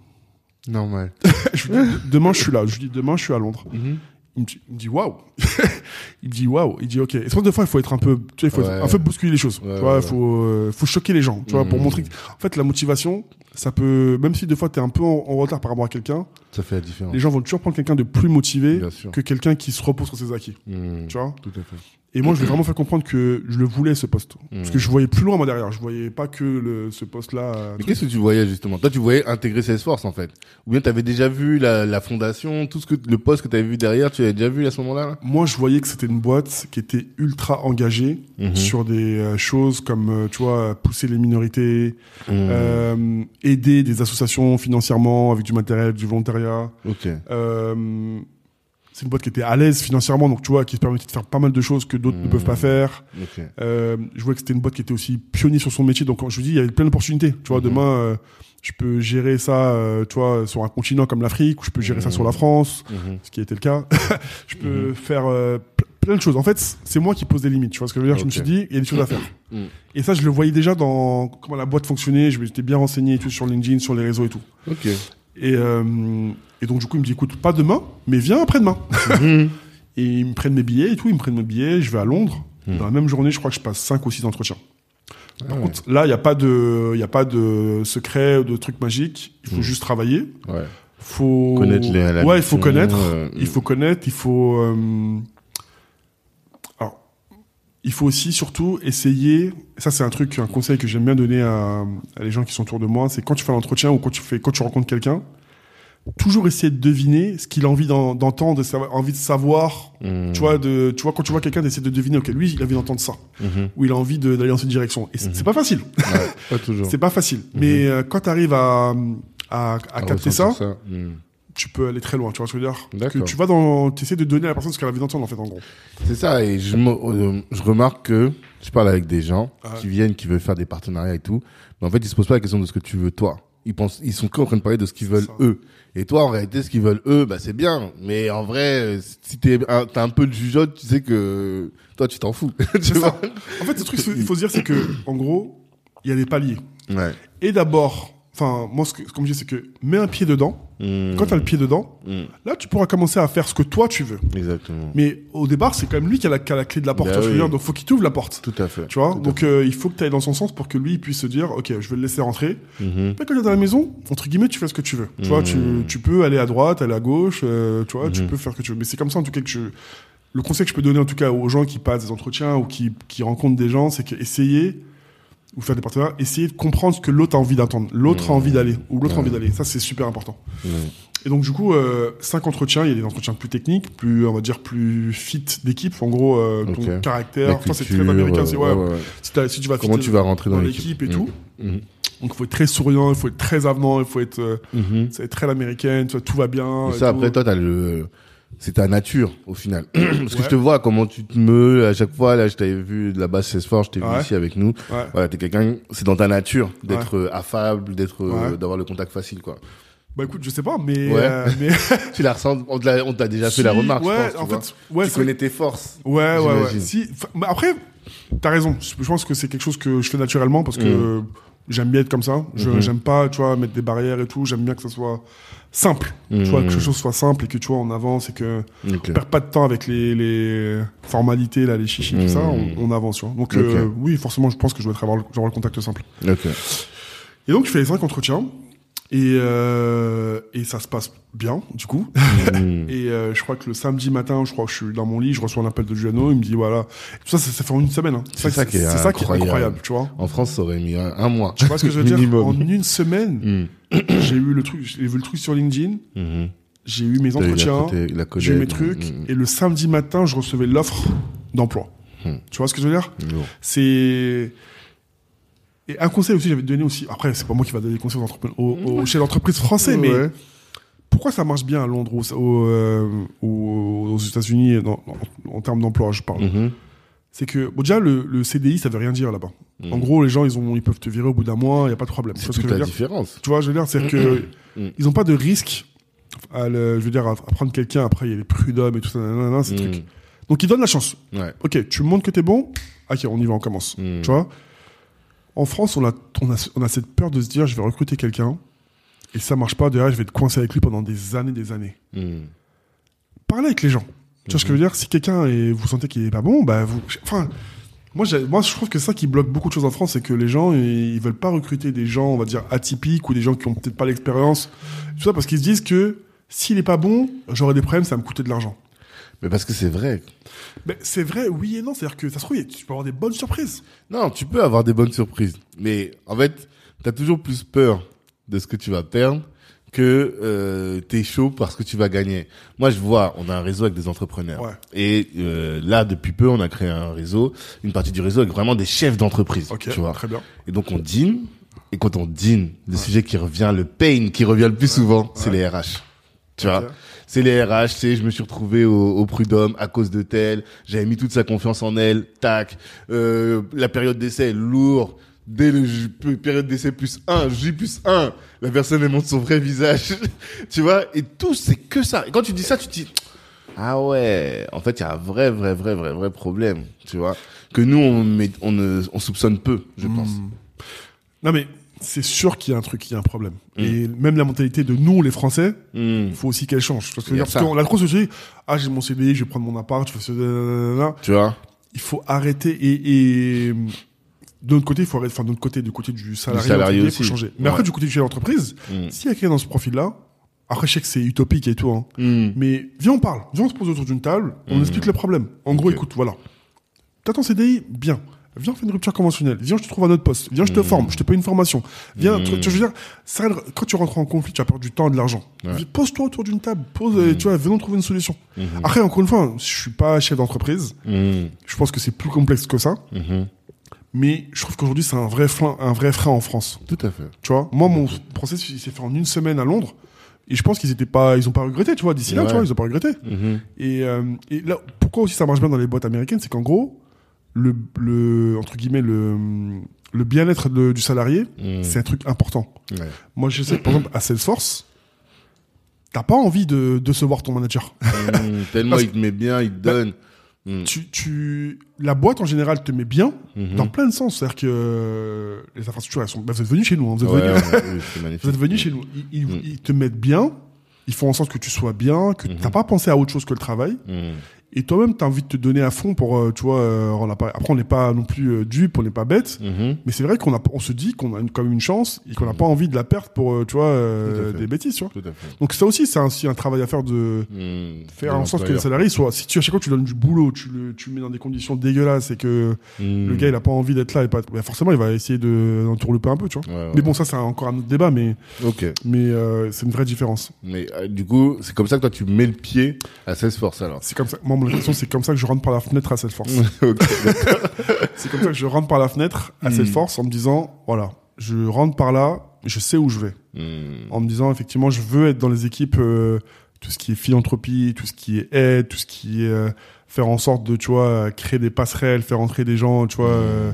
Normal. (laughs) je lui dis, demain, je suis là. Je lui dis, demain, je suis à Londres. Mhm. Il me dit, il me dit waouh. (laughs) il me dit waouh. Il dit ok. Et que des fois il faut être un peu, tu vois, il faut Ouais. un peu bousculer les choses. Ouais, tu vois, ouais, il faut, euh, faut choquer les gens. Tu vois, pour Mhm. montrer. que- En fait, la motivation, ça peut, même si des fois tu es un peu en, en retard par rapport à quelqu'un, Ça fait la différence. les gens vont toujours prendre quelqu'un de plus motivé que quelqu'un qui se repose sur ses acquis. Mm. Tu vois Tout à fait. Et moi, je vais (clears throat) vraiment faire comprendre que je le voulais, ce poste. Parce que je voyais plus loin, moi, derrière. Je voyais pas que le, ce poste-là. euh, Mais qu'est-ce que tu voyais justement? Toi, tu voyais intégrer Salesforce en fait, ou bien tu avais déjà vu la, la fondation, tout ce que le poste que tu avais vu derrière, tu avais déjà vu à ce moment-là? Là Moi, je voyais que c'était une boîte qui était ultra engagée Mhm. sur des euh, choses comme, euh, tu vois, pousser les minorités, Mm. euh, aider des associations financièrement avec du matériel, du volontariat. Ok. Euh, c'est une boîte qui était à l'aise financièrement, donc tu vois, qui se permettait de faire pas mal de choses que d'autres ne peuvent pas faire. Ok. Euh, je voyais que c'était une boîte qui était aussi pionnier sur son métier, donc je vous dis, il y avait plein d'opportunités. Tu vois, Mhm. demain, euh, je peux gérer ça, euh, tu vois, sur un continent comme l'Afrique, ou je peux gérer ça Mhm. sur la France, ce qui a été le cas. (laughs) je peux faire ple- plein de choses. En fait, c'est moi qui pose des limites. Tu vois ce que je veux dire Je me suis dit, il y a des choses à faire. Et ça, je le voyais déjà dans comment la boîte fonctionnait. Je m'étais bien renseigné et tout sur LinkedIn, sur les réseaux et tout. Et, euh, et donc, du coup, il me dit, écoute, pas demain, mais viens après-demain. Mhm. (laughs) Et ils me prennent mes billets et tout, ils me prennent mes billets, je vais à Londres. Hmm. Dans la même journée, je crois que je passe 5 ou 6 entretiens. Par Ah ouais. contre, là, il n'y a pas de, y a pas de secret ou de truc magique. Il faut Hmm. juste travailler. Ouais. Faut Connaître les- la Ouais, il faut connaître. euh, il faut connaître. Il faut. euh, Alors, il faut aussi surtout essayer. Ça, c'est un truc, un conseil que j'aime bien donner à, à les gens qui sont autour de moi. C'est quand tu fais un entretien ou quand tu fais, quand tu rencontres quelqu'un, toujours essayer de deviner ce qu'il a envie d'en- d'entendre, envie de savoir. Mhm. Tu vois, de, tu vois, quand tu vois quelqu'un, d'essayer de deviner, ok, lui, il a envie d'entendre ça, Mhm. ou il a envie d'aller dans cette direction. Et c'est Mhm. c'est pas facile. Ouais, pas toujours. C'est pas facile. Mais euh, quand tu arrives à, à, à capter ça, tu peux aller très loin. Tu vois ce que je veux dire? Que tu vas dans, essaies de donner à la personne ce qu'elle a envie d'entendre, en fait, en gros. C'est ça, et je, euh, je remarque que je parle avec des gens Ah. qui viennent, qui veulent faire des partenariats et tout, mais en fait, ils se posent pas la question de ce que tu veux toi. Ils pensent, ils sont que en train de parler de ce qu'ils veulent eux. Et toi, en réalité, ce qu'ils veulent eux, bah c'est bien. Mais en vrai, euh, si t'es un, t'as un peu de jugeote, tu sais que toi, tu t'en fous. (laughs) Tu vois. En fait, ce truc, (laughs) il faut se dire, c'est que, en gros, il y a des paliers. Ouais. Et d'abord, enfin, moi, ce que, comme je dis, c'est que mets un pied dedans. Mmh. Quand tu as le pied dedans, Mmh. là, tu pourras commencer à faire ce que toi, tu veux. Exactement. Mais au départ, c'est quand même lui qui a la, qui a la clé de la porte. Bah oui. dire donc, faut qu'il t'ouvre la porte. Tout à fait. Tu vois? Tout Donc, euh, il faut que tu ailles dans son sens pour que lui il puisse se dire, ok, je vais le laisser rentrer. Après, quand tu es dans la maison, entre guillemets, tu fais ce que tu veux. Tu vois, tu, tu peux aller à droite, aller à gauche, euh, tu vois, tu Mhm. peux faire ce que tu veux. Mais c'est comme ça, en tout cas, que je... Le conseil que je peux donner, en tout cas, aux gens qui passent des entretiens ou qui, qui rencontrent des gens, c'est que essayer, ou faire des partenariats, essayer de comprendre ce que l'autre a envie d'entendre. L'autre a Mhm. envie d'aller, ou l'autre a envie d'aller. Ça, c'est super important. Et donc, du coup, euh, cinq entretiens, il y a des entretiens plus techniques, plus, on va dire, plus fit d'équipe. En gros, euh, ton caractère. Enfin, c'est très américain. euh, c'est, ouais, ouais, ouais. Si, tu vas Comment tu vas rentrer dans, dans l'équipe et tout. Mhm. Donc, il faut être très souriant, il faut être très avenant, il faut être, euh, c'est très l'américaine, tout va bien. Et ça, après, toi, t'as le, c'est ta nature, au final. (clears throat) Parce que Ouais. je te vois comment tu te meules à chaque fois. Là, je t'avais vu de la base Salesforce, je t'ai vu ici avec nous. Ouais. Voilà, t'es quelqu'un, c'est dans ta nature d'être affable, d'être, euh, d'avoir le contact facile, quoi. Bah écoute, je sais pas, mais, Ouais. euh, mais (laughs) (laughs) Tu la ressens, on t'a déjà fait la remarque, Ouais, je pense, en tu vois. fait, ouais, tu c'est- connais tes forces. ouais, ouais, ouais. Si, bah, après, t'as raison. Je pense que c'est quelque chose que je fais naturellement parce que j'aime bien être comme ça. Je, Mhm. J'aime pas, tu vois, mettre des barrières et tout. J'aime bien que ça soit simple. Tu vois, que les choses soient simples et que tu vois, on avance et que Ok. on perd pas de temps avec les, les formalités, là, les chichis, tout ça. Mhm. On, on avance, tu vois. Donc, euh, oui, forcément, je pense que je être avoir, le- avoir le contact simple. Et donc, je fais les cinq entretiens. Et, euh, et ça se passe bien, du coup. Mhm. (laughs) Et euh, je crois que le samedi matin, je crois que je suis dans mon lit, je reçois un appel de Giuliano, il me dit voilà. Tout ça, ça, ça fait en une semaine. Hein. C'est ça qui est c'est ça qui est incroyable. tu vois. En France, ça aurait mis un, un mois. Tu vois ce que je veux dire? En une semaine, Mhm. (coughs) j'ai eu le truc, j'ai vu le truc sur LinkedIn, Mhm. j'ai eu mes entretiens, j'ai eu mes trucs, Mhm. et le samedi matin, je recevais l'offre d'emploi. Mhm. Tu vois ce que je veux dire? C'est et un conseil aussi j'avais donné aussi. Après, c'est pas moi qui va donner des conseils aux entrepreneurs, aux, aux chefs d'entreprise français, mais Ouais. pourquoi ça marche bien à Londres ou au, euh, aux États-Unis en, en termes d'emploi, je parle. Mhm. C'est que bon, déjà le, le CDI ça veut rien dire là-bas. Mhm. En gros, les gens ils ont ils peuvent te virer au bout d'un mois, il y a pas de problème. C'est que toute la dire? différence. Tu vois, je veux dire, c'est que Mhm. (clears throat) ils ont pas de risque à le, je veux dire à, à prendre quelqu'un après il y a les prud'hommes et tout ça, nanana, ces trucs. Donc ils donnent la chance. Ouais. Ok, tu me montres que t'es bon? Ok, on y va, on commence. Tu vois? En France, on a, on, a, on a cette peur de se dire, je vais recruter quelqu'un, et ça marche pas, derrière, je vais être coincé avec lui pendant des années, des années. Mhm. Parlez avec les gens. Tu vois ce que je veux dire? Si quelqu'un, et vous sentez qu'il est pas bon, bah vous... Enfin, Moi, moi, je trouve que ça qui bloque beaucoup de choses en France, c'est que les gens, ils, ils veulent pas recruter des gens, on va dire, atypiques ou des gens qui ont peut-être pas l'expérience. Tout ça parce qu'ils se disent que s'il est pas bon, j'aurai des problèmes, ça va me coûter de l'argent. Mais parce que c'est vrai. Mais c'est vrai, oui et non. C'est-à-dire que ça se trouve, tu peux avoir des bonnes surprises. Non, tu peux avoir des bonnes surprises. Mais en fait, t'as toujours plus peur de ce que tu vas perdre que euh, t'es chaud parce que tu vas gagner. Moi, je vois, on a un réseau avec des entrepreneurs. Ouais. Et euh, là, depuis peu, on a créé un réseau, une partie du réseau avec vraiment des chefs d'entreprise. Ok, tu vois. très bien. Et donc, on dîne. Et quand on dîne, le sujet qui revient, le pain qui revient le plus souvent, c'est les RH. Tu vois c'est les RH, c'est je me suis retrouvé au, au prud'homme à cause de tel, j'avais mis toute sa confiance en elle, tac, euh, la période d'essai est lourde, dès le période d'essai plus 1, J plus 1, la personne elle montre son vrai visage, (laughs) tu vois, et tout c'est que ça. Et quand tu dis ça, tu te dis, ah ouais, en fait il y a un vrai, vrai, vrai, vrai, vrai problème, tu vois, que nous on, met, on, ne, on soupçonne peu, je pense. Non, mais c'est sûr qu'il y a un truc, il y a un problème. Mm. Et même la mentalité de nous, les Français, il faut aussi qu'elle change. Parce que, Il y a parce ça. qu'on a trop ce sujet, ah, j'ai mon CDI, je vais prendre mon appart, je fais ce. Tu vois? Il faut arrêter et, et de notre côté, il faut arrêter, enfin de notre côté, du côté du salarié, il faut changer. Mais Ouais. après, du côté de l'entreprise, Mm. s'il y a quelqu'un dans ce profil-là, après, je sais que c'est utopique et tout, hein, Hmm. mais viens, on parle, viens, on se pose autour d'une table, on explique le problème. En gros, écoute, voilà. T'as ton CDI, bien. Viens, on fait une rupture conventionnelle. Viens, je te trouve un autre poste. Viens, je te Mm. forme. Je te paye une formation. Viens, Mm. tu, tu- je veux dire, ça, quand tu rentres en conflit, tu vas perdre du temps et de l'argent. Ouais. Pose-toi autour d'une table. Pose, euh, tu vois, venons trouver une solution. Après, encore une fois, je suis pas chef d'entreprise. Hmm. Je pense que c'est plus complexe que ça. Mais je trouve qu'aujourd'hui, c'est un vrai frein, un vrai frein en France. Tout à fait. Tu vois, moi, mon process, il s'est fait en une semaine à Londres. Et je pense qu'ils étaient pas, ils ont pas regretté, tu vois, d'ici là, Ouais. tu vois, ils ont pas regretté. Et, euh, et là, pourquoi aussi ça marche bien dans les boîtes américaines, c'est qu'en gros, le, le, entre guillemets, le, le bien-être de- du salarié, Mm. c'est un truc important. Ouais. Moi, je sais, que, par exemple, à Salesforce, t'as pas envie de décevoir ton manager. Mm, tellement il te met bien, il te donne. Mm. tu, tu, la boîte en général te met bien Mhm. dans plein de sens. C'est-à-dire que euh, les infrastructures, elles sont, bah, vous êtes venus chez nous, hein, vous êtes Ouais, venus. ouais, oui, c'est magnifique. (laughs) Vous êtes venus chez nous. Ils, ils- ils te mettent bien. Ils font en sorte que tu sois bien, que Mhm. t'as pas pensé à autre chose que le travail. Et toi-même, t'as envie de te donner à fond pour, euh, tu vois, euh, on a pas- après on n'est pas non plus euh, dupe, on n'est pas bête. Mhm. Mais c'est vrai qu'on a, on se dit qu'on a une, quand même une chance et qu'on n'a pas envie de la perdre pour, euh, tu vois, euh, des bêtises, tu vois. Donc ça aussi, c'est aussi un travail à faire de Mm. faire en sorte que le l'employeur. salarié soit, si tu à chaque fois tu donnes du boulot, tu le, tu le mets dans des conditions dégueulasses et que Mm. le gars il a pas envie d'être là et pas, bah, forcément il va essayer de d'entourlouper un peu, tu vois. Ouais, ouais. Mais bon, ça c'est encore un autre débat, mais Ok. mais euh, c'est une vraie différence. Mais euh, du coup, c'est comme ça que toi tu mets le pied à Salesforce alors. C'est comme ça. Moi, mon impression, (clears throat) c'est comme ça que je rentre par la fenêtre à Salesforce. (laughs) ok. (laughs) c'est comme ça que je rentre par la fenêtre à Mm. Salesforce en me disant, voilà, je rentre par là, je sais où je vais. Mm. En me disant, effectivement, je veux être dans les équipes, euh, tout ce qui est philanthropie, tout ce qui est aide, tout ce qui est euh, faire en sorte de, tu vois, créer des passerelles, faire entrer des gens, tu vois, euh,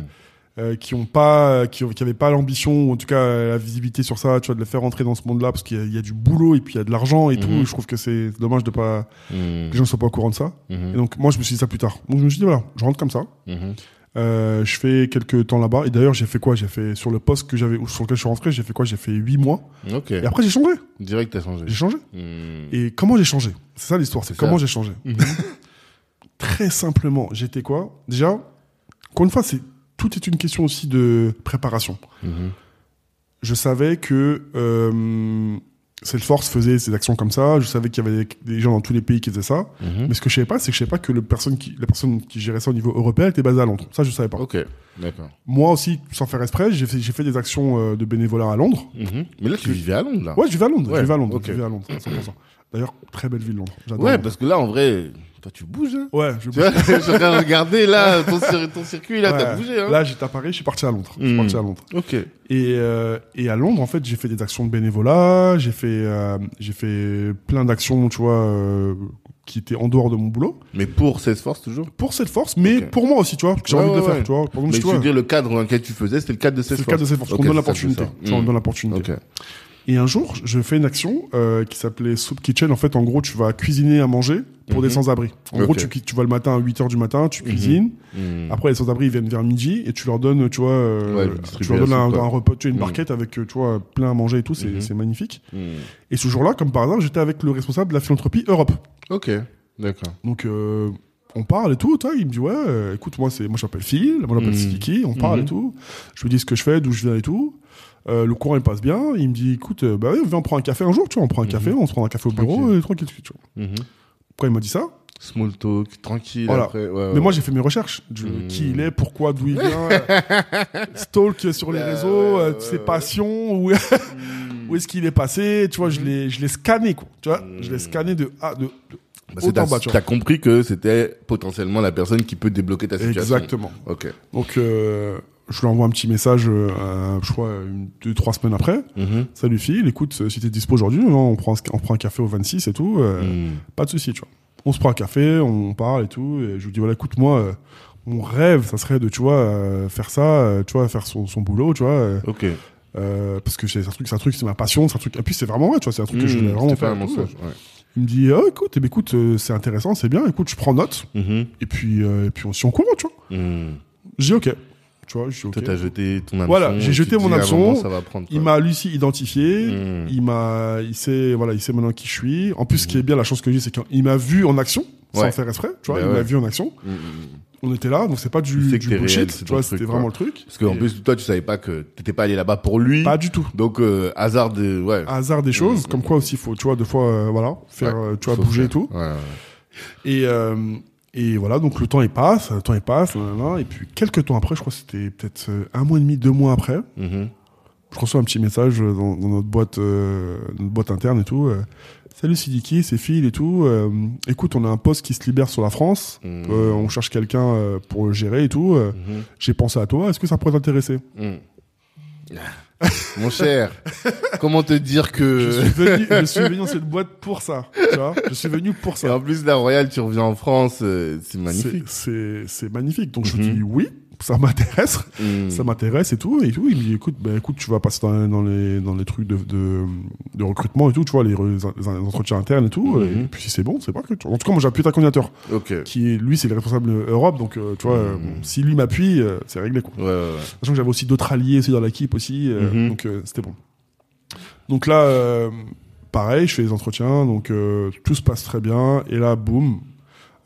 euh, qui ont pas, qui, avaient pas l'ambition ou en tout cas euh, la visibilité sur ça, tu vois, de les faire entrer dans ce monde-là parce qu'il y, a- il y a du boulot et puis il y a de l'argent et Mhm. tout. Je trouve que c'est dommage de pas, Mm. que les gens soient pas au courant de ça. Mhm. Et donc moi je me suis dit ça plus tard. Donc je me suis dit voilà, je rentre comme ça. Mhm. Euh, je fais quelques temps là-bas et d'ailleurs j'ai fait quoi? J'ai fait sur le poste que j'avais sur lequel je suis rentré, j'ai fait quoi? J'ai fait huit mois Ok. et après j'ai changé. Direct t'as changé. J'ai changé. Et comment j'ai changé? C'est ça l'histoire, c'est comment j'ai changé. Mhm. (laughs) Très simplement, j'étais quoi? Déjà, encore une fois, c'est tout est une question aussi de préparation. Mhm. Je savais que euh, Salesforce faisait ces actions comme ça. Je savais qu'il y avait des, gens dans tous les pays qui faisaient ça. Mhm. Mais ce que je savais pas, c'est que je savais pas que le personne qui, la personne qui gérait ça au niveau européen était basée à Londres. Ça, je savais pas. Ok. D'accord. Moi aussi, sans faire exprès, j'ai fait, des actions euh, de bénévolat à Londres. Mhm. Mais là tu vivais à Londres là. Ouais, je vivais à Londres. Ouais, je vivais à Londres. ok. Je vivais à Londres. à 100%. D'ailleurs, très belle ville Londres. Ouais, parce que là en vrai, toi tu bouges. Hein. Ouais, je Tu vois, (laughs) regarder là ton, (laughs) cir- ton circuit là, t'as Ouais. bougé. Hein. Là, j'étais à Paris, je suis parti à Londres. Je suis Hmm. parti à Londres. Ok. Et, euh, et à Londres, en fait, j'ai fait des actions de bénévolat, j'ai fait, euh, j'ai fait plein d'actions, tu vois, euh, qui étaient en dehors de mon boulot. Mais pour Salesforce toujours. Pour cette force, mais pour moi aussi, tu vois, que j'ai Ouais, envie de ouais, faire, tu vois. Par exemple, Mais tu vois, veux dire le cadre dans lequel tu faisais, c'était le cadre de c'est Salesforce. le cas de cette force, Ok, on donne c'est l'opportunité. Tu vois, On donne l'opportunité. Ok. Et un jour, je fais une action euh, qui s'appelait Soup Kitchen. En fait, en gros, tu vas cuisiner à manger pour des Mhm. sans-abri. En gros, tu, tu vas le matin à 8h du matin, tu Mhm. cuisines. Hmm. Après, les sans-abri, ils viennent vers midi et tu leur donnes, tu vois, euh, Ouais, tu leur donnes un, repas, tu as une Mhm. barquette avec, euh, tu vois, plein à manger et tout. C'est Mhm. magnifique. Et ce jour-là, comme par hasard, j'étais avec le responsable de la philanthropie Europe. Ok. D'accord. Donc, euh, on parle et tout, toi, il me dit ouais, euh, écoute, moi c'est, moi je m'appelle Phil, moi Mhm. Sidiki, on parle Mhm. et tout. Je lui dis ce que je fais, d'où je viens et tout. Euh, le courant il passe bien. Il me dit écoute, euh, bah ouais, viens on prend un café un jour, tu vois, on prend un Mhm. café, on se prend un café au bureau Tranquille. et tranquille, tu vois. Mhm. Pourquoi il m'a dit ça Small talk, tranquille. Voilà. Après, ouais, Mais moi j'ai fait mes recherches, Mhm. qui il est, pourquoi, d'où il vient, (laughs) stalk sur les Ouais, réseaux, euh, ses passions, où, Mhm. (laughs) où est-ce qu'il est passé, tu vois, je Mhm. l'ai, je l'ai scanné quoi, tu vois, je l'ai scanné de A, de, de- bas, tu t'as compris que c'était potentiellement la personne qui peut débloquer ta situation. Exactement. Ok. Donc, euh, je lui envoie un petit message, euh, je crois, une, deux, trois semaines après. Mhm. Salut Phil, écoute, euh, si t'es dispo aujourd'hui, on prend, un- on prend un café au 26 et tout, euh, Mhm. pas de souci, tu vois. On se prend un café, on parle et tout, et je lui dis, voilà, écoute, moi, euh, mon rêve, ça serait de, tu vois, euh, faire ça, euh, tu vois, faire son, son boulot, tu vois, euh, Ok. euh, parce que c'est un truc, c'est un truc, c'est ma passion, c'est un truc, et puis c'est vraiment vrai, tu vois, c'est un truc que je Mhm. voulais vraiment faire. un tout. ouais. Il me dit, oh, écoute, eh ben, écoute, euh, c'est intéressant, c'est bien, écoute, je prends note, et puis, euh, et puis on s'y en courant, tu vois. Je dis, ok. Tu vois, je ok. Toi, t'as jeté ton hameçon. Voilà, j'ai jeté mon un hameçon, Il m'a lui aussi identifié. Mhm. Il m'a, il sait, voilà, il sait maintenant qui je suis. En plus, ce qui est bien, la chance que j'ai, c'est qu'il m'a vu en action, sans Ouais. faire exprès. Tu vois, Bah il m'a vu en action. Mhm. On était là, donc c'est pas Il du, du bullshit. réel, tu vois, c'était vraiment le truc. Parce qu'en plus, toi, tu savais pas que t'étais pas allé là-bas pour lui. pas du tout. Donc, euh, hasard de. Ouais. Hasard des choses, comme quoi aussi, faut, tu vois, deux fois, euh, voilà, faire, Ouais, euh, tu vois, bouger et tout. Et, et voilà, donc le temps il passe, le temps il passe, et puis quelques temps après, je crois que c'était peut-être euh, un mois et demi, deux mois après, Mhm. je reçois un petit message dans, dans notre boîte, euh, notre boîte interne et tout. euh, Salut Sidiki, c'est Phil et tout. euh, écoute, on a un poste qui se libère sur la France. Mhm. euh, on cherche quelqu'un euh, pour le gérer et tout. euh, Mhm. J'ai pensé à toi. Est-ce que ça pourrait t'intéresser? Mhm. (laughs) Mon cher, comment te dire je, que. suis venu, (laughs) je suis venu dans cette boîte pour ça. Tu vois je suis venu pour Et ça. en plus, la Royale, tu reviens en France, euh, c'est magnifique. C'est- magnifique. Donc je Mhm. dis oui, ça m'intéresse. Mhm. ça m'intéresse et tout et tout il me dit écoute ben écoute tu vas passer dans, dans les dans les trucs de, de, de recrutement et tout tu vois les, re- les entretiens internes et tout et puis si c'est bon c'est pas que en tout cas moi j'appuie ta candidature Ok. qui lui c'est le responsable Europe donc euh, tu vois euh, Mhm. bon, si lui m'appuie euh, c'est réglé quoi Ouais, ouais, ouais. sachant que j'avais aussi d'autres alliés aussi dans l'équipe aussi euh, donc euh, c'était bon donc là euh, pareil je fais les entretiens donc euh, tout se passe très bien et là boum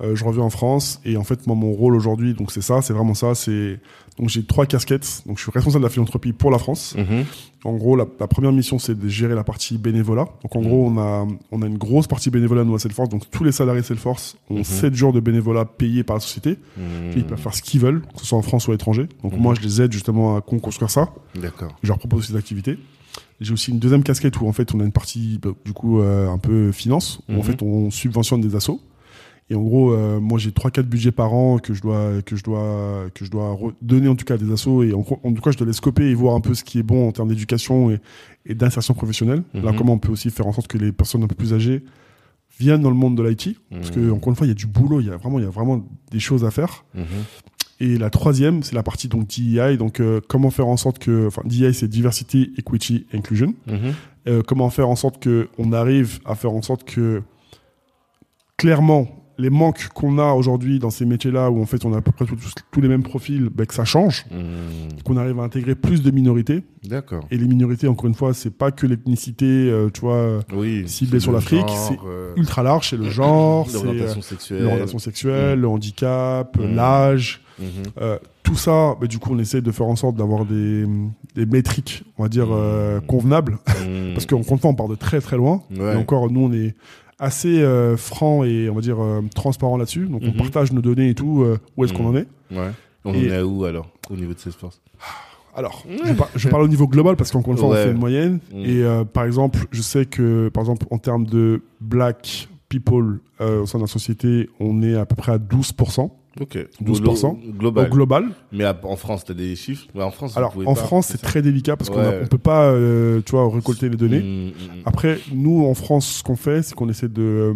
euh, je reviens en France et en fait moi mon rôle aujourd'hui donc c'est ça c'est vraiment ça c'est donc j'ai trois casquettes donc je suis responsable de la philanthropie pour la France Mhm. en gros la, la première mission c'est de gérer la partie bénévolat donc en gros on a on a une grosse partie bénévolat nous à Salesforce donc tous les salariés Salesforce ont Mhm. 7 jours de bénévolat payés par la société Mhm. ils peuvent faire ce qu'ils veulent que ce soit en France ou à l'étranger donc Mhm. moi je les aide justement à con- construire ça D'accord. je leur propose aussi des activités. J'ai aussi une deuxième casquette où en fait on a une partie bah, du coup euh, un peu finance où en Mhm. fait on subventionne des assos. Et en gros, euh, moi j'ai trois quatre budgets par an que je dois que je dois que je dois donner en tout cas à des assos et en, en tout cas je dois les scoper et voir un peu ce qui est bon en termes d'éducation et, et d'insertion professionnelle. Là Mhm. comment on peut aussi faire en sorte que les personnes un peu plus âgées viennent dans le monde de l'IT parce que Mhm. encore une fois il y a du boulot, il y a vraiment il y a vraiment des choses à faire. Mhm. Et la troisième, c'est la partie donc DEI, donc euh, comment faire en sorte que, enfin DEI c'est diversity, equity, inclusion. Euh, comment faire en sorte que on arrive à faire en sorte que clairement les manques qu'on a aujourd'hui dans ces métiers-là où en fait on a à peu près tous, tous les mêmes profils, ben, que ça change, Mhm. qu'on arrive à intégrer plus de minorités. D'accord. Et les minorités, encore une fois, c'est pas que l'ethnicité, euh, tu vois, Oui. ciblé c'est sur l'Afrique, c'est euh, ultra large, c'est le genre, (coughs) c'est euh, l'orientation sexuelle. l'orientation sexuelle, le handicap, Mm. l'âge. Euh, tout ça, bah, du coup, on essaie de faire en sorte d'avoir des, des métriques, on va dire, convenables. (laughs) Parce qu'en compte on part de très très loin. Ouais. Et encore, nous, on est assez euh, franc et, on va dire, euh, transparent là-dessus. Donc, Mhm. on partage nos données et tout, euh, où est-ce Mhm. qu'on en est. Ouais. On Et- en est à où alors Au niveau de Salesforce Alors, je, par- je parle au niveau global parce qu'encore une fois, Ouais. on fait une moyenne. Mm. Et par exemple, je sais que, par exemple, en termes de black people au sein de la société, on est à peu près à 12%. Ok. 12%. Glo- Global. Au global. Mais à- en France, t'as des chiffres Ouais, En France, Alors, en pas, France, c'est très délicat parce qu'on Ouais. on peut pas, euh, tu vois, récolter les données. Mhm, mhm. Après, nous, en France, ce qu'on fait, c'est qu'on essaie de, euh,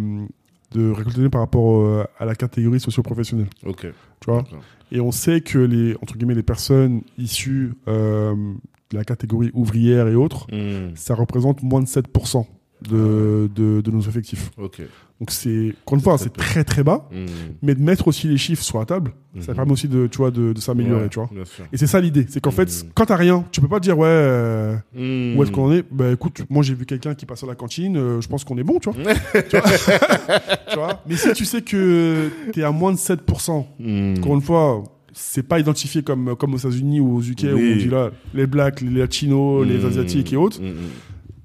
de récolter des données par rapport euh, à la catégorie socio-professionnelle. Ok. Tu vois. Et on sait que les, entre guillemets, les personnes issues de la catégorie ouvrière et autres, ça représente moins de 7% de, de, de nos effectifs. Ok. Donc c'est, encore une fois, c'est très très bas, Hmm. mais de mettre aussi les chiffres sur la table, ça Mhm. permet aussi de, tu vois, de, de s'améliorer, Ouais, tu vois. Et c'est ça l'idée, c'est qu'en fait, Mhm. quand t'as rien, tu peux pas dire ouais, euh, où est-ce qu'on en est? Bah écoute, moi j'ai vu quelqu'un qui passe à la cantine, euh, je pense qu'on est bon, tu vois. (laughs) tu, vois? (laughs) Tu vois? Mais si tu sais que t'es à moins de 7%, Hmm. encore une fois, c'est pas identifié comme, comme aux États-Unis ou aux UK où on dit là, les blacks, les latinos, les asiatiques et autres.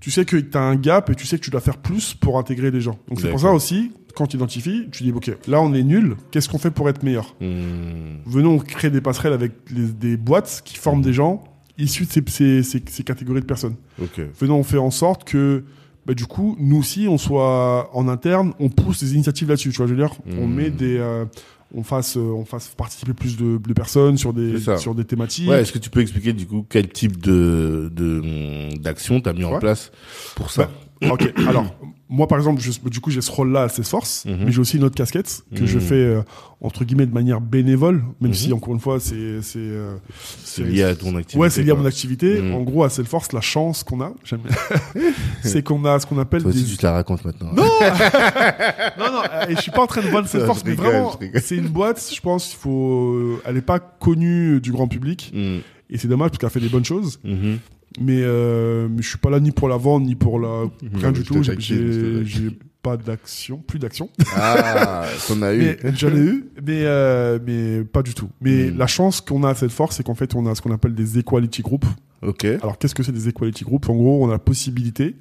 Tu sais que t'as un gap et tu sais que tu dois faire plus pour intégrer les gens. Donc c'est pour ça aussi, quand tu identifies, tu dis ok, là on est nul, qu'est-ce qu'on fait pour être meilleur? Hmm. Venons créer des passerelles avec les- des boîtes qui forment des gens issus de ces, ces- ces- ces catégories de personnes. Venons faire en sorte que bah, du coup, nous aussi, on soit en interne, on pousse des initiatives là-dessus. Tu vois, je veux dire, on Hmm. met des, euh, on fasse, euh, on fasse participer plus de, de personnes sur des, sur des thématiques. Ouais, est-ce que tu peux expliquer du coup quel type de de d'action t'as mis en place pour ça Ok, alors moi par exemple, je- du coup j'ai ce rôle-là à Salesforce, Mhm. mais j'ai aussi une autre casquette que je Mhm. fais euh, entre guillemets de manière bénévole, même Mhm. si encore une fois c'est c'est euh, lié à ton activité. ouais c'est lié à mon quoi. activité. En gros à Salesforce la chance qu'on a, j'aime bien, (laughs) c'est qu'on a ce qu'on appelle Toi aussi, des tu te la racontes maintenant. non (laughs) (laughs) non non et je suis pas en train de vendre Je mais vraiment c'est une boîte, je pense il faut, euh, elle est pas connue du grand public et c'est dommage parce qu'elle fait des bonnes choses. Mais euh, mais je suis pas là ni pour la vendre ni pour la rien Non, du tout. J'ai- pas d'action, plus d'action. Ah, (laughs) t'en as eu. J'en ai eu, mais euh, mais pas du tout. Mais Mm. la chance qu'on a à cette force, c'est qu'en fait, on a ce qu'on appelle des equality groups. Ok. Alors, qu'est-ce que c'est des equality groups? En gros, on a la possibilité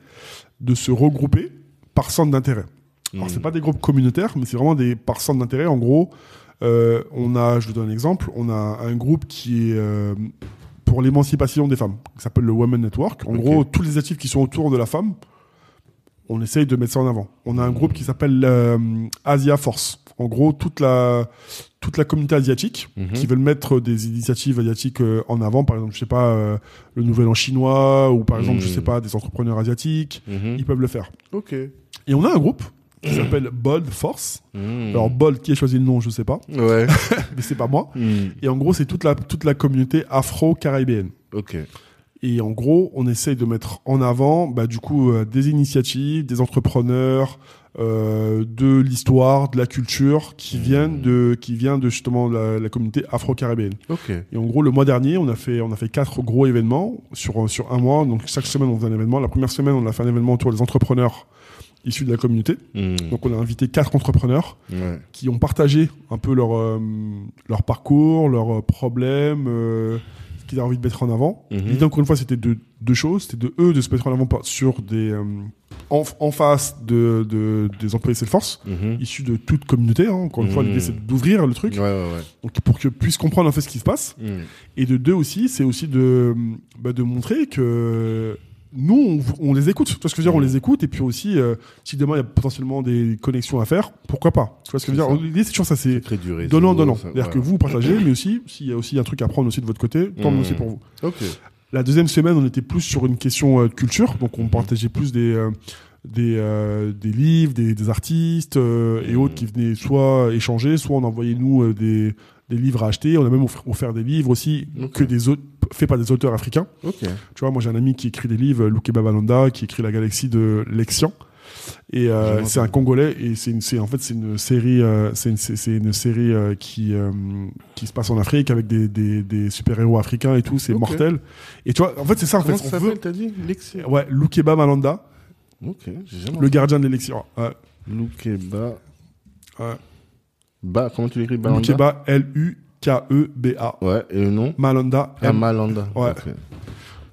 de se regrouper par centre d'intérêt. Alors, Hmm. c'est pas des groupes communautaires, mais c'est vraiment des par centre d'intérêt. En gros, euh, on a, je vous donne un exemple, on a un groupe qui est euh, pour l'émancipation des femmes, qui s'appelle le Women Network. En gros, tous les actifs qui sont autour de la femme, on essaye de mettre ça en avant. On a un groupe qui s'appelle euh, Asia Force. En gros, toute la toute la communauté asiatique Mhm. qui veulent mettre des initiatives asiatiques euh, en avant, par exemple, je sais pas, euh, le Nouvel An chinois ou par exemple, je sais pas, des entrepreneurs asiatiques, Mhm. ils peuvent le faire. Ok. Et on a un groupe qui s'appelle Bold Force. Hmm. Alors Bold, qui a choisi le nom, je sais pas, Ouais. (laughs) mais c'est pas moi. Hmm. Et en gros, c'est toute la toute la communauté afro-caribéenne. Ok. Et en gros, on essaye de mettre en avant, bah, du coup, euh, des initiatives, des entrepreneurs, euh, de l'histoire, de la culture qui Mmh. viennent de, qui vient de justement la, la communauté afro-caribéenne. Ok. Et en gros, le mois dernier, on a fait, on a fait quatre gros événements sur sur un mois. Donc chaque semaine, on faisait un événement. La première semaine, on a fait un événement autour des entrepreneurs issus de la communauté. Hmm. Donc on a invité quatre entrepreneurs Ouais. qui ont partagé un peu leur euh, leur parcours, leurs euh, problèmes, euh, ce qu'ils avaient envie de mettre en avant. Mhm. L'idée encore une fois, c'était de deux choses, c'était de eux de se mettre en avant sur des euh, en, en face de, de des employés Salesforce Mhm. issus de toute communauté. hein. Encore une fois, l'idée c'est d'ouvrir le truc, Ouais, ouais, ouais. donc pour qu'ils puissent comprendre en fait ce qui se passe. Hmm. Et de deux aussi, c'est aussi de bah, de montrer que nous, on, on les écoute. Tu vois ce que je veux dire On les écoute. Et puis aussi, euh, si demain il y a potentiellement des connexions à faire, pourquoi pas? Tu vois ce que je veux C'est dire? L'idée, c'est toujours ça. C'est donnant, donnant. C'est-à-dire que vous partagez, mais aussi, s'il y a aussi un truc à prendre aussi de votre côté, tant mieux Mhm. aussi pour vous. Ok. La deuxième semaine, on était plus sur une question euh, de culture. Donc, on partageait plus des, euh, des, euh, des livres, des, des artistes euh, et Mhm. autres qui venaient soit échanger, soit on envoyait nous euh, des, des livres à acheter. On a même offert, des livres aussi que des autres, faits par des auteurs africains. Tu vois, moi j'ai un ami qui écrit des livres, Luke Babalanda, qui écrit La Galaxie de Lexian. Et euh, c'est un Congolais et c'est une, c'est en fait c'est une série, euh, c'est une, c'est c'est une série euh, qui qui se passe en Afrique avec des, des, des super héros africains et tout, c'est mortel. Et tu vois, en fait c'est ça en Comment fait. ça on veut- t'as dit? Lexi Ouais, Lukeba Malanda, Ok, j'ai jamais le gardien de l'élection. Ouais, Lukeba. ouais. Ba, comment tu l'écris Balanda Lukeba, L-U-K-E-B-A. Ouais, et le nom Malanda, M. Amalanda. Ouais. Ok.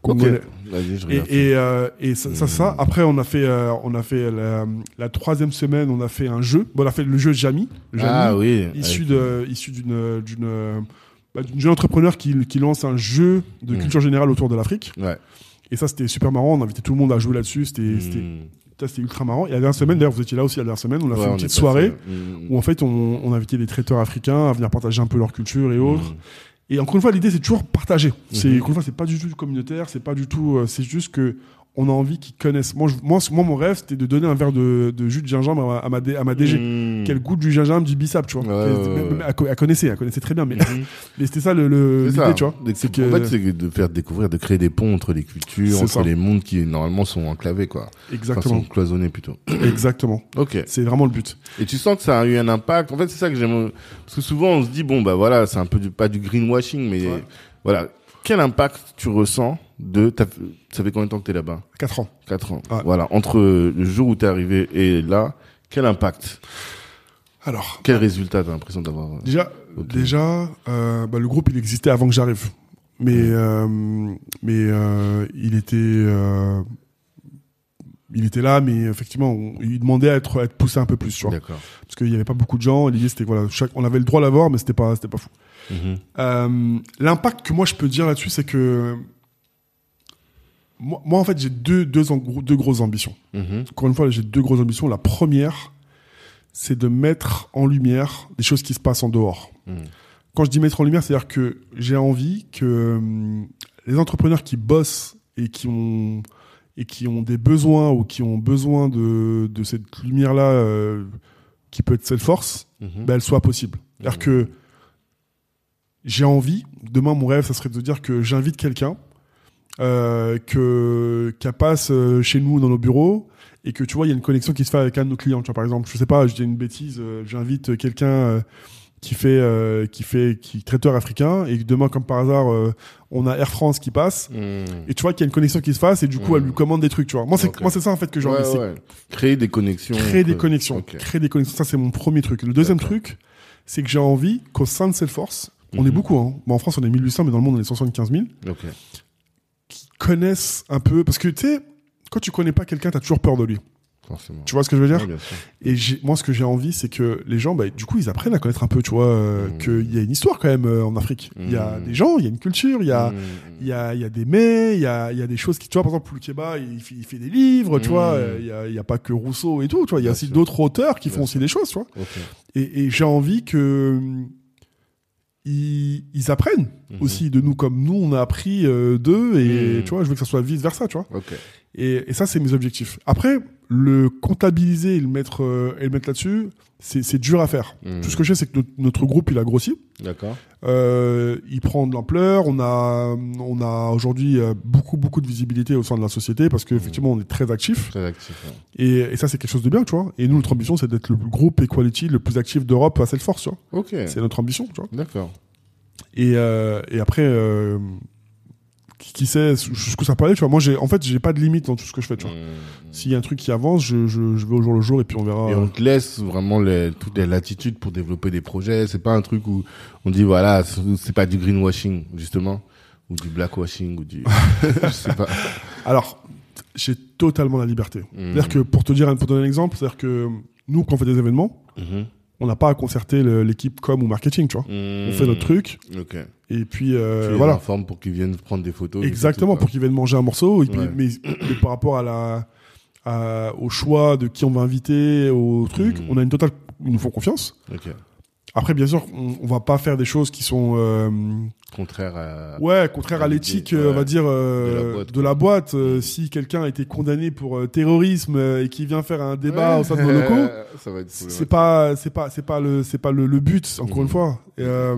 Congolais. Ok. Vas-y, je Et, et, euh, et ça, ça, ça. Hmm. Après, on a fait, euh, on a fait la, la troisième semaine, on a fait un jeu. Bon, on a fait le jeu Jamy. Jamy ah oui. issu de, issu d'une, d'une, bah, d'une jeune entrepreneur qui, qui lance un jeu de Mm. culture générale autour de l'Afrique. Ouais. Et ça, c'était super marrant. On invitait tout le monde à jouer là-dessus. C'était, c'était, Hmm. Ça, c'était ultra marrant. Et la dernière semaine, d'ailleurs, vous étiez là aussi la dernière semaine. On a Ouais, fait une petite soirée hmm. où en fait, on, on invitait des traiteurs africains à venir partager un peu leur culture et autres. Hmm. Et encore une fois, l'idée, c'est toujours partager. C'est, Mhm. encore une fois, c'est pas du tout communautaire, c'est pas du tout, euh, c'est juste que on a envie qu'ils connaissent. Moi, je- moi, moi, mon rêve, c'était de donner un verre de, de jus de gingembre à ma, à ma, D- à ma DG. Mmh. Quel goût du gingembre du bissap, tu vois. Ouais, Elle- ouais, connaissait, elle connaissait très bien, mais, Mhm. (laughs) mais c'était ça le, le- l'idée, tu vois. C'est En fait, c'est de faire découvrir, de créer des ponts entre les cultures, entre ça. les mondes qui normalement sont enclavés, quoi. Enfin, Exactement. sont cloisonnés plutôt. (coughs) Exactement. Ok. C'est vraiment le but. Et tu sens que ça a eu un impact? En fait, c'est ça que j'aime. Parce que souvent, on se dit, bon, bah voilà, c'est un peu du, pas du greenwashing, mais Ouais. voilà. Quel impact tu ressens de. Ça fait combien de temps que t'es là-bas? 4 ans. 4 ans. Ouais. Voilà. Entre le jour où t'es arrivé et là, quel impact? Alors, Quel résultat t'as l'impression d'avoir euh, déjà, déjà euh, bah, le groupe, il existait avant que j'arrive. Mais, euh, mais euh, il était... euh, il était là, mais effectivement, on- il demandait à être, à être poussé un peu plus, tu vois. Parce qu'il y avait pas beaucoup de gens. L'idée, c'était voilà, chaque, on avait le droit d'avoir, mais c'était pas, c'était pas fou. Mhm. Euh, L'impact que moi je peux dire là-dessus, c'est que moi, moi, en fait, j'ai deux, deux, deux grosses ambitions. Mhm. Encore une fois, j'ai deux grosses ambitions. La première, c'est de mettre en lumière des choses qui se passent en dehors. Mhm. Quand je dis mettre en lumière, c'est-à-dire que j'ai envie que hum, les entrepreneurs qui bossent et qui ont et qui ont des besoins ou qui ont besoin de, de cette lumière-là, euh, qui peut être cette force, Mhm. ben, elle soit possible. C'est-à-dire que j'ai envie, demain mon rêve, ça serait de dire que j'invite quelqu'un euh, que qu'elle passe euh, chez nous dans nos bureaux et que tu vois il y a une connexion qui se fait avec un de nos clients. Tu vois par exemple, je sais pas, je dis une bêtise, euh, j'invite quelqu'un euh, qui fait euh, qui fait qui est traiteur africain et demain comme par hasard euh, on a Air France qui passe Mhm. et tu vois qu'il y a une connexion qui se fasse et du coup elle lui commande des trucs. Tu vois. Moi c'est moi c'est ça en fait que j'ai Ouais, envie. c'est ouais. Créer des connexions. créer des connexions. Ok. Créer des connexions. Ça, c'est mon premier truc. Le deuxième truc, c'est que j'ai envie qu'au sein de Salesforce, on Mhm. est beaucoup, hein. Bon, en France, on est 1800, mais dans le monde, on est 75 000, Ok. Connaissent un peu. Parce que, tu sais, quand tu connais pas quelqu'un, t'as toujours peur de lui. Forcément. Tu vois ce que je veux dire. Et moi, ce que j'ai envie, c'est que les gens, bah, du coup, ils apprennent à connaître un peu, tu vois, euh, Mhm. qu'il y a une histoire quand même euh, en Afrique. Il y a Mhm. des gens, il y a une culture, il y a. Mhm. Y a, y a des mets, il y a, y a des choses qui, tu vois, par exemple, Loukeba, il, fait- il fait des livres, tu Mhm. vois, euh, il y a, y a pas que Rousseau et tout, tu vois, il y a Bien aussi d'autres auteurs qui Bien font aussi des choses, tu vois. Et, et j'ai envie que hum, ils, ils apprennent Mhm. aussi de nous comme nous on a appris euh, d'eux et tu vois je veux que ça soit vice versa tu vois Ok. et, et ça c'est mes objectifs après le comptabiliser et le mettre euh, et le mettre là-dessus c'est c'est dur à faire Mhm. tout ce que je sais c'est que notre, notre groupe il a grossi D'accord. euh, il prend de l'ampleur on a on a aujourd'hui euh, beaucoup beaucoup de visibilité au sein de la société parce qu'effectivement on est très actif Très actif. ouais. et, et ça c'est quelque chose de bien tu vois et nous notre ambition c'est d'être le groupe Equality le plus actif d'Europe à Salesforce tu vois Ok. c'est notre ambition, tu vois. D'accord. Et, euh, et après, euh, qui, qui sait jusqu'où ça peut aller, tu vois. Moi, j'ai, en fait, j'ai pas de limite dans tout ce que je fais, tu vois. Mhm. S'il y a un truc qui avance, je, je, je vais au jour le jour et puis on verra. Et on te laisse vraiment les, toutes les latitudes pour développer des projets. C'est pas un truc où on dit voilà, c'est pas du greenwashing justement ou du blackwashing ou du (laughs) je sais pas. Alors, j'ai totalement la liberté. Mhm. C'est-à-dire que pour te dire, pour donner un exemple, c'est-à-dire que nous, quand on fait des événements, Mhm. on n'a pas à concerter l'équipe com ou marketing, tu vois. On fait notre truc Ok. Et puis euh, tu voilà. informes pour qu'ils viennent prendre des photos. Exactement, pour qu'ils viennent manger un morceau. Et puis, Ouais. mais, mais par rapport à la, à- au choix de qui on va inviter, au truc, Mhm. on a une totale, ils nous font confiance. quoi. Ok. Après, bien sûr, on, on va pas faire des choses qui sont, euh, Contraire à. ouais, contraires à à l'éthique, euh, on va dire, euh, De la boîte. Euh, si quelqu'un a été condamné pour euh, terrorisme et qui vient faire un débat au sein de nos locaux, (laughs) c'est pas, c'est pas, c'est pas le, c'est pas le, le but. Encore Mhm. une fois. Et, euh,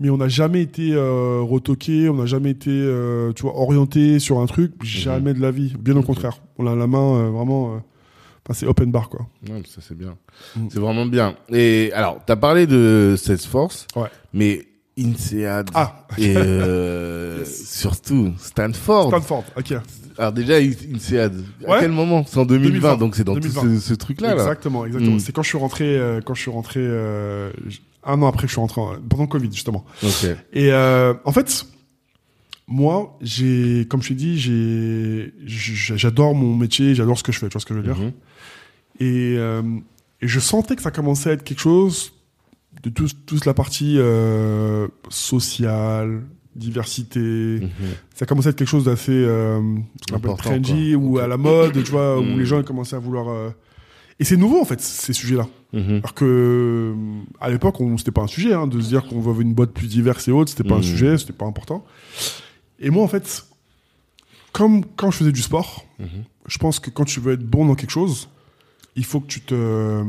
mais on n'a jamais été euh, retoqué, on n'a jamais été, euh, tu vois, orienté sur un truc, jamais de la vie. Bien au Mhm. Contraire, on a la main euh, vraiment. euh, Enfin, c'est open bar quoi. Non, ça c'est bien. Mm. C'est vraiment bien. Et alors, t'as parlé de Salesforce, Ouais. mais INSEAD Ah, et (laughs) surtout Stanford. Stanford. Ok. Alors déjà INSEAD. À Ouais. quel moment? C'est en 2020, 2020, donc c'est dans 2020. tout ce, ce truc-là. Là. Exactement, exactement. Mm. C'est quand je suis rentré, euh, quand je suis rentré euh, un an après que je suis rentré en- pendant le Covid justement. Et euh, en fait, moi, j'ai, comme je t'ai dit, j'ai, j'adore mon métier, j'adore ce que je fais. Tu vois ce que je veux dire? Mhm. Et, et je sentais que ça commençait à être quelque chose de tout, toute la partie sociale, diversité. Mhm. Ça commençait à être quelque chose d'assez euh, trendy quoi. ou à la mode, tu vois, Mm. où les gens commençaient à vouloir. euh, Et c'est nouveau en fait ces sujets-là. Mhm. Alors que euh, à l'époque, on c'était pas un sujet hein, de se dire qu'on veut une boîte plus diverse et autres, c'était pas un sujet, c'était pas important. Et moi en fait, comme quand je faisais du sport, Mhm. je pense que quand tu veux être bon dans quelque chose, il faut que tu te,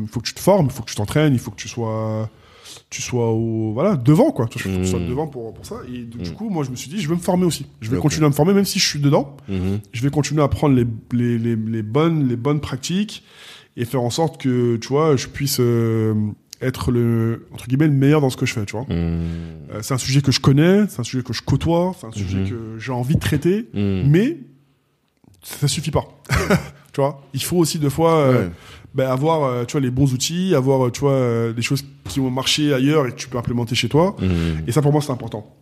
il faut que tu te formes, il faut que tu t'entraînes, il faut que tu sois, tu sois au, voilà, devant, quoi. Tu sois Mhm. devant pour, pour ça. Et du, du Mhm. coup, moi, je me suis dit, je vais me former aussi. Je vais continuer à me former, même si je suis dedans. Mhm. Je vais continuer à prendre les, les, les, les bonnes, les bonnes pratiques et faire en sorte que, tu vois, je puisse euh, être le, entre guillemets, le meilleur dans ce que je fais, tu vois. Euh, c'est un sujet que je connais, c'est un sujet que je côtoie, c'est un sujet que j'ai envie de traiter, mais ça suffit pas. (laughs) tu vois, il faut aussi deux fois euh, Ouais. Ben, avoir, euh, tu vois, les bons outils, avoir, euh, tu vois, euh, des choses qui vont marcher ailleurs et que tu peux implémenter chez toi. Mhm. Et ça, pour moi, c'est important.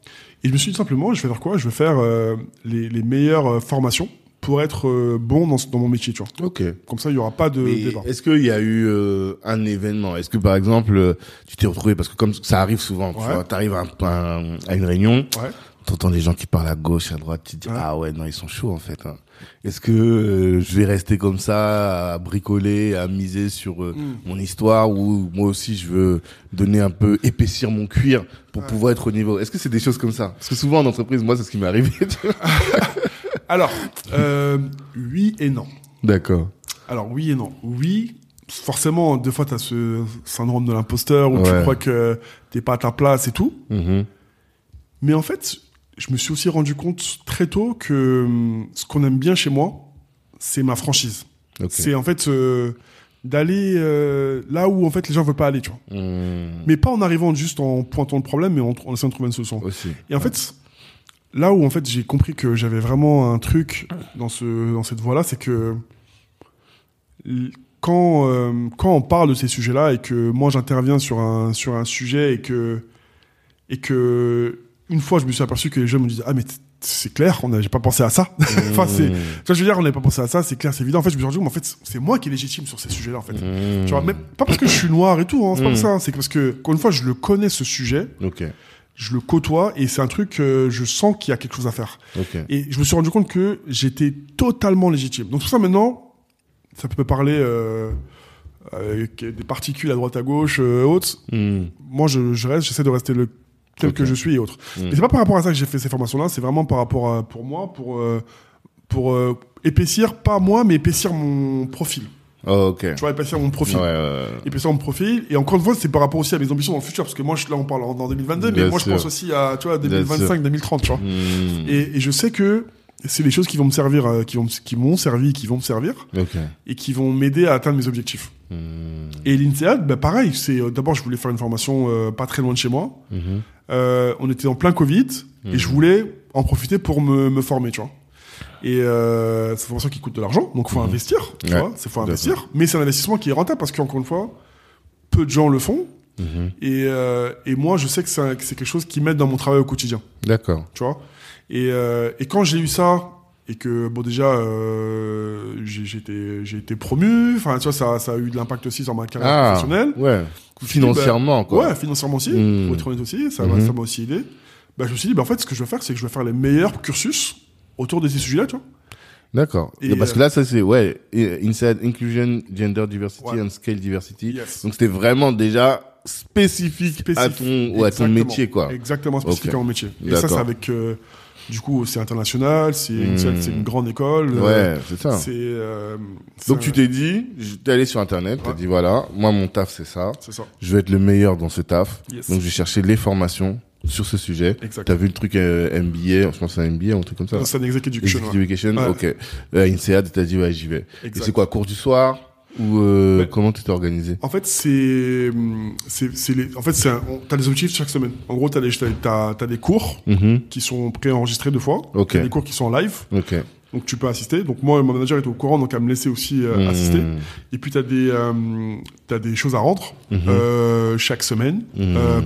Et je me suis dit simplement, je vais faire quoi? Je vais faire euh, les, les meilleures formations pour être bon dans, dans mon métier, tu vois. Ok. Comme ça, il y aura pas de Mais débat. est-ce qu'il y a eu euh, un événement? Est-ce que par exemple, tu t'es retrouvé? Parce que comme ça arrive souvent, tu vois, t'arrives à, un- à une réunion, Ouais. T'entends des gens qui parlent à gauche, à droite, tu te dis Ouais. ah ouais non ils sont chauds en fait. hein. Est-ce que euh, je vais rester comme ça à bricoler, à miser sur euh, Mm. mon histoire ou moi aussi je veux donner un peu épaissir mon cuir pour Ouais. pouvoir être au niveau? Est-ce que c'est des choses comme ça? Parce que souvent en entreprise, moi c'est ce qui m'est arrivé. (laughs) Alors, euh, oui et non. D'accord. Alors oui et non. Oui, forcément, des fois, tu as ce syndrome de l'imposteur où tu crois que t'es pas à ta place et tout. Mhm. Mais en fait, je me suis aussi rendu compte très tôt que hum, ce qu'on aime bien chez moi, c'est ma franchise. C'est en fait euh, d'aller euh, là où en fait les gens veulent pas aller, tu vois. Mhm. Mais pas en arrivant juste en pointant le problème, mais en, en essayant de trouver une solution. Aussi. Et en fait, là où en fait j'ai compris que j'avais vraiment un truc dans ce dans cette voie-là, c'est que quand euh, quand on parle de ces sujets-là et que moi j'interviens sur un sur un sujet et que et que une fois je me suis aperçu que les gens me disaient ah mais c'est clair, on j'ai pas pensé à ça. (laughs) enfin c'est, tu vois, je veux dire, on n'avait pas pensé à ça, c'est clair, c'est évident. En fait, je me suis rendu compte, mais en fait, c'est moi qui est légitime sur ces sujets-là, en fait. Tu vois, même pas parce que je suis noir et tout, hein, c'est pas Mm. pour ça. hein, c'est parce que, encore une fois, je le connais ce sujet, Ok. je le côtoie et c'est un truc que je sens qu'il y a quelque chose à faire. Ok. Et je me suis rendu compte que j'étais totalement légitime. Donc tout ça maintenant, ça peut me parler euh, avec des particules à droite à gauche, euh, autres. Mhm. Moi, je, je reste, j'essaie de rester le tel que je suis et autres. Mm. Mais c'est pas par rapport à ça que j'ai fait ces formations-là, c'est vraiment par rapport à, pour moi, pour euh, pour euh, épaissir, pas moi, mais épaissir mon profil. Oh, ok. Tu vois, épaissir mon profil. Ouais. Épaissir mon profil. Et encore une fois, c'est par rapport aussi à mes ambitions dans le futur, parce que moi, je, là, on parle en, en 2022, Bien mais moi, sûr. je pense aussi à, tu vois, Bien 2025, 2030, tu vois. Mhm. Et, et je sais que c'est les choses qui vont me servir, euh, qui vont, qui m'ont servi, qui vont me servir, et qui vont m'aider à atteindre mes objectifs. Mhm. Et l'INSEAD, bah, pareil, c'est, euh, d'abord, je voulais faire une formation pas très loin de chez moi. Mhm. Euh, on était en plein Covid, Mhm. et je voulais en profiter pour me, me former, tu vois. Et euh, c'est une formation qui coûte de l'argent, donc faut Mhm. investir, tu Ouais, vois, c'est faut investir. Mais c'est un investissement qui est rentable parce qu'encore une fois, peu de gens le font. Mhm. Et, euh, et moi, je sais que c'est un- que c'est quelque chose qui m'aide dans mon travail au quotidien, D'accord. tu vois. Et, euh, et quand j'ai eu ça, et que, bon, déjà, euh, j'ai j'ai été, j'ai été promu, enfin, tu vois, ça, ça a eu de l'impact aussi sur ma carrière Ah, professionnelle. ouais. Dit, bah, Financièrement, quoi. Ouais, financièrement aussi, Mm. pour être honnête aussi, ça m'a Mhm. ça m'a aussi aidé. Bah, je me suis dit, bah, en fait, ce que je vais faire, c'est que je vais faire les meilleurs cursus autour de ces sujets-là, tu vois. D'accord. Et, Parce que là, ça c'est, ouais, Inside Inclusion, Gender Diversity Ouais. and Scale Diversity. Yes. Donc c'était vraiment déjà spécifique, à ton, ou à ton métier, quoi. Exactement, spécifique à mon métier. Et ça, c'est avec, euh, du coup, c'est international, c'est une, Mm. c'est une grande école. euh, Ouais, c'est ça. Euh, Donc tu t'es dit, t'es allé sur Internet, t'as Ouais. dit voilà, moi mon taf c'est ça, C'est ça. je veux être le meilleur dans ce taf. Yes. Donc j'ai cherché les formations sur ce sujet. Exact. T'as vu le truc euh, MBA, je pense c'est un MBA ou un truc comme ça. C'est un exec education. Executive Education, Ouais. ok. Euh, INSEAD, t'as dit ouais j'y vais. Et Exact. c'est quoi, cours du soir? Ou euh, Ouais. comment tu t'es organisé? En fait, c'est, hum, c'est, c'est les, en fait, c'est t'as des objectifs chaque semaine. En gros, t'as des, t'as, t'as, des cours Mhm. qui sont préenregistrés deux fois. Ok. T'as des cours qui sont en live. Donc tu peux assister. Donc moi, mon manager était au courant, donc à me laisser aussi euh, Mhm. assister. Et puis t'as des euh, t'as des choses à rendre Mhm. euh, chaque semaine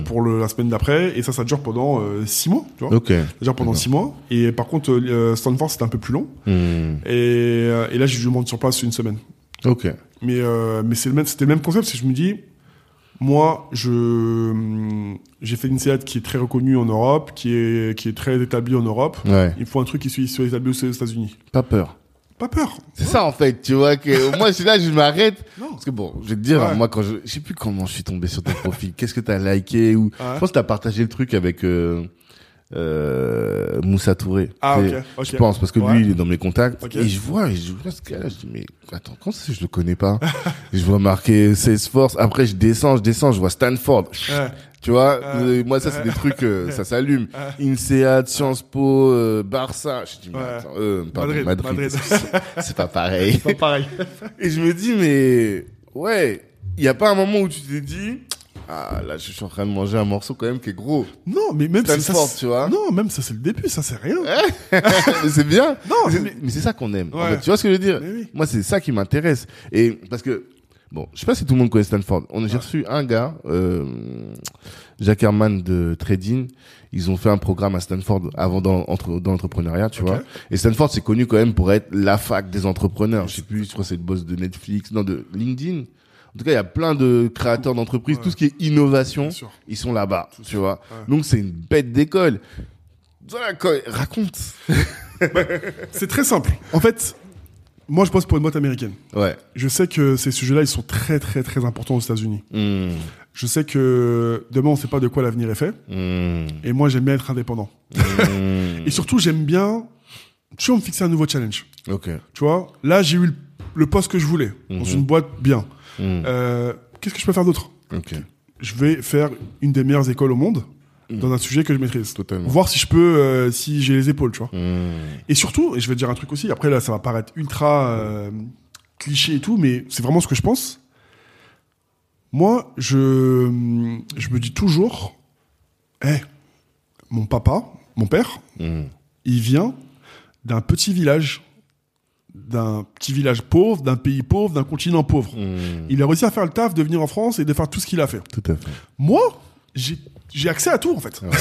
pour le, la semaine d'après. Et ça, ça dure pendant six mois. Tu vois Ok. Ça dure pendant six mois. Et par contre, Stanford c'était un peu plus long. Et, et là, dû me rendre sur place une semaine. Ok. Mais euh, mais c'est le même c'était le même concept. C'est que je me dis moi, je j'ai fait une CEAD qui est très reconnue en Europe, qui est qui est très établie en Europe. Ouais. Il faut un truc qui soit, soit établi aux États-Unis. Pas peur. Pas peur. C'est ça en fait, tu vois que moi je suis là, je m'arrête (laughs) parce que bon, je vais te dire, Ouais. moi quand je, je sais plus comment je suis tombé sur ton profil, qu'est-ce que t'as liké ou je pense que t'as partagé le truc avec euh, euh, Moussa Touré. Ah, C'est- ok, ok. Je pense parce que Ouais. lui il est dans mes contacts. Ok. et je vois et je vois ce gars-là je dis mais attends quand c'est je le connais pas? (laughs) Je vois marqué Salesforce. Après je descends je descends je vois Stanford. Ouais. tu vois? Euh, moi ça c'est des trucs euh, ça s'allume. INSEAD Sciences Po euh, Barça. Je dis mais attends euh, pardon, Madrid, Madrid, (laughs) c'est- (laughs) c'est pas pareil. Pas pareil. et je me dis, mais ouais, il y a pas un moment où tu t'es dit, ah là, je suis en train de manger un morceau quand même qui est gros. Non, mais même Stanford, ça, tu vois. Non, même ça c'est le début, ça c'est rien. (laughs) mais c'est bien. Non, mais, c'est ça qu'on aime. en Ouais. fait. tu vois ce que je veux dire oui. Moi, c'est ça qui m'intéresse. Et parce que, bon, je sais pas si tout le monde connaît Stanford. On j'ai reçu un gars, euh, Jack Herman de Trading. Ils ont fait un programme à Stanford avant dans, entre, dans l'entrepreneuriat, tu vois. Et Stanford, c'est connu quand même pour être la fac des entrepreneurs. Je sais plus, je crois que c'est le boss de Netflix, non, de LinkedIn. En tout cas, il y a plein de créateurs d'entreprises, Ouais. tout ce qui est innovation, ils sont là-bas, tu vois. Ouais. Donc c'est une bête d'école. Raconte. (laughs) C'est très simple. En fait, moi je bosse pour une boîte américaine. Ouais. Je sais que ces sujets-là, ils sont très très très importants aux États-Unis. Hmm. Je sais que demain, on sait pas de quoi l'avenir est fait. Hmm. Et moi, j'aime bien être indépendant. Hmm. (laughs) Et surtout, j'aime bien toujours me fixer un nouveau challenge. Ok. Tu vois, là, j'ai eu le, le poste que je voulais dans une boîte bien. Hmm. Euh, Qu'est-ce que je peux faire d'autre. Je vais faire une des meilleures écoles au monde dans un sujet que je maîtrise. Totalement. Voir si je peux, euh, si j'ai les épaules, tu vois. Hmm. Et surtout, et je vais te dire un truc aussi, après là, ça va paraître ultra euh, cliché et tout, mais c'est vraiment ce que je pense. Moi, je, je me dis toujours, eh, mon papa, mon père, Hmm. il vient d'un petit village, d'un petit village pauvre, d'un pays pauvre, d'un continent pauvre. Hmm. Il a réussi à faire le taf de venir en France et de faire tout ce qu'il a fait. Tout à fait. Moi, j'ai accès à tout en fait. Ouais. (laughs)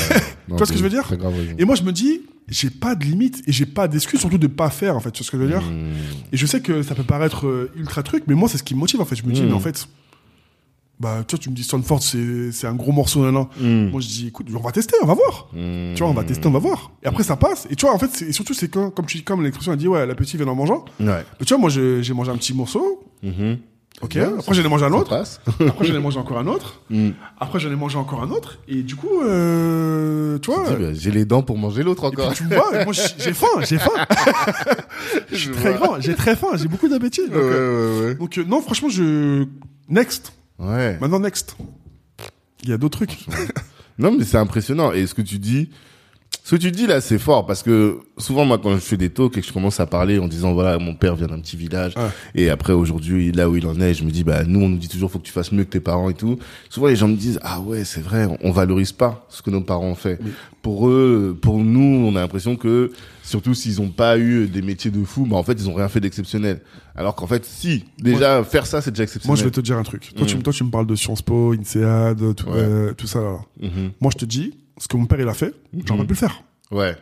Tu vois ce que je veux dire grave. Et moi, je me dis, j'ai pas de limite et j'ai pas d'excuse, surtout de pas faire en fait. Tu vois ce que je veux dire Hmm. Et je sais que ça peut paraître euh, ultra truc, mais moi, c'est ce qui me motive en fait. Je me dis, Mm. mais en fait, bah, tu vois, tu me dis Stanford, c'est c'est un gros morceau, là. Hmm. Moi, je dis, écoute, on va tester, on va voir. Hmm. Tu vois, on va tester, on va voir. Et après, ça passe. Et tu vois, en fait, et surtout, c'est quand, comme tu dis, comme l'expression a dit, ouais, la petite vient en mangeant. Ouais. Mais tu vois, moi, j'ai mangé un petit morceau. Mhm. Ok. Bien, Après, j'en ai mangé un autre. (laughs) Après, j'en ai mangé encore un autre. Hmm. Après, j'en ai mangé encore un autre. Et du coup, euh, tu vois. Bah, J'ai les dents pour manger l'autre et puis, encore. tu me vois, moi, (laughs) j'ai faim, j'ai faim. Je suis très grand, j'ai très faim, j'ai beaucoup d'appétit. Donc, Ouais, euh, ouais, donc, euh, non, franchement, je. Next. Ouais. Maintenant, next. Il y a d'autres trucs. Non, mais c'est impressionnant. Et ce que tu dis, ce que tu dis là, c'est fort parce que souvent, moi, quand je fais des talks et que je commence à parler en disant, voilà, mon père vient d'un petit village Ouais. et après, aujourd'hui, là où il en est, je me dis, bah, nous, on nous dit toujours, faut que tu fasses mieux que tes parents et tout. Souvent, les gens me disent, ah ouais, c'est vrai, on valorise pas ce que nos parents ont fait. Pour eux, pour nous, on a l'impression que, surtout s'ils ont pas eu des métiers de fou, bah, en fait, ils ont rien fait d'exceptionnel. Alors qu'en fait, si, déjà, faire ça, c'est déjà Moi, exceptionnel. je vais te dire un truc. Toi, tu, Mm. toi, tu me parles de Sciences Po, INSEAD, tout, Ouais. euh, tout ça. Là. Mhm. Moi, je te dis, ce que mon père, il a fait, j'aurais Mhm. pu le faire. Ouais.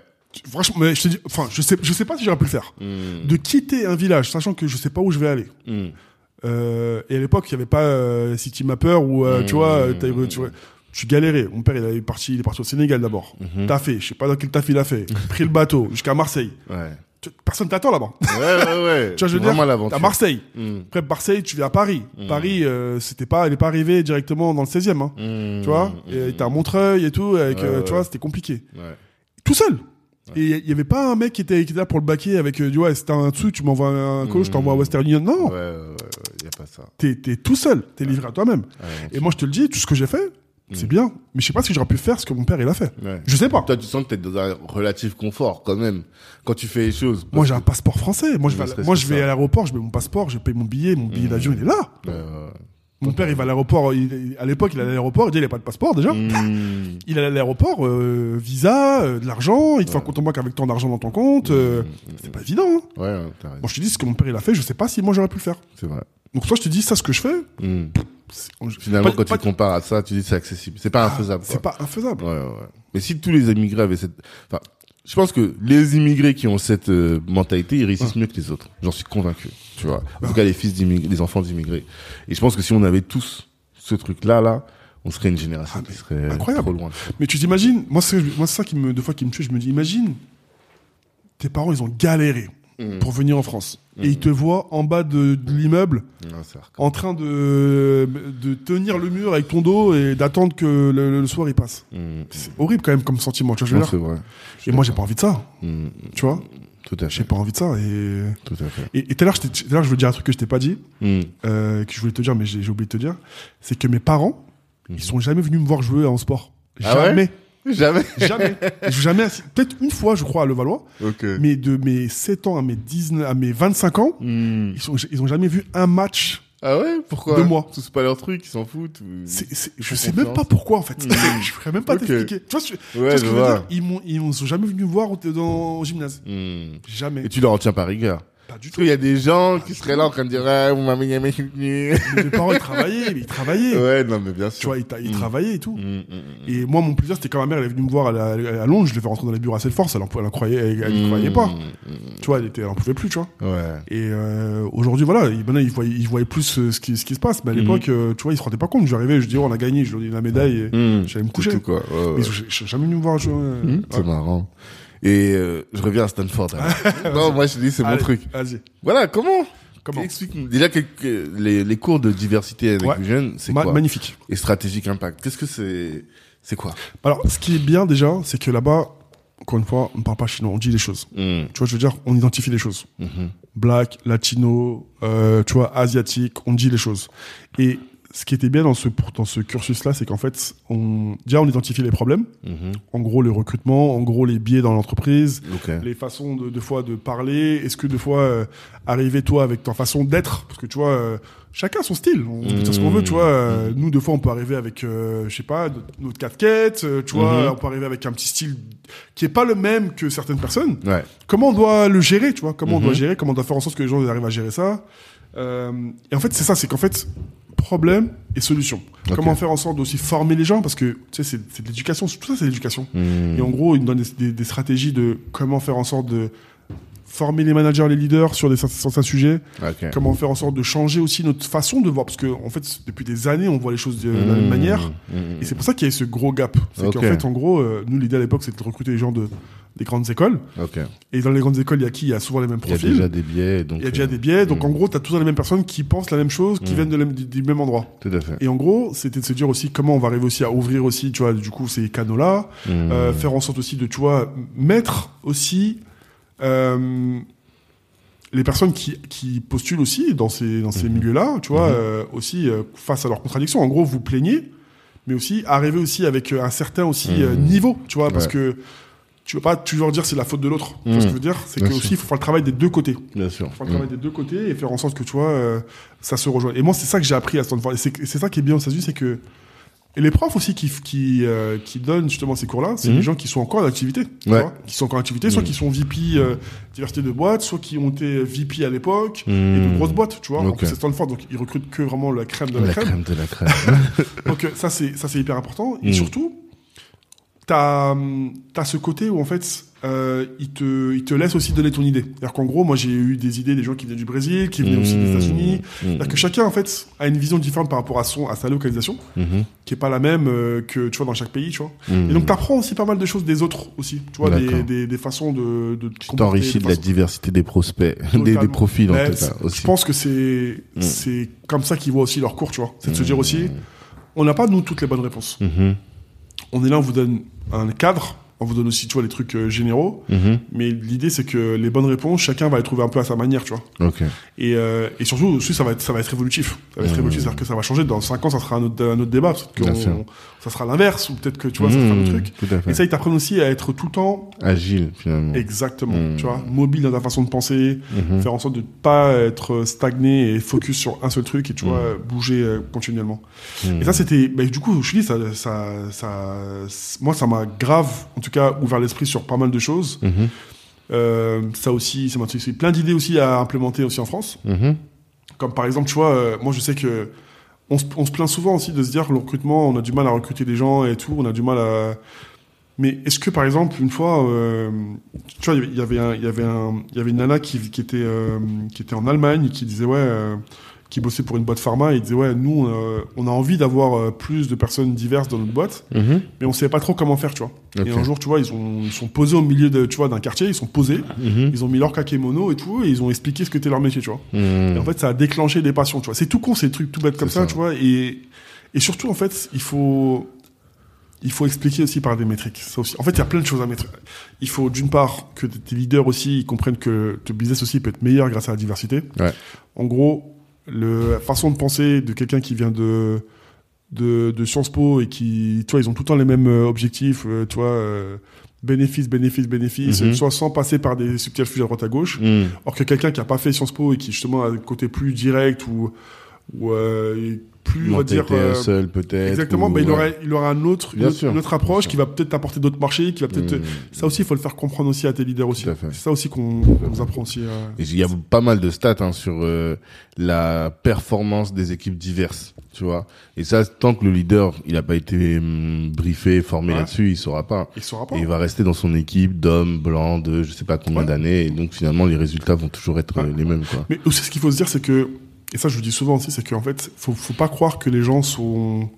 Franchement, mais je te dis, enfin, je sais, je sais pas si j'aurais pu le faire. Mhm. De quitter un village, sachant que je sais pas où je vais aller. Mhm. Euh, et à l'époque, il y avait pas euh, City Mapper où, euh, tu vois, tu vois, tu galérais. Mon père, il est parti, il est parti au Sénégal d'abord. T'as fait, je sais pas dans quel taf il a fait. (laughs) Pris le bateau jusqu'à Marseille. Ouais. Personne t'attend là-bas. Ouais, ouais, ouais. (laughs) Tu vois, je veux dire, t'as Marseille. Mm. Après Marseille, tu viens à Paris. Mhm. Paris, euh, c'était pas, il est pas arrivé directement dans le 16e, hein. Mm. Tu vois, et à Montreuil et tout, avec, Ouais, euh, ouais. tu vois, c'était compliqué. Ouais. Tout seul. Et il y avait pas un mec qui était, qui était là pour le baquer avec, euh, du ouais, c'était un truc, tu m'envoies un coach, je t'envoie à Western Union. Non. Ouais, ouais, ouais, y a pas ça. T'es, t'es tout seul. T'es livré à toi-même. Et moi, je te le dis, tout ce que j'ai fait, c'est bien. Mais je sais pas si j'aurais pu faire ce que mon père, il a fait. ouais. Je sais pas. Toi, tu sens que t'es dans un relatif confort, quand même, quand tu fais les choses. Moi, j'ai un passeport français. Moi, je vais, à- serait-ce moi, que je vais ça. à l'aéroport, je mets mon passeport, je paye mon billet, mon billet Mhm. d'avion, il est là. Ouais, ouais, Mon père, il va à l'aéroport. il- à l'époque, il allait à l'aéroport. Il dit, il a pas de passeport déjà. ouais. Mm. (laughs) Il allait à l'aéroport, euh, visa, euh, de l'argent. Il te fait un compte en banque avec tant d'argent dans ton compte. euh, Mm. c'est pas évident. Hein. Ouais, ouais. Moi, je te dis ce que mon père il a fait. Je sais pas si moi j'aurais pu le faire. C'est vrai. Donc toi, je te dis ça, ce que je fais. Mm. c'est- Finalement, pas- quand pas- tu compares à ça, tu dis c'est accessible. C'est pas infaisable. C'est pas infaisable. Ouais, ouais. Mais si tous les immigrés avaient cette, enfin, je pense que les immigrés qui ont cette euh, mentalité, ils réussissent mieux que les autres. J'en suis convaincu. Tu vois. En tout cas, les fils d'immigrés, les enfants d'immigrés. Et je pense que si on avait tous ce truc-là, là, on serait une génération Ah, qui serait incroyable. trop loin. Mais tu t'imagines, moi c'est moi c'est ça qui me deux fois qui me tue, je me dis imagine tes parents ils ont galéré. Mm. pour venir en France. Et ils te voient en bas de, de l'immeuble, en train de, de tenir le mur avec ton dos et d'attendre que le, le soir il passe. Mm. C'est horrible quand même comme sentiment, tu vois, je veux. Et moi, j'ai pas envie de ça, Mm. tu vois. Tout à J'ai fait. pas envie de ça. Et, Tout à fait. et, et tout à l'heure, je veux dire un truc que je t'ai pas dit, euh, que je voulais te dire, mais j'ai j'ai oublié de te dire. C'est que mes parents, Mhm. ils sont jamais venus me voir jouer en sport. Ah ouais? (laughs) Jamais. Jamais. jamais. Assis. Peut-être une fois, je crois, à Levallois. Ok. Mais de mes 7 ans à mes 19, à mes 25 ans, Mm. ils, sont, ils ont jamais vu un match. Ah ouais? Pourquoi? De moi. C'est pas leur truc, ils s'en foutent. ou- C'est, c'est- je sais même confiance. pas pourquoi, en fait. Mhm. (laughs) je pourrais même pas Ok. t'expliquer. Tu vois, ce- tu vois Ouais, ce je que je veux vois. dire? Ils m'ont, ils m'ont- sont jamais venus me voir au, dans, au gymnase. Mm. Jamais. Et tu leur en tiens pas rigueur. Pas du tout. qu'il y a des gens qui seraient là en train de dire Ah, vous m'avez jamais soutenu. Mes parents, ils travaillaient, mais ils travaillaient. Ouais, non, mais bien sûr. Tu vois, ils, ils Mhm. travaillaient et tout. Mm, mm, mm. Et moi, mon plaisir, c'était quand ma mère, elle est venue me voir à, la- à Londres, je l'ai fait rentrer dans les bureaux à cette force, elle elle en croyait, elle, elle croyait Mm, pas. mm, Tu vois, elle était, elle en pouvait plus, tu vois. Ouais. Et euh, aujourd'hui, voilà, maintenant, ils voyaient, ils voyaient plus euh, ce qui, ce qui se passe. Mais à l'époque, euh, tu vois, ils se rendaient pas compte. J'arrivais, je dis, oh, on a gagné, je leur dis la médaille et Mm. j'allais me coucher. tout, quoi. Ouais, ouais. Mais ils jamais venus me voir Mm, C'est marrant. Et euh, je reviens à Stanford. (laughs) non, moi je te dis c'est mon Allez, truc. Vas-y. Voilà, comment? Comment? Explique-nous. Déjà quelques, les, les cours de diversité avec les jeunes, c'est Ma- quoi? Magnifique. Et stratégique impact. Qu'est-ce que c'est C'est quoi? Alors, ce qui est bien déjà, c'est que là-bas, encore une fois, on ne parle pas chinois, on dit les choses. Mm, Tu vois, je veux dire, on identifie les choses. mhm, Black, latino, euh, tu vois, asiatique, on dit les choses. Et ce qui était bien dans ce, dans ce cursus-là, c'est qu'en fait, on, déjà, on identifie les problèmes. mhm. En gros, le recrutement, en gros, les biais dans l'entreprise, Ok. les façons de, de fois de parler. Est-ce que de fois, euh, arriver toi avec ta façon d'être, parce que tu vois, euh, chacun son style. On peut dire ce qu'on veut, tu vois. euh, nous, deux fois, on peut arriver avec, euh, je sais pas, notre, casquette, euh, tu vois. Mhm. On peut arriver avec un petit style qui est pas le même que certaines personnes. Ouais. Comment on doit le gérer, tu vois? Comment on Mhm. doit gérer? Comment on doit faire en sorte que les gens arrivent à gérer ça? Euh, Et en fait, c'est ça, c'est qu'en fait, problème et solution. Comment faire en sorte d'aussi former les gens Parce que, tu sais, c'est c'est de l'éducation. Tout ça, c'est de l'éducation. Mm. Et en gros, il nous donne des, des- des stratégies de comment faire en sorte de former les managers, les leaders sur des cer- certains sujets. Comment faire en sorte de changer aussi notre façon de voir. Parce que, en fait, depuis des années, on voit les choses de, la même manière. mm, mm. Et c'est pour ça qu'il y a ce gros gap. C'est qu'en fait, en gros, euh, nous, l'idée à l'époque, c'était de recruter les gens de, des grandes écoles. Et dans les grandes écoles, il y a qui? Il y a souvent les mêmes Il y a profils. déjà des biais. Donc, Il y a déjà euh, des biais. Donc, en gros, tu as toujours les mêmes personnes qui pensent la même chose, qui viennent de la- du, du même endroit. Tout à fait. Et en gros, c'était de se dire aussi comment on va arriver aussi à ouvrir aussi, tu vois, du coup, ces canaux-là. Euh, faire en sorte aussi de, tu vois, mettre aussi euh, les personnes qui, qui postulent aussi dans ces, dans ces Mhm. milieux-là, tu vois, Mhm. euh, aussi euh, face à leurs contradictions. En gros, vous plaignez, mais aussi arriver aussi avec un certain aussi Mhm. niveau, tu vois, parce que tu veux pas toujours dire c'est la faute de l'autre. Tu vois ce que je veux dire? C'est que sûr. aussi il faut faire le travail des deux côtés. Bien sûr. Il faut faire le travail des deux côtés et faire en sorte que tu vois ça se rejoigne. Et moi c'est ça que j'ai appris à Stanford. Et c'est ça qui est bien aux États-Unis, c'est que et les profs aussi qui qui euh, qui donnent justement ces cours-là, c'est Mhm. des gens qui sont encore en activité, Ouais. vois, qui sont encore en activité, soit Mhm. qui sont VP euh, diversité de boîtes, soit qui ont été VP à l'époque et Mm. de grosses boîtes, tu vois. En Ok. plus, c'est Stanford, donc ils recrutent que vraiment la crème de la, La crème. crème de la crème. (laughs) Donc euh, ça c'est ça c'est hyper important et Mm. surtout t'as as ce côté où en fait euh, il te il te laisse aussi donner ton idée. C'est-à-dire qu'en gros moi j'ai eu des idées des gens qui venaient du Brésil, qui venaient aussi des Mm. États-Unis. Mm. C'est-à-dire que chacun en fait a une vision différente par rapport à son à sa localisation Mhm. qui est pas la même euh, que tu vois dans chaque pays, tu vois. Et donc t'apprends aussi pas mal de choses des autres aussi, tu vois des, des, des façons de de Tu t'enrichis de la diversité des prospects, (laughs) des, des profils en tout c'est- cas aussi. Je pense que c'est c'est comme ça qu'ils voient aussi leur cours, tu vois. C'est de se dire aussi on n'a pas nous toutes les bonnes réponses. On est là, on vous donne un cadre, on vous donne aussi, tu vois, les trucs euh, généraux. Mhm. Mais l'idée, c'est que les bonnes réponses, chacun va les trouver un peu à sa manière, tu vois. Ok. Et, euh, et surtout, aussi, ça va être, ça va être évolutif. Ça va être Mmh. évolutif, c'est-à-dire que ça va changer. Dans 5 ans, ça sera un autre, un autre débat. Que on- ça sera l'inverse, ou peut-être que, tu vois, ça sera un autre Mhm. truc. Et ça, ils t'apprennent aussi à être tout le temps Agile finalement. exactement, Mmh. tu vois, mobile dans ta façon de penser, Mhm. faire en sorte de pas être stagné et focus sur un seul truc et, tu vois, bouger euh, continuellement. Mhm. Et ça, c'était, bah, du coup, je dis, ça, ça, ça, moi, ça m'a grave, en tout cas, ouvert l'esprit sur pas mal de choses. Mhm. Euh, ça aussi, ça m'a plein d'idées aussi à implémenter aussi en France. Mhm. Comme par exemple, tu vois, euh, moi, je sais que on se, on se plaint souvent aussi de se dire que le recrutement, on a du mal à recruter des gens et tout, on a du mal à. Mais est-ce que par exemple, une fois, euh, tu vois, il y avait il y avait un, il y avait une nana qui, qui était, euh, qui était en Allemagne et qui disait ouais. Qui bossait pour une boîte pharma. Et il disait ouais, nous, euh, on a envie d'avoir euh, plus de personnes diverses dans notre boîte, Mhm. mais on savait pas trop comment faire, tu vois. Et un jour, tu vois, ils, ont, ils sont posés au milieu de, tu vois, d'un quartier, ils sont posés, Mhm. ils ont mis leur kakémono et tout, et ils ont expliqué ce que était leur métier, tu vois. Mhm. Et en fait, ça a déclenché des passions, tu vois. C'est tout con, des trucs tout bêtes comme ça, ça. tu vois. Et, et surtout, en fait, il faut, il faut expliquer aussi par des métriques. Ça aussi. En fait, il y a plein de choses à mettre. Il faut, d'une part, que tes leaders aussi ils comprennent que ton business aussi peut être meilleur grâce à la diversité. Ouais. En gros, la façon de penser de quelqu'un qui vient de, de, de Sciences Po et qui, tu vois, ils ont tout le temps les mêmes euh, objectifs, euh, tu vois, euh, bénéfice, bénéfice, bénéfice, Mhm. soit sans passer par des subterfuges à droite à gauche. Mhm. Or que quelqu'un qui a pas fait Sciences Po et qui justement a un côté plus direct ou, ou euh, plus, on va dire, seul peut-être. exactement, ou- bah, il ouais. aura, il aura un autre, une, autre, sûr. une autre approche qui va peut-être apporter d'autres marchés, qui va peut-être. Mhm. Ça aussi, il faut le faire comprendre aussi à tes leaders aussi. C'est ça aussi qu'on nous apprend aussi. euh. Il y a pas mal de stats hein, sur euh, la performance des équipes diverses, tu vois. Et ça, tant que le leader, il a pas été hum, briefé, formé Ouais. là-dessus, il saura pas. Il saura pas. Et il va rester dans son équipe d'hommes blancs de je sais pas combien Ouais. d'années. Et donc finalement, les résultats vont toujours être euh, les mêmes, quoi. Mais aussi, ce qu'il faut se dire, c'est que, et ça je le dis souvent aussi, c'est qu'en fait, faut, faut pas croire que les gens sont,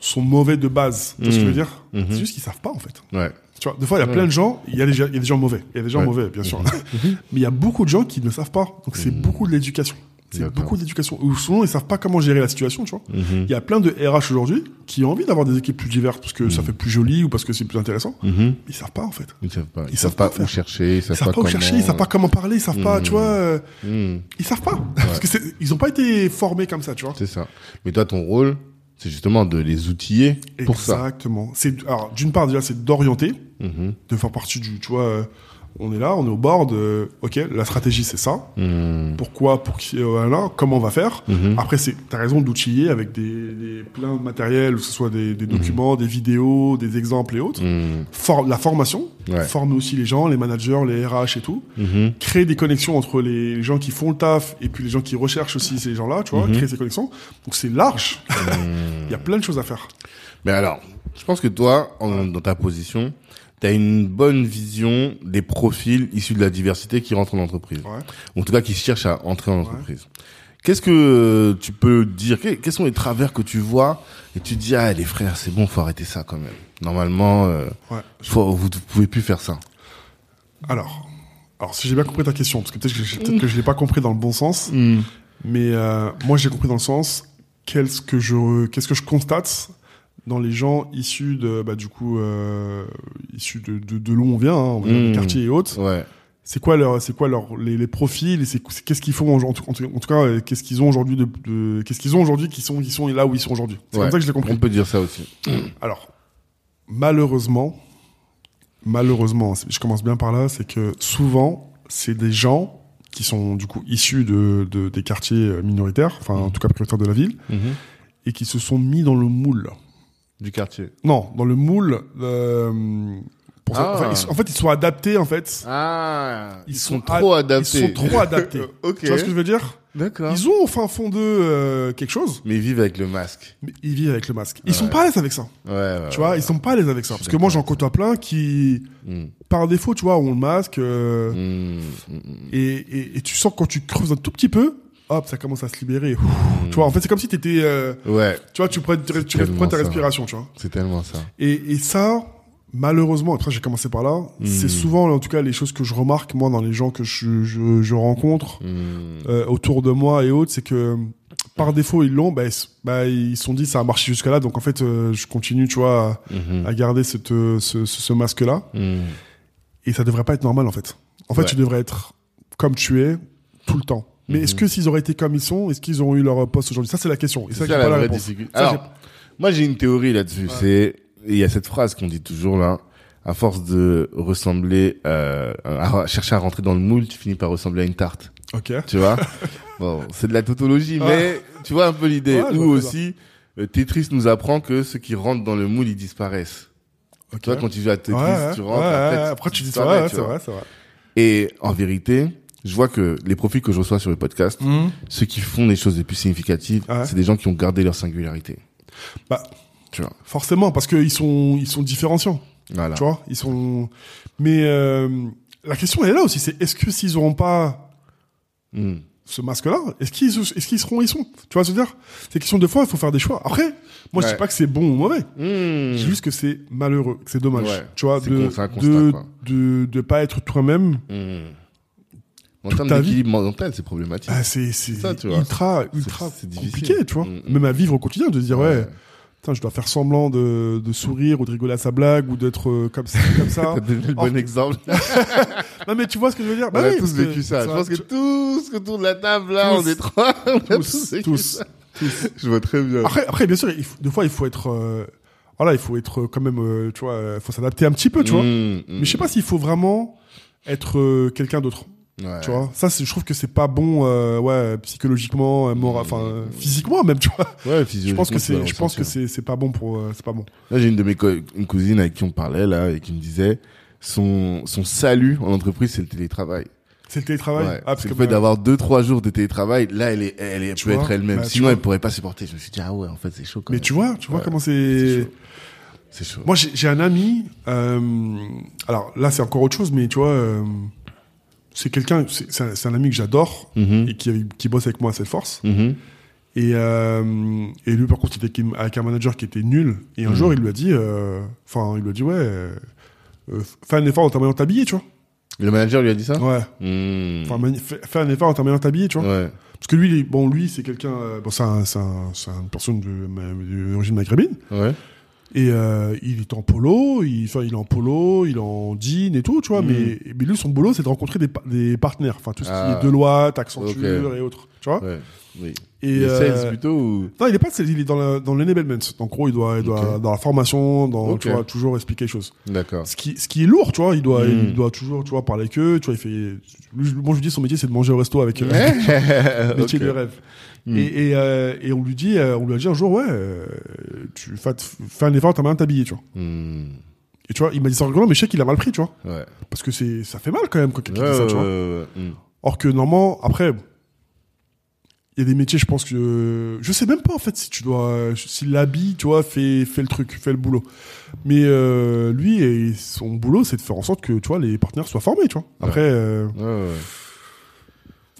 sont mauvais de base. Tu vois ce que je veux dire Mhm. C'est juste qu'ils savent pas, en fait. Ouais. Tu vois, des fois, il y a Ouais. plein de gens, il y, a des, gens- il y a des gens mauvais. Il y a des gens Ouais. mauvais, bien sûr. (laughs) Mais il y a beaucoup de gens qui ne savent pas. Donc, c'est beaucoup de l'éducation. C'est beaucoup d'éducation. Ou souvent, ils savent pas comment gérer la situation, tu vois. Mhm. Il y a plein de RH aujourd'hui qui ont envie d'avoir des équipes plus diverses parce que ça Mhm. fait plus joli ou parce que c'est plus intéressant. Mhm. Mais ils savent pas, en fait. Ils savent pas. Ils, Ils savent pas, pas où chercher. Ils Ils savent, savent pas, où comment... chercher, ils savent pas comment parler, ils savent pas, tu vois, euh, Mhm. ils savent pas. Parce que ils ont pas été formés comme ça, tu vois. C'est ça. Mais toi, ton rôle, c'est justement de les outiller pour ça. Exactement. C'est, alors, d'une part, déjà, c'est d'orienter, de faire partie du, tu vois, euh, on est là, on est au board, euh, ok, la stratégie c'est ça. Mhm. Pourquoi, pour qui, euh, voilà, comment on va faire. Mhm. Après, c'est, t'as raison d'outiller avec des, des plein de matériel, que ce soit des, des documents, des vidéos, des exemples et autres. For- la formation, Ouais. former aussi les gens, les managers, les RH et tout. Créer des connexions entre les gens qui font le taf et puis les gens qui recherchent aussi ces gens-là, tu vois, créer ces connexions. Donc c'est large. (laughs) Il y a plein de choses à faire. Mais alors, je pense que toi, en- dans ta position, tu as une bonne vision des profils issus de la diversité qui rentrent en entreprise. Ouais. Ou en tout cas, qui cherchent à entrer en entreprise. Qu'est-ce que tu peux dire? Que- Quels sont les travers que tu vois et tu te dis ah les frères c'est bon faut arrêter ça quand même. Normalement euh, Ouais. faut, vous ne pouvez plus faire ça. Alors, alors si j'ai bien compris ta question, parce que peut-être que que je l'ai pas compris dans le bon sens, mais euh, moi j'ai compris dans le sens qu'est-ce que je qu'est-ce que je constate dans les gens issus de bah du coup euh, issus de de, de l'où on vient, hein, on Mm. des quartiers et autres. Ouais. C'est quoi leur c'est quoi leur les, les profils et c'est qu'est-ce qu'ils font aujourd'hui en, tout- en tout cas qu'est-ce qu'ils ont aujourd'hui de, de- qu'est-ce qu'ils ont aujourd'hui qui sont qui sont là où ils sont aujourd'hui. C'est Ouais. comme ça que je l'ai compris. On peut dire ça aussi. Alors, malheureusement, malheureusement, je commence bien par là, c'est que souvent, c'est des gens qui sont du coup issus de, de- des quartiers minoritaires, enfin en tout cas prioritaires de la ville, et qui se sont mis dans le moule. Du quartier. Non, dans le moule. euh, pour ça- Ah. enfin, ils sont- en fait, ils sont adaptés en fait. Ah ils, Ils sont, sont trop ad- adaptés. Ils sont trop adaptés. (laughs) ok. Tu vois ce que je veux dire? D'accord. Ils ont au fin fond d'eux euh, quelque chose, Mais ils vivent avec le masque. mais ils vivent avec le masque. Ils Ouais. sont pas à l'aise avec ça. Ouais. ouais Tu vois, ouais. ils sont pas à l'aise avec ça. Parce que moi, j'en côtoie plein qui, Mm. par défaut, tu vois, ont le masque. euh, Mm, mm, mm. et, et, et tu sens que quand tu creuses un tout petit peu, hop, ça commence à se libérer. Tu vois, en fait, c'est comme si t'étais, euh, Ouais, tu vois, tu prends, tu, tu prends ta respiration, tu vois. c'est tellement ça. Et, et ça, malheureusement, après j'ai commencé par là, Mm. c'est souvent, en tout cas, les choses que je remarque, moi, dans les gens que je, je, je rencontre Mm. euh, autour de moi et autres, c'est que par défaut, ils l'ont, bah, bah, ils se sont dit, ça a marché jusqu'à là, donc en fait, euh, je continue, tu vois, à, à garder cette, euh, ce, ce, ce masque-là. Et ça devrait pas être normal, en fait. En fait, Ouais. tu devrais être comme tu es tout le temps. Mais Mhm. est-ce que s'ils auraient été comme ils sont, est-ce qu'ils auront eu leur poste aujourd'hui? Ça, c'est la question. Et ça, ça la vraie. Ça, Alors, moi j'ai une théorie là-dessus. C'est il y a cette phrase qu'on dit toujours là. À force de ressembler, euh, à chercher à rentrer dans le moule, tu finis par ressembler à une tarte. Ok. Tu vois? (laughs) Bon, c'est de la tautologie, Ouais. mais tu vois un peu l'idée. Ouais, Ou très aussi, euh, Tetris nous apprend que ceux qui rentrent dans le moule, ils disparaissent. Ok. Tu vois, quand tu joues à Tetris, Ouais, ouais, tu rentres, ouais, après, ouais, tu- après, tu tu dis disparais, ouais, c'est vrai, c'est vrai. Et en vérité, je vois que les profils que je reçois sur le podcast, ceux qui font les choses les plus significatives, Ouais. c'est des gens qui ont gardé leur singularité. Bah, Tu vois. forcément, parce qu'ils sont, ils sont différenciants. Voilà. Tu vois, ils sont. Mais euh, la question elle est là aussi, c'est est-ce que s'ils auront pas Mm. ce masque-là, est-ce qu'ils est-ce qu'ils seront où ils sont? Tu vois ce que je veux dire? C'est question de fois, il faut faire des choix. Après, moi je Ouais. dis pas que c'est bon ou mauvais. Hmm. Je dis juste que c'est malheureux, que c'est dommage. Ouais. Tu vois de constat, de, de de pas être toi-même. Hmm. En termes d'équilibre mental, c'est problématique. Ah, c'est ça, ultra ultra compliqué, tu vois. Mm, mm. Même à vivre au quotidien, de se dire ouais, Ouais. putain, je dois faire semblant de, de sourire ou de rigoler à sa blague ou d'être euh, comme ça, comme ça. (laughs) T'as donné le bon Oh. exemple. (laughs) non mais tu vois ce que je veux dire? On Bah a tous vécu ça. Je pense que tous autour de la table, là, Tous. on est trois, on tous, tous, vécu tous, ça. tous. (laughs) Je vois très bien. Après, après, bien sûr, il faut, des fois, il faut être, euh, voilà, il faut être quand même, euh, tu vois, euh, faut s'adapter un petit peu, tu vois. Hmm. Mais je sais pas s'il faut vraiment être euh, quelqu'un d'autre, Ouais. tu vois. Ça, je trouve que c'est pas bon, euh, ouais, psychologiquement, euh, moral, enfin, euh, physiquement même, tu vois. Ouais, Je pense que c'est, je pense que c'est, c'est pas bon pour, euh, c'est pas bon. Là, j'ai une de mes co- une cousine avec qui on parlait, là, et qui me disait, son, son salut en entreprise, c'est le télétravail. C'est le télétravail. Ouais. Ah, parce que le fait d'avoir deux, trois jours de télétravail. Là, elle est, elle est, elle peut vois, être elle-même. bah, Sinon, elle pourrait pas supporter. Je me suis dit, ah ouais, en fait, c'est chaud quand mais même. tu vois, tu vois Ouais. comment C'est c'est. chaud. Chaud. Moi, j'ai j'ai un ami. Euh, alors là, c'est encore autre chose, mais tu vois, c'est quelqu'un, c'est un, ami que j'adore Mhm. et qui, qui bosse avec moi à cette force. Mhm. Et, euh, et lui, par contre, il était avec un manager qui était nul. Et un Mhm. jour, il lui a dit, euh, enfin, il lui a dit, ouais, euh, fais un effort en terminant t'habiller, tu vois. Le manager lui a dit ça? Ouais. Enfin, fais, un effort en terminant t'habiller, tu vois. Ouais. Parce que lui, bon, lui, c'est quelqu'un, bon, c'est un, un- une personne d'origine maghrébine. Ouais. Et euh, il est en polo, il, enfin, il est en polo, il est en jean et tout, tu vois. Mhm. Mais, mais lui, son boulot, c'est de rencontrer des, pa- des partenaires. Enfin, tout ce Ah. qui est Deloitte, Accenture Ok. et autres, tu vois. Ouais. Oui. Et, Et euh, sales plutôt ou... Non, il est pas, c'est- il est dans, la, dans l'enablement. En gros, il doit, il doit dans la formation, dans, tu vois, toujours expliquer les choses. D'accord. Ce qui, ce qui est lourd, tu vois. Il doit, Mm. il doit toujours, tu vois, parler avec eux. Tu vois, il fait. Moi, je lui dis, son métier, c'est de manger au resto avec (laughs) (laughs) eux. métier Ok. de rêve. Mm. Et, et, euh, et on lui dit, euh, on lui a dit un jour, ouais, euh, tu fais, fais un effort, t'as mal t'habiller, tu vois. Hmm. Et tu vois, il m'a dit ça en rigolant, mais je sais qu'il a mal pris, tu vois. Ouais. Parce que c'est, ça fait mal quand même quand quelqu'un dit ça, tu vois. Hmm. Or que normalement, après, il y a des métiers, je pense que je sais même pas en fait si tu dois, si l'habit, tu vois, fait fait le truc, fait le boulot. Mais euh, lui, et son boulot, c'est de faire en sorte que tu vois les partenaires soient formés, tu vois. Après, euh, Ouais, ouais.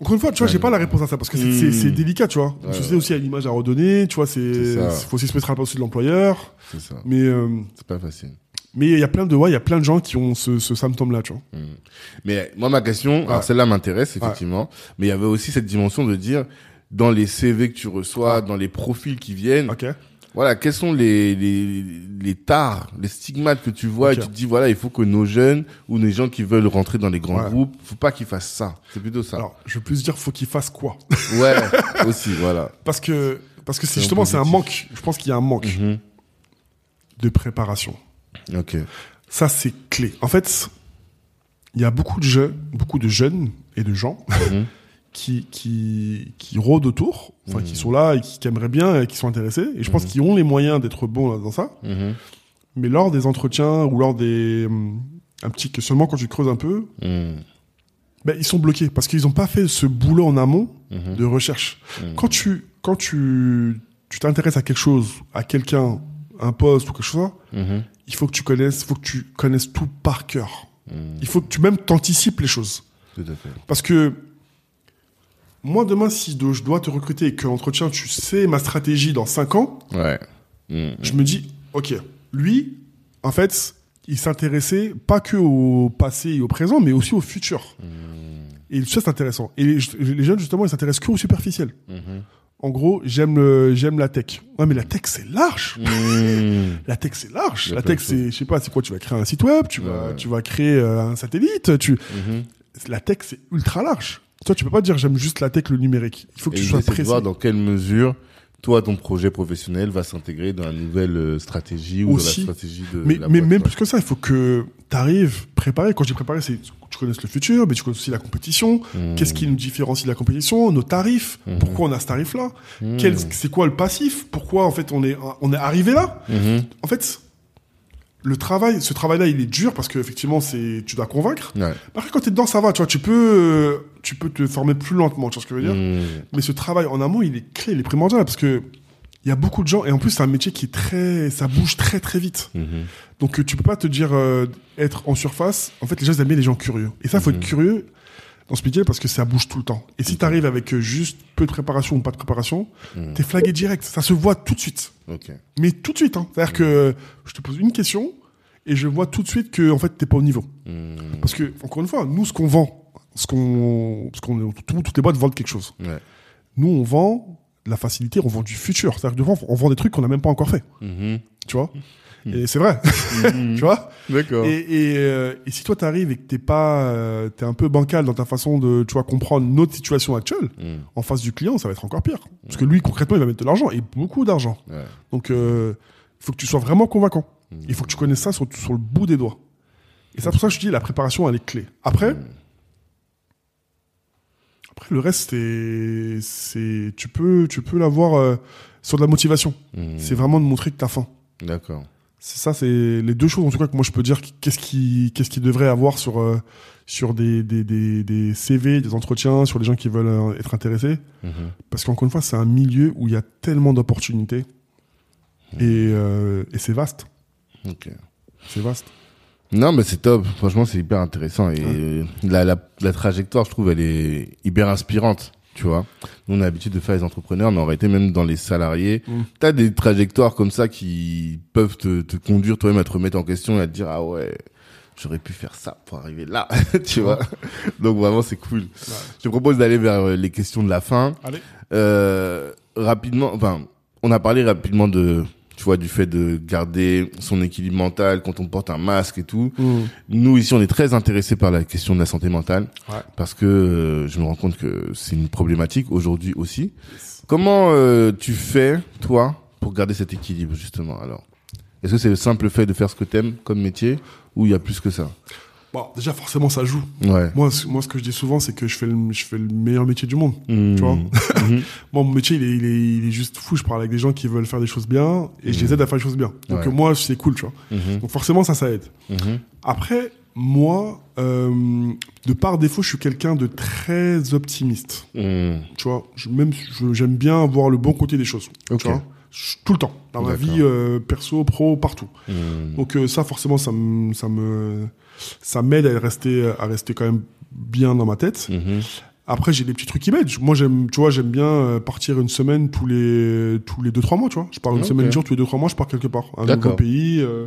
Encore une fois, tu vois, j'ai pas la réponse à ça parce que c'est c'est- Mm. c'est délicat, tu vois. Ouais, société ouais. aussi a l'image à redonner, tu vois. C'est faut aussi se mettre à la place de l'employeur. C'est ça. Mais euh, C'est pas facile. mais il y a plein de ouais, il y a plein de gens qui ont ce, ce symptôme-là, tu vois. Hmm. Mais moi, ma question, alors celle-là m'intéresse effectivement, mais il y avait aussi cette dimension de dire dans les CV que tu reçois, dans les profils qui viennent, Ok. Voilà, quels sont les les les tares, les stigmates que tu vois et tu te dis voilà, il faut que nos jeunes ou les gens qui veulent rentrer dans les grands Ouais. groupes, faut pas qu'ils fassent ça. C'est plutôt ça. Alors, je veux plus dire, faut qu'ils fassent quoi? (laughs) Ouais, aussi, voilà. Parce que parce que c'est justement c'est un manque. Je pense qu'il y a un manque Mhm. de préparation. Ok. Ça c'est clé. En fait, il y a beaucoup de jeunes, beaucoup de jeunes et de gens Mhm. (laughs) qui qui qui rôdent autour, enfin qui sont là et qui, qui aimeraient bien et qui sont intéressés. Et je pense qu'ils ont les moyens d'être bons dans ça. Mhm. Mais lors des entretiens ou lors des hum, un petit que seulement quand tu creuses un peu, ben, ils sont bloqués parce qu'ils n'ont pas fait ce boulot en amont de recherche. Quand tu quand tu tu t'intéresses à quelque chose, à quelqu'un, un poste ou quelque chose, il faut que tu connaisses, faut que tu connaisses tout par cœur. Il faut que tu même t'anticipes les choses. Tout à fait. Parce que moi demain, si de- je dois te recruter et que l'entretien, tu sais ma stratégie dans 5 ans, Ouais. Mhm. je me dis, ok, lui, en fait, il s'intéressait pas que au passé et au présent, mais aussi au futur. Et ça, c'est intéressant. Et les, les jeunes, justement, ils s'intéressent que au superficiel. Mhm. En gros, j'aime j'aime la tech. Ouais, mais la tech, c'est large. (laughs) La tech, c'est large. La tech, c'est, je sais pas, c'est quoi? Tu vas créer un site web, tu vas, Ouais. tu vas créer euh, un satellite, tu, Mhm. la tech, c'est ultra large. Toi, tu peux pas dire j'aime juste la tech, le numérique. Il faut que Et tu sois c'est de précis. voir dans quelle mesure toi, ton projet professionnel va s'intégrer dans la nouvelle euh, stratégie ou Aussi. dans la stratégie de Mais, la mais boîte, même plus que ça, il faut que tu arrives préparé. Quand je dis préparé, c'est que tu connaisses le futur, mais tu connais aussi la compétition. Mmh. Qu'est-ce qui nous différencie de la compétition Nos tarifs? Mhm. Pourquoi on a ce tarif-là? Mmh. C'est quoi le passif? Pourquoi en fait on est on est arrivé là? Mhm. En fait, le travail, ce travail-là, il est dur parce que effectivement, c'est tu dois convaincre. Ouais. Après, quand t'es dedans, ça va. Tu vois, tu peux euh, tu peux te former plus lentement. Tu vois ce que je veux dire Mhm. Mais ce travail en amont, il est clé, il est primordial parce que il y a beaucoup de gens et en plus c'est un métier qui est très, ça bouge très très vite. Mhm. Donc euh, tu peux pas te dire euh, être en surface. En fait, les gens ils aiment bien les gens curieux. Et ça, faut être curieux dans ce métier parce que ça bouge tout le temps. Et si tu arrives avec euh, juste peu de préparation ou pas de préparation, Mm. t'es flagué direct. Ça se voit tout de suite. Mais tout de suite. Hein. C'est-à-dire que je te pose une question et je vois tout de suite que en fait t'es pas au niveau. Parce que encore une fois, nous ce qu'on vend, ce qu'on, ce qu'on, tout- toutes les boîtes vendent quelque chose. Ouais. Nous on vend de la facilité, on vend du futur. C'est-à-dire que devant, on vend des trucs qu'on n'a même pas encore fait. Mhm. Tu vois? Et c'est vrai. (laughs) tu vois? D'accord. et, et, euh, et si toi t'arrives et que t'es pas, euh, t'es un peu bancal dans ta façon de, tu vois, comprendre notre situation actuelle, Mm. en face du client, ça va être encore pire. Parce que lui, concrètement, il va mettre de l'argent et beaucoup d'argent. Ouais. Donc, euh, il faut que tu sois vraiment convaincant. Mm. Il faut que tu connaisses ça sur, sur le bout des doigts. Et c'est pour ça que je dis la préparation, elle est clé. Après, Mm. Après le reste, c'est, tu peux, tu peux l'avoir euh, sur de la motivation. Mm. C'est vraiment de montrer que t'as faim. D'accord. C'est ça, c'est les deux choses en tout cas que moi je peux dire. Qu'est-ce qui, qu'est-ce qui devrait avoir sur euh, sur des, des, des, des CV, des entretiens, sur les gens qui veulent euh, être intéressés. Mhm. Parce qu'encore une fois, c'est un milieu où il y a tellement d'opportunités et, euh, et c'est vaste. Ok. C'est vaste. Non, mais c'est top. Franchement, c'est hyper intéressant. Et la, la, la trajectoire, je trouve, elle est hyper inspirante. Tu vois, nous on a l'habitude de faire les entrepreneurs, mais en réalité même dans les salariés, Mm. t'as des trajectoires comme ça qui peuvent te, te conduire toi-même à te remettre en question et à te dire ah ouais, j'aurais pu faire ça pour arriver là, (laughs) tu vois. Donc vraiment c'est cool. Je te propose d'aller vers euh, les questions de la fin. Allez. Euh, rapidement, enfin, on a parlé rapidement de, tu vois, du fait de garder son équilibre mental quand on porte un masque et tout. Nous ici, on est très intéressés par la question de la santé mentale Ouais. parce que euh, je me rends compte que c'est une problématique aujourd'hui aussi. Comment euh, tu fais toi pour garder cet équilibre justement alors? Est-ce que c'est le simple fait de faire ce que t'aimes comme métier ou il y a plus que ça? Bon, déjà forcément ça joue. Ouais. Moi, ce- moi, ce que je dis souvent, c'est que je fais le, je fais le meilleur métier du monde. Mmh. Tu vois Mhm. (laughs) Moi, mon métier, il est, il est, il est juste fou. Je parle avec des gens qui veulent faire des choses bien et je les aide à faire des choses bien. Donc Ouais. moi, c'est cool, tu vois. Mhm. Donc forcément, ça, ça aide. Mhm. Après, moi, euh, de par défaut, je suis quelqu'un de très optimiste. Mhm. Tu vois, je, même j'aime bien voir le bon côté des choses. Ok. Tu vois, Je- tout le temps, dans ma vie euh, perso, pro, partout. Mhm. Donc euh, ça, forcément, ça me, ça me, ça m'aide à rester, à rester quand même bien dans ma tête. Mhm. Après, j'ai des petits trucs qui m'aident. Moi, j'aime, tu vois, j'aime bien euh, partir une semaine tous les, tous les deux trois mois, tu vois. Je pars une Ok. semaine jour tous les deux trois mois, je pars quelque part, un nouveau pays. euh,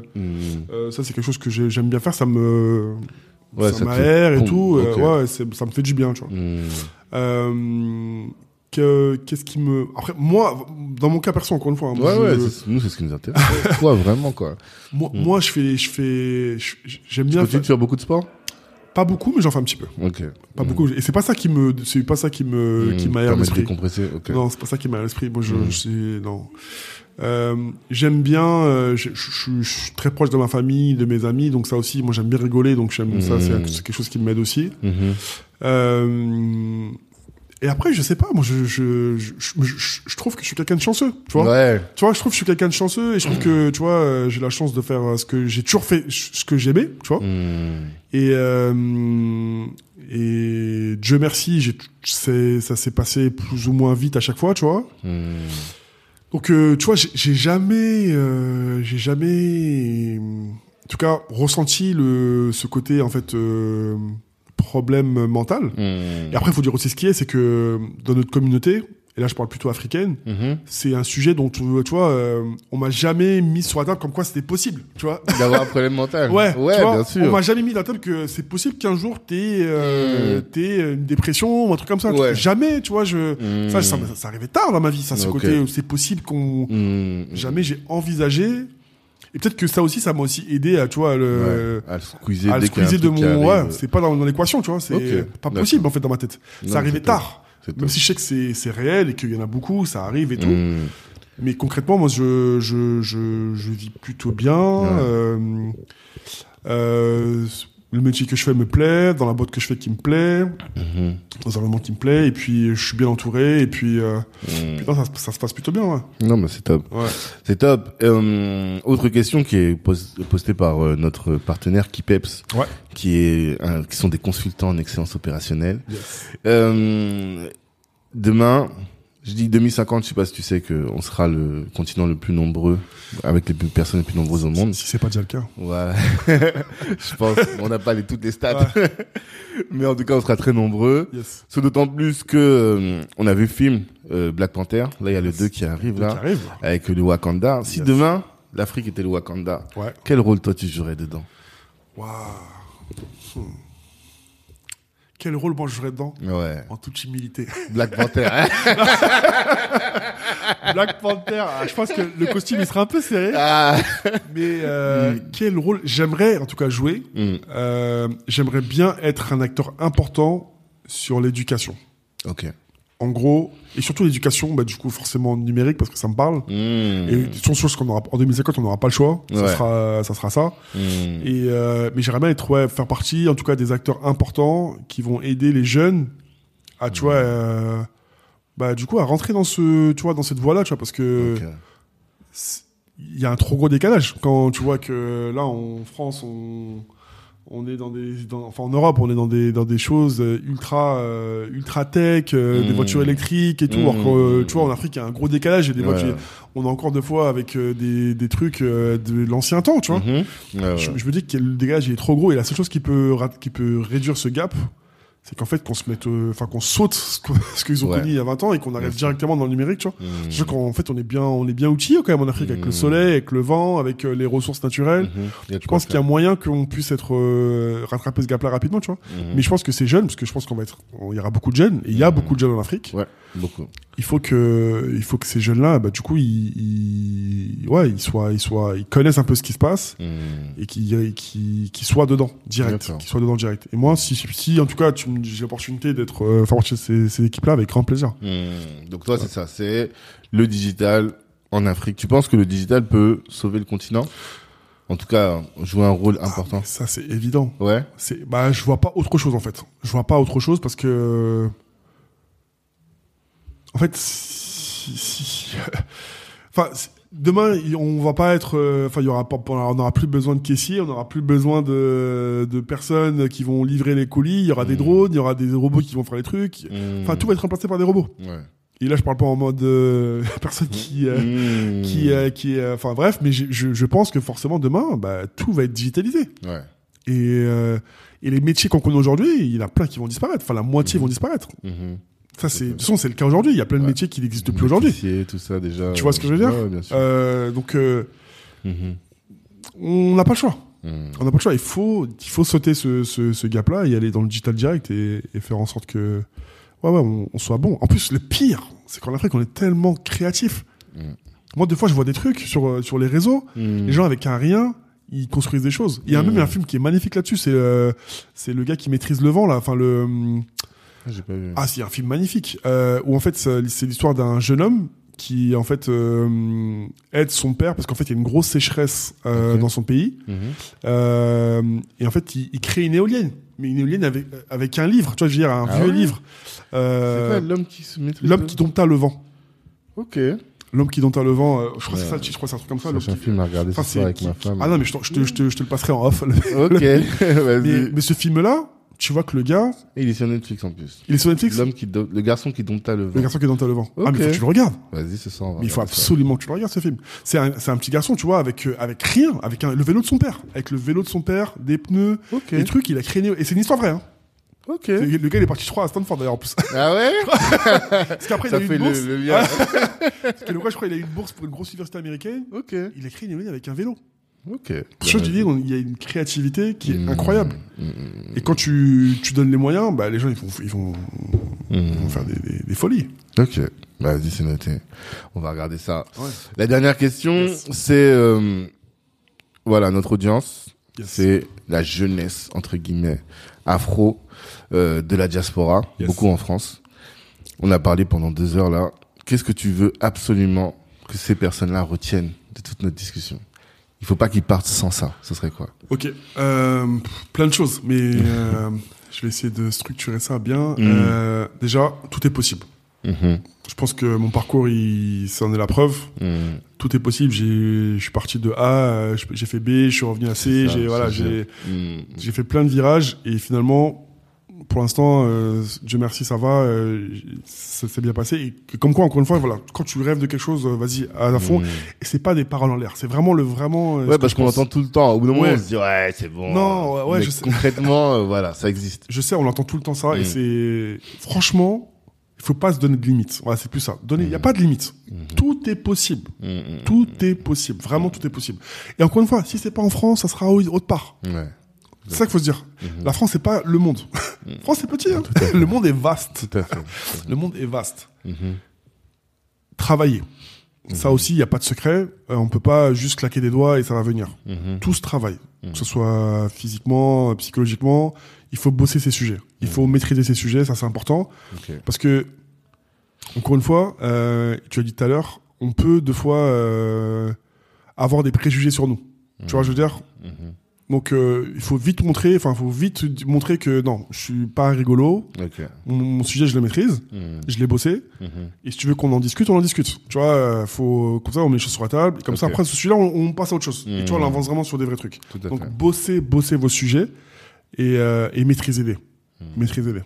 euh, ça, c'est quelque chose que j'ai- j'aime bien faire. Ça me, Ouais, ça, m'aère et tout. ouais, ça me fait du bien, tu vois. Que, qu'est-ce qui me, après, moi, dans mon cas perso, encore une fois, hein, Ouais, ouais, nous, c'est ce qui nous intéresse. (laughs) Toi, vraiment, quoi. moi, moi, je fais, je fais, j'aime Tu bien de faire beaucoup de sport? Pas beaucoup, mais j'en fais un petit peu. Ok. Pas beaucoup. Et c'est pas ça qui me, c'est pas ça qui me, qui m'aère l'esprit. décompresser, ok. Non, c'est pas ça qui m'a à l'esprit. Moi, je, non. Euh, j'aime bien. euh, je, je- je- je suis très proche de ma famille, de mes amis, donc ça aussi, moi, j'aime bien rigoler, donc j'aime ça. C'est quelque chose qui m'aide aussi. Euh, et après, je sais pas. Moi, je, je, je, je, trouve que je suis quelqu'un de chanceux. Tu vois. Ouais. Tu vois, je trouve que je suis quelqu'un de chanceux et je trouve que, tu vois, euh, j'ai la chance de faire euh, ce que j'ai toujours fait, ce que j'aimais, tu vois. Mhm. Et euh, et Dieu merci, ça s'est passé plus ou moins vite à chaque fois, tu vois. Mhm. Donc, euh, tu vois, j'ai j'ai jamais, euh, j'ai jamais, en tout cas, ressenti le, ce côté en fait euh, problème mental. Mhm. Et après, il faut dire aussi ce qui est, c'est que dans notre communauté, et là je parle plutôt africaine, Mhm. c'est un sujet dont tu tu vois, euh, on m'a jamais mis sur la table comme quoi c'était possible, tu vois. D'avoir un problème mental. Ouais, ouais tu vois, bien On sûr. m'a jamais mis dans la table que c'est possible qu'un jour t'aies euh, Mm. t'aies une dépression ou un truc comme ça. Ouais. Jamais, tu vois. Je ça, ça, ça arrivait tard dans ma vie. Ça, ce côté c'est possible qu'on jamais j'ai envisagé. Et peut-être que ça aussi, ça m'a aussi aidé à, tu vois, le, Ouais. À le squeezer, à le de mon. Ouais, c'est pas dans, dans l'équation, tu vois. C'est pas possible en fait dans ma tête. Non, ça arrivait tard. Même si je sais que c'est réel et qu'il y en a beaucoup, ça arrive et tout. Mhm. Mais concrètement, moi, je, je, je, je vis plutôt bien. Euh, euh, le métier que je fais me plaît, dans la boîte que je fais qui me plaît, Mhm. dans un environnement qui me plaît, et puis je suis bien entouré, et puis, euh, Mhm. ça, se- ça se passe plutôt bien. Ouais. Non, mais c'est top. Ouais. C'est top. Euh, autre question qui est pos- postée par euh, notre partenaire Kipeps, Ouais. qui est un- qui sont des consultants en excellence opérationnelle. Euh, demain, Je dis 2050, je sais pas si tu sais que on sera le continent le plus nombreux, avec les plus- personnes les plus nombreuses au monde. Si c'est pas déjà le cas. Ouais. (laughs) je pense, on n'a pas les, toutes les stats. (laughs) Mais en tout cas, on sera très nombreux. Yes. C'est d'autant plus que euh, on a vu le film euh, Black Panther. Là, il y a le 2 qui arrive Qui là, arrive. avec le Wakanda. Si Yes. demain l'Afrique était le Wakanda, Ouais. quel rôle toi tu jouerais dedans? Waouh. Hmm. Quel rôle moi je jouerais dedans Ouais. En toute humilité. (laughs) Black Panther. hein (laughs) Black Panther, ah, je pense que le costume il serait un peu serré. ah. Mais euh, quel rôle j'aimerais en tout cas jouer Hmm. euh, J'aimerais bien être un acteur important sur l'éducation. Ok. En gros, et surtout l'éducation, bah, du coup forcément numérique parce que ça me parle. Hmm. Et sont choses qu'on aura en 2050 on n'aura pas le choix. Ça sera ça sera ça. Hmm. Et euh, mais j'aimerais bien être ouais, faire partie en tout cas des acteurs importants qui vont aider les jeunes à tu vois euh, bah du coup à rentrer dans ce tu vois dans cette voie là tu vois parce que il y a un trop gros décalage quand tu vois que là en France on on est dans des dans- enfin en Europe on est dans des dans des choses euh, ultra euh, ultra tech euh, des Mm. voitures électriques et tout alors que euh, tu vois en Afrique il y a un gros décalage et des Ouais. voitures on a encore deux fois avec euh, des des trucs euh, de l'ancien temps tu vois ouais. je, je me dis que le il est trop gros et la seule chose qui peut qui peut réduire ce gap c'est qu'en fait qu'on se mette euh, enfin qu'on saute ce qu'ils (laughs) ont Ouais. connu il y a 20 ans et qu'on arrive directement dans le numérique tu vois Hmm. Sachant qu'en fait, on est bien, on est bien outillé quand même en Afrique avec le soleil, avec le vent, avec euh, les ressources naturelles. De Je pense qu'il y a moyen qu'on puisse être euh, rattraper ce gap-là rapidement, tu vois. Mhm. Mais je pense que c'est jeune, parce que je pense qu'on va être, il y aura beaucoup de jeunes, et il y a beaucoup de jeunes en Afrique. Ouais, beaucoup. Il faut que, il faut que ces jeunes-là, bah, du coup, ils, ils- ouais, ils soient, ils soient, ils connaissent un peu ce qui se passe et qu'ils, qu'ils, qu'ils soient dedans direct, qu'ils soient dedans direct. Et moi, si, si en tout cas, tu j'ai l'opportunité d'être, euh, de ces, ces équipes-là, avec grand plaisir. Hmm. Donc toi, c'est ça, c'est le digital en Afrique. Tu penses que le digital peut sauver le continent? En tout cas, jouer un rôle important. Ah, Ça, c'est évident. Ouais. C'est bah je vois pas autre chose en fait. Je vois pas autre chose parce que en fait si, si- (laughs) enfin si- demain on va pas être euh, enfin il y aura pas on aura plus besoin de caissiers, on aura plus besoin de de personnes qui vont livrer les colis, il y aura des Mm. drones, il y aura des robots qui vont faire les trucs. Hmm. Enfin tout va être remplacé par des robots. Ouais. Et là je parle pas en mode euh, (laughs) personne qui euh, Hmm. qui euh, qui enfin bref, mais je, pense que forcément demain bah tout va être digitalisé. Ouais. Et, et les métiers qu'on connaît aujourd'hui, il y en a plein qui vont disparaître. Enfin, la moitié vont disparaître. Ça, c'est, de toute façon, c'est le cas aujourd'hui. Il y a plein de Ouais. métiers qui n'existent plus aujourd'hui. Tout ça déjà. Tu vois ce que je veux dire Ouais, bien sûr. Euh, donc, euh, Mhm. on n'a pas le choix. Hmm. On n'a pas le choix. Il faut, il faut sauter ce, ce, ce gap-là et aller dans le digital direct et, et faire en sorte que, ouais, ouais, on, on soit bon. En plus, le pire, c'est qu'en Afrique, on est tellement créatif. Mhm. Moi, des fois, je vois des trucs sur, euh, sur les réseaux. Hmm. Les gens avec un rien, ils construisent des choses. Il y a même un film qui est magnifique là-dessus. C'est euh, c'est le gars qui maîtrise le vent là. Enfin le J'ai pas vu. ah c'est un film magnifique euh, où en fait c'est l'histoire d'un jeune homme qui en fait euh, aide son père parce qu'en fait il y a une grosse sécheresse euh, dans son pays Mhm. euh, et en fait il, il crée une éolienne mais une éolienne avec avec un livre tu vois je veux dire un Ah vieux ouais livre C'est euh, quoi l'homme qui se maîtrise l'homme le- qui dompta le vent Ok. l'homme qui dompta le vent euh, je crois que c'est ça le titre je crois que c'est un truc comme ça C'est un qui- film à regarder Enfin, ce soir avec qui- ma femme. ah non mais je, te- je, te, je, te, je te le passerai en off Ok. mais, (laughs) Vas-y. mais ce film là tu vois que le gars Et il est sur Netflix en plus. il est sur Netflix L'homme qui do- le garçon qui dompta le vent. le garçon qui dompta le vent ah mais faut que tu le regardes Vas-y, ce soir. on va Mais il faut ça. absolument que tu le regardes ce film. C'est un, c'est un petit garçon, tu vois, avec euh, avec rien, avec un, le vélo de son père, avec le vélo de son père, des pneus, Ok. des trucs. Il a créé une- et c'est une histoire vraie. Hein. Ok. Le, le gars il est parti, je crois, à Stanford d'ailleurs en plus. Ah ouais (laughs) Parce qu'après il Ça a eu fait une le, bourse. le lien. (laughs) Parce que le gars, je crois, il a eu une bourse pour une grosse université américaine. ok. Il a créé une avec un vélo. Ok. Pour ça, je te dis, il y a une créativité qui est Mmh. incroyable. Mmh. Et quand tu, tu donnes les moyens, bah, les gens ils vont, ils vont, ils vont faire des, des, des folies. Ok. Vas-y, c'est noté. On va regarder ça. Ouais. La dernière question, Yes. c'est euh, voilà notre audience, Yes. c'est la jeunesse entre guillemets afro euh, de la diaspora, Yes. beaucoup en France. On a parlé pendant deux heures là. Qu'est-ce que tu veux absolument que ces personnes-là retiennent de toute notre discussion Il faut pas qu'ils partent sans ça. Ce serait quoi? Ok, euh, plein de choses, mais (laughs) euh, je vais essayer de structurer ça bien. Mm. Euh, déjà, tout est possible. Mhm. Je pense que mon parcours, il, ça en est la preuve. Mhm. Tout est possible. J'ai, je suis parti de A, euh, j'ai fait B, je suis revenu à C. J'ai voilà, Mhm. j'ai fait plein de virages et finalement, pour l'instant, euh, Dieu merci, ça va, euh, ça s'est bien passé. Et que- comme quoi, encore une fois, voilà, quand tu rêves de quelque chose, vas-y à fond. Mmh. Et c'est pas des paroles en l'air, c'est vraiment le vraiment. euh, Ouais, parce qu'on l'entend tout le temps. Au bout d'un moment, Ouais. on se dit, ouais, c'est bon. Non, ouais, ouais, Mais je sais. concrètement, euh, voilà, ça existe. Je sais, on entend tout le temps ça, et c'est franchement, il faut pas se donner de limites. Voilà, c'est plus ça. Donner, il y a pas de limite. Tout est possible. Tout est possible. Vraiment, tout est possible. Et encore une fois, si c'est pas en France, ça sera au- autre part. Ouais. C'est ça qu'il faut se dire. Mhm. La France, c'est pas le monde. La (laughs) France, c'est petit. Hein. Le monde est vaste. Tout à fait. Le monde est vaste. Mhm. Travailler. Ça aussi, il n'y a pas de secret. Euh, on peut pas juste claquer des doigts et ça va venir. Mhm. Tout se travaille. Que ce soit physiquement, psychologiquement. Il faut bosser ces sujets. Il faut maîtriser ces sujets. Ça, c'est important. Parce que, encore une fois, euh, tu as dit tout à l'heure, on peut deux fois euh, avoir des préjugés sur nous. Tu vois, je veux dire? Mhm. Donc, euh, il faut vite montrer, enfin, faut vite montrer que non, je suis pas rigolo. Mon, mon sujet, je le maîtrise. Mhm. Je l'ai bossé. Mhm. Et si tu veux qu'on en discute, on en discute. Tu vois, euh, faut comme ça, on met les choses sur la table. Et comme ça, Ok. après, ce sujet-là, on, on passe à autre chose. Et tu vois, on Mhm. avance vraiment sur des vrais trucs. Donc, bossez, bossez vos sujets et, euh, et maîtrisez-les. Mhm. Maîtrisez-les.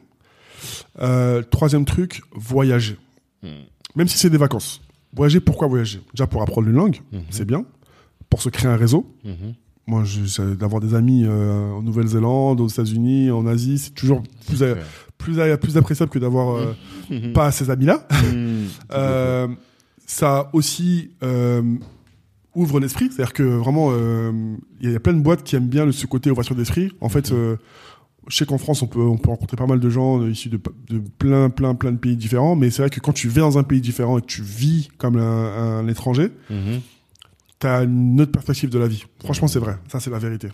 Euh, troisième truc, voyager. Mhm. Même si c'est des vacances. Voyager, pourquoi voyager? Déjà pour apprendre une langue, Mhm. c'est bien. Pour se créer un réseau. Mhm. Moi, d'avoir des amis euh, en Nouvelle-Zélande, aux États-Unis, en Asie, c'est toujours plus, plus, a- plus appréciable que d'avoir euh, Mhm. pas ces amis-là. Mhm. (laughs) Euh, ça aussi euh, ouvre l'esprit, c'est-à-dire que vraiment, euh, il y a plein de boîtes qui aiment bien ce côté ouverture d'esprit. En fait, euh, je sais qu'en France, on peut, on peut rencontrer pas mal de gens issus de, de plein, plein, plein de pays différents, mais c'est vrai que quand tu viens dans un pays différent et que tu vis comme un, un étranger, Mhm. T'as une autre perspective de la vie. Franchement, c'est vrai. Ça, c'est la vérité.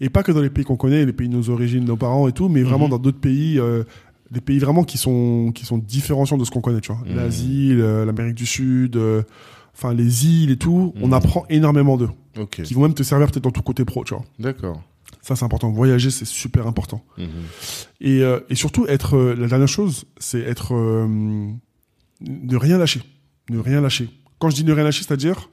Et pas que dans les pays qu'on connaît, les pays de nos origines, nos parents et tout, mais vraiment Mhm. dans d'autres pays, euh, des pays vraiment qui sont qui sont différenciants de ce qu'on connaît, tu vois. Mhm. L'Asie, l'Amérique du Sud, euh, enfin les îles et tout, on Mhm. apprend énormément d'eux, Ok. qui vont même te servir peut-être dans tout côté pro, tu vois. D'accord. Ça, c'est important. Voyager, c'est super important. Et, euh, et surtout, être euh, la dernière chose, c'est être ne rien lâcher, ne rien lâcher. Quand je dis ne rien lâcher, c'est-à-dire,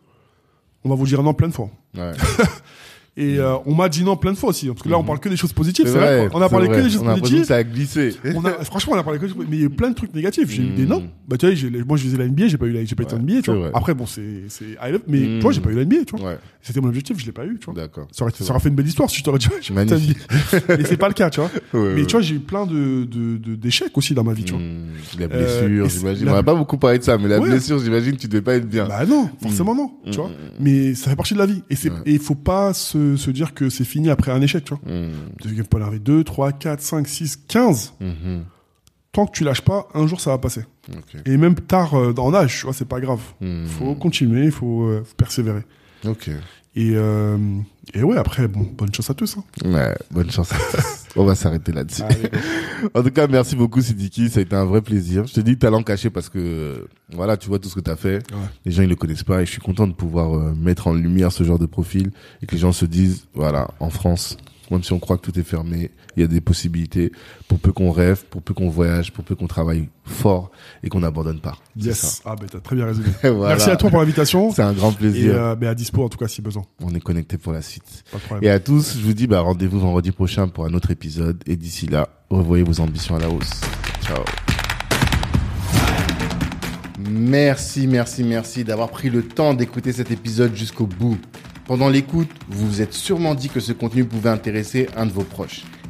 on va vous dire non plein de fois. Ouais. (laughs) Et euh, on m'a dit non plein de fois aussi, hein, parce que là, on Mhm. parle que des choses positives. C'est vrai. vrai, On a parlé vrai. que des choses On a positives. ça a glissé. On a, franchement, on a parlé que des choses, mais il y a eu plein de trucs négatifs. J'ai eu des Mhm. non. Bah, tu vois, moi, je faisais la NBA, j'ai pas eu la, j'ai pas été en Ouais, NBA, tu vois. vrai. Après, bon, c'est, c'est mais vois, j'ai pas eu la NBA, tu vois. Ouais. C'était mon objectif, je l'ai pas eu, tu vois. D'accord. Ça aurait, ça aurait fait une belle histoire si je t'aurais dit, Magnifique. (laughs) Mais c'est pas le cas, tu vois. (laughs) Ouais, Mais tu vois, j'ai eu plein de, d'échecs aussi dans ma vie, tu vois. La Euh, blessure, j'imagine. On n'a pas beaucoup parlé de ça, mais la blessure, j'imagine, tu devais pas être bien. Bah non, forcément non, tu vois. Mais ça fait partie de la vie. Et c'est, et il faut pas se, se dire que c'est fini après un échec, tu vois. Tu peux en arriver 2, 3, 4, 5, 6, 15. Mhm. Tant que tu lâches pas, un jour ça va passer. Et même tard euh, en âge, tu vois, c'est pas grave. Mhm. Faut continuer, il faut, euh, faut persévérer. Ok. Et, euh, et ouais, après, bon, bonne chance à tous. Hein. Ouais, bonne chance. (laughs) On va s'arrêter là-dessus. (laughs) En tout cas, merci beaucoup, Sidiki. Ça a été un vrai plaisir. Je te dis talent caché parce que, voilà, tu vois tout ce que tu as fait. Ouais. Les gens, ils le connaissent pas et je suis content de pouvoir euh, mettre en lumière ce genre de profil et que les gens se disent, voilà, en France, même si on croit que tout est fermé, il y a des possibilités pour peu qu'on rêve, pour peu qu'on voyage, pour peu qu'on travaille fort et qu'on n'abandonne pas. Yes. Ah, ben, t'as très bien résumé. Voilà. (laughs) Merci à toi pour l'invitation. C'est un grand Et plaisir. euh, ben, à dispo, en tout cas, si besoin. On est connecté pour la suite. Pas de problème. Et à tous, je vous dis bah, rendez-vous vendredi prochain pour un autre épisode. Et d'ici là, revoyez vos ambitions à la hausse. Ciao. Merci, merci, merci d'avoir pris le temps d'écouter cet épisode jusqu'au bout. Pendant l'écoute, vous vous êtes sûrement dit que ce contenu pouvait intéresser un de vos proches.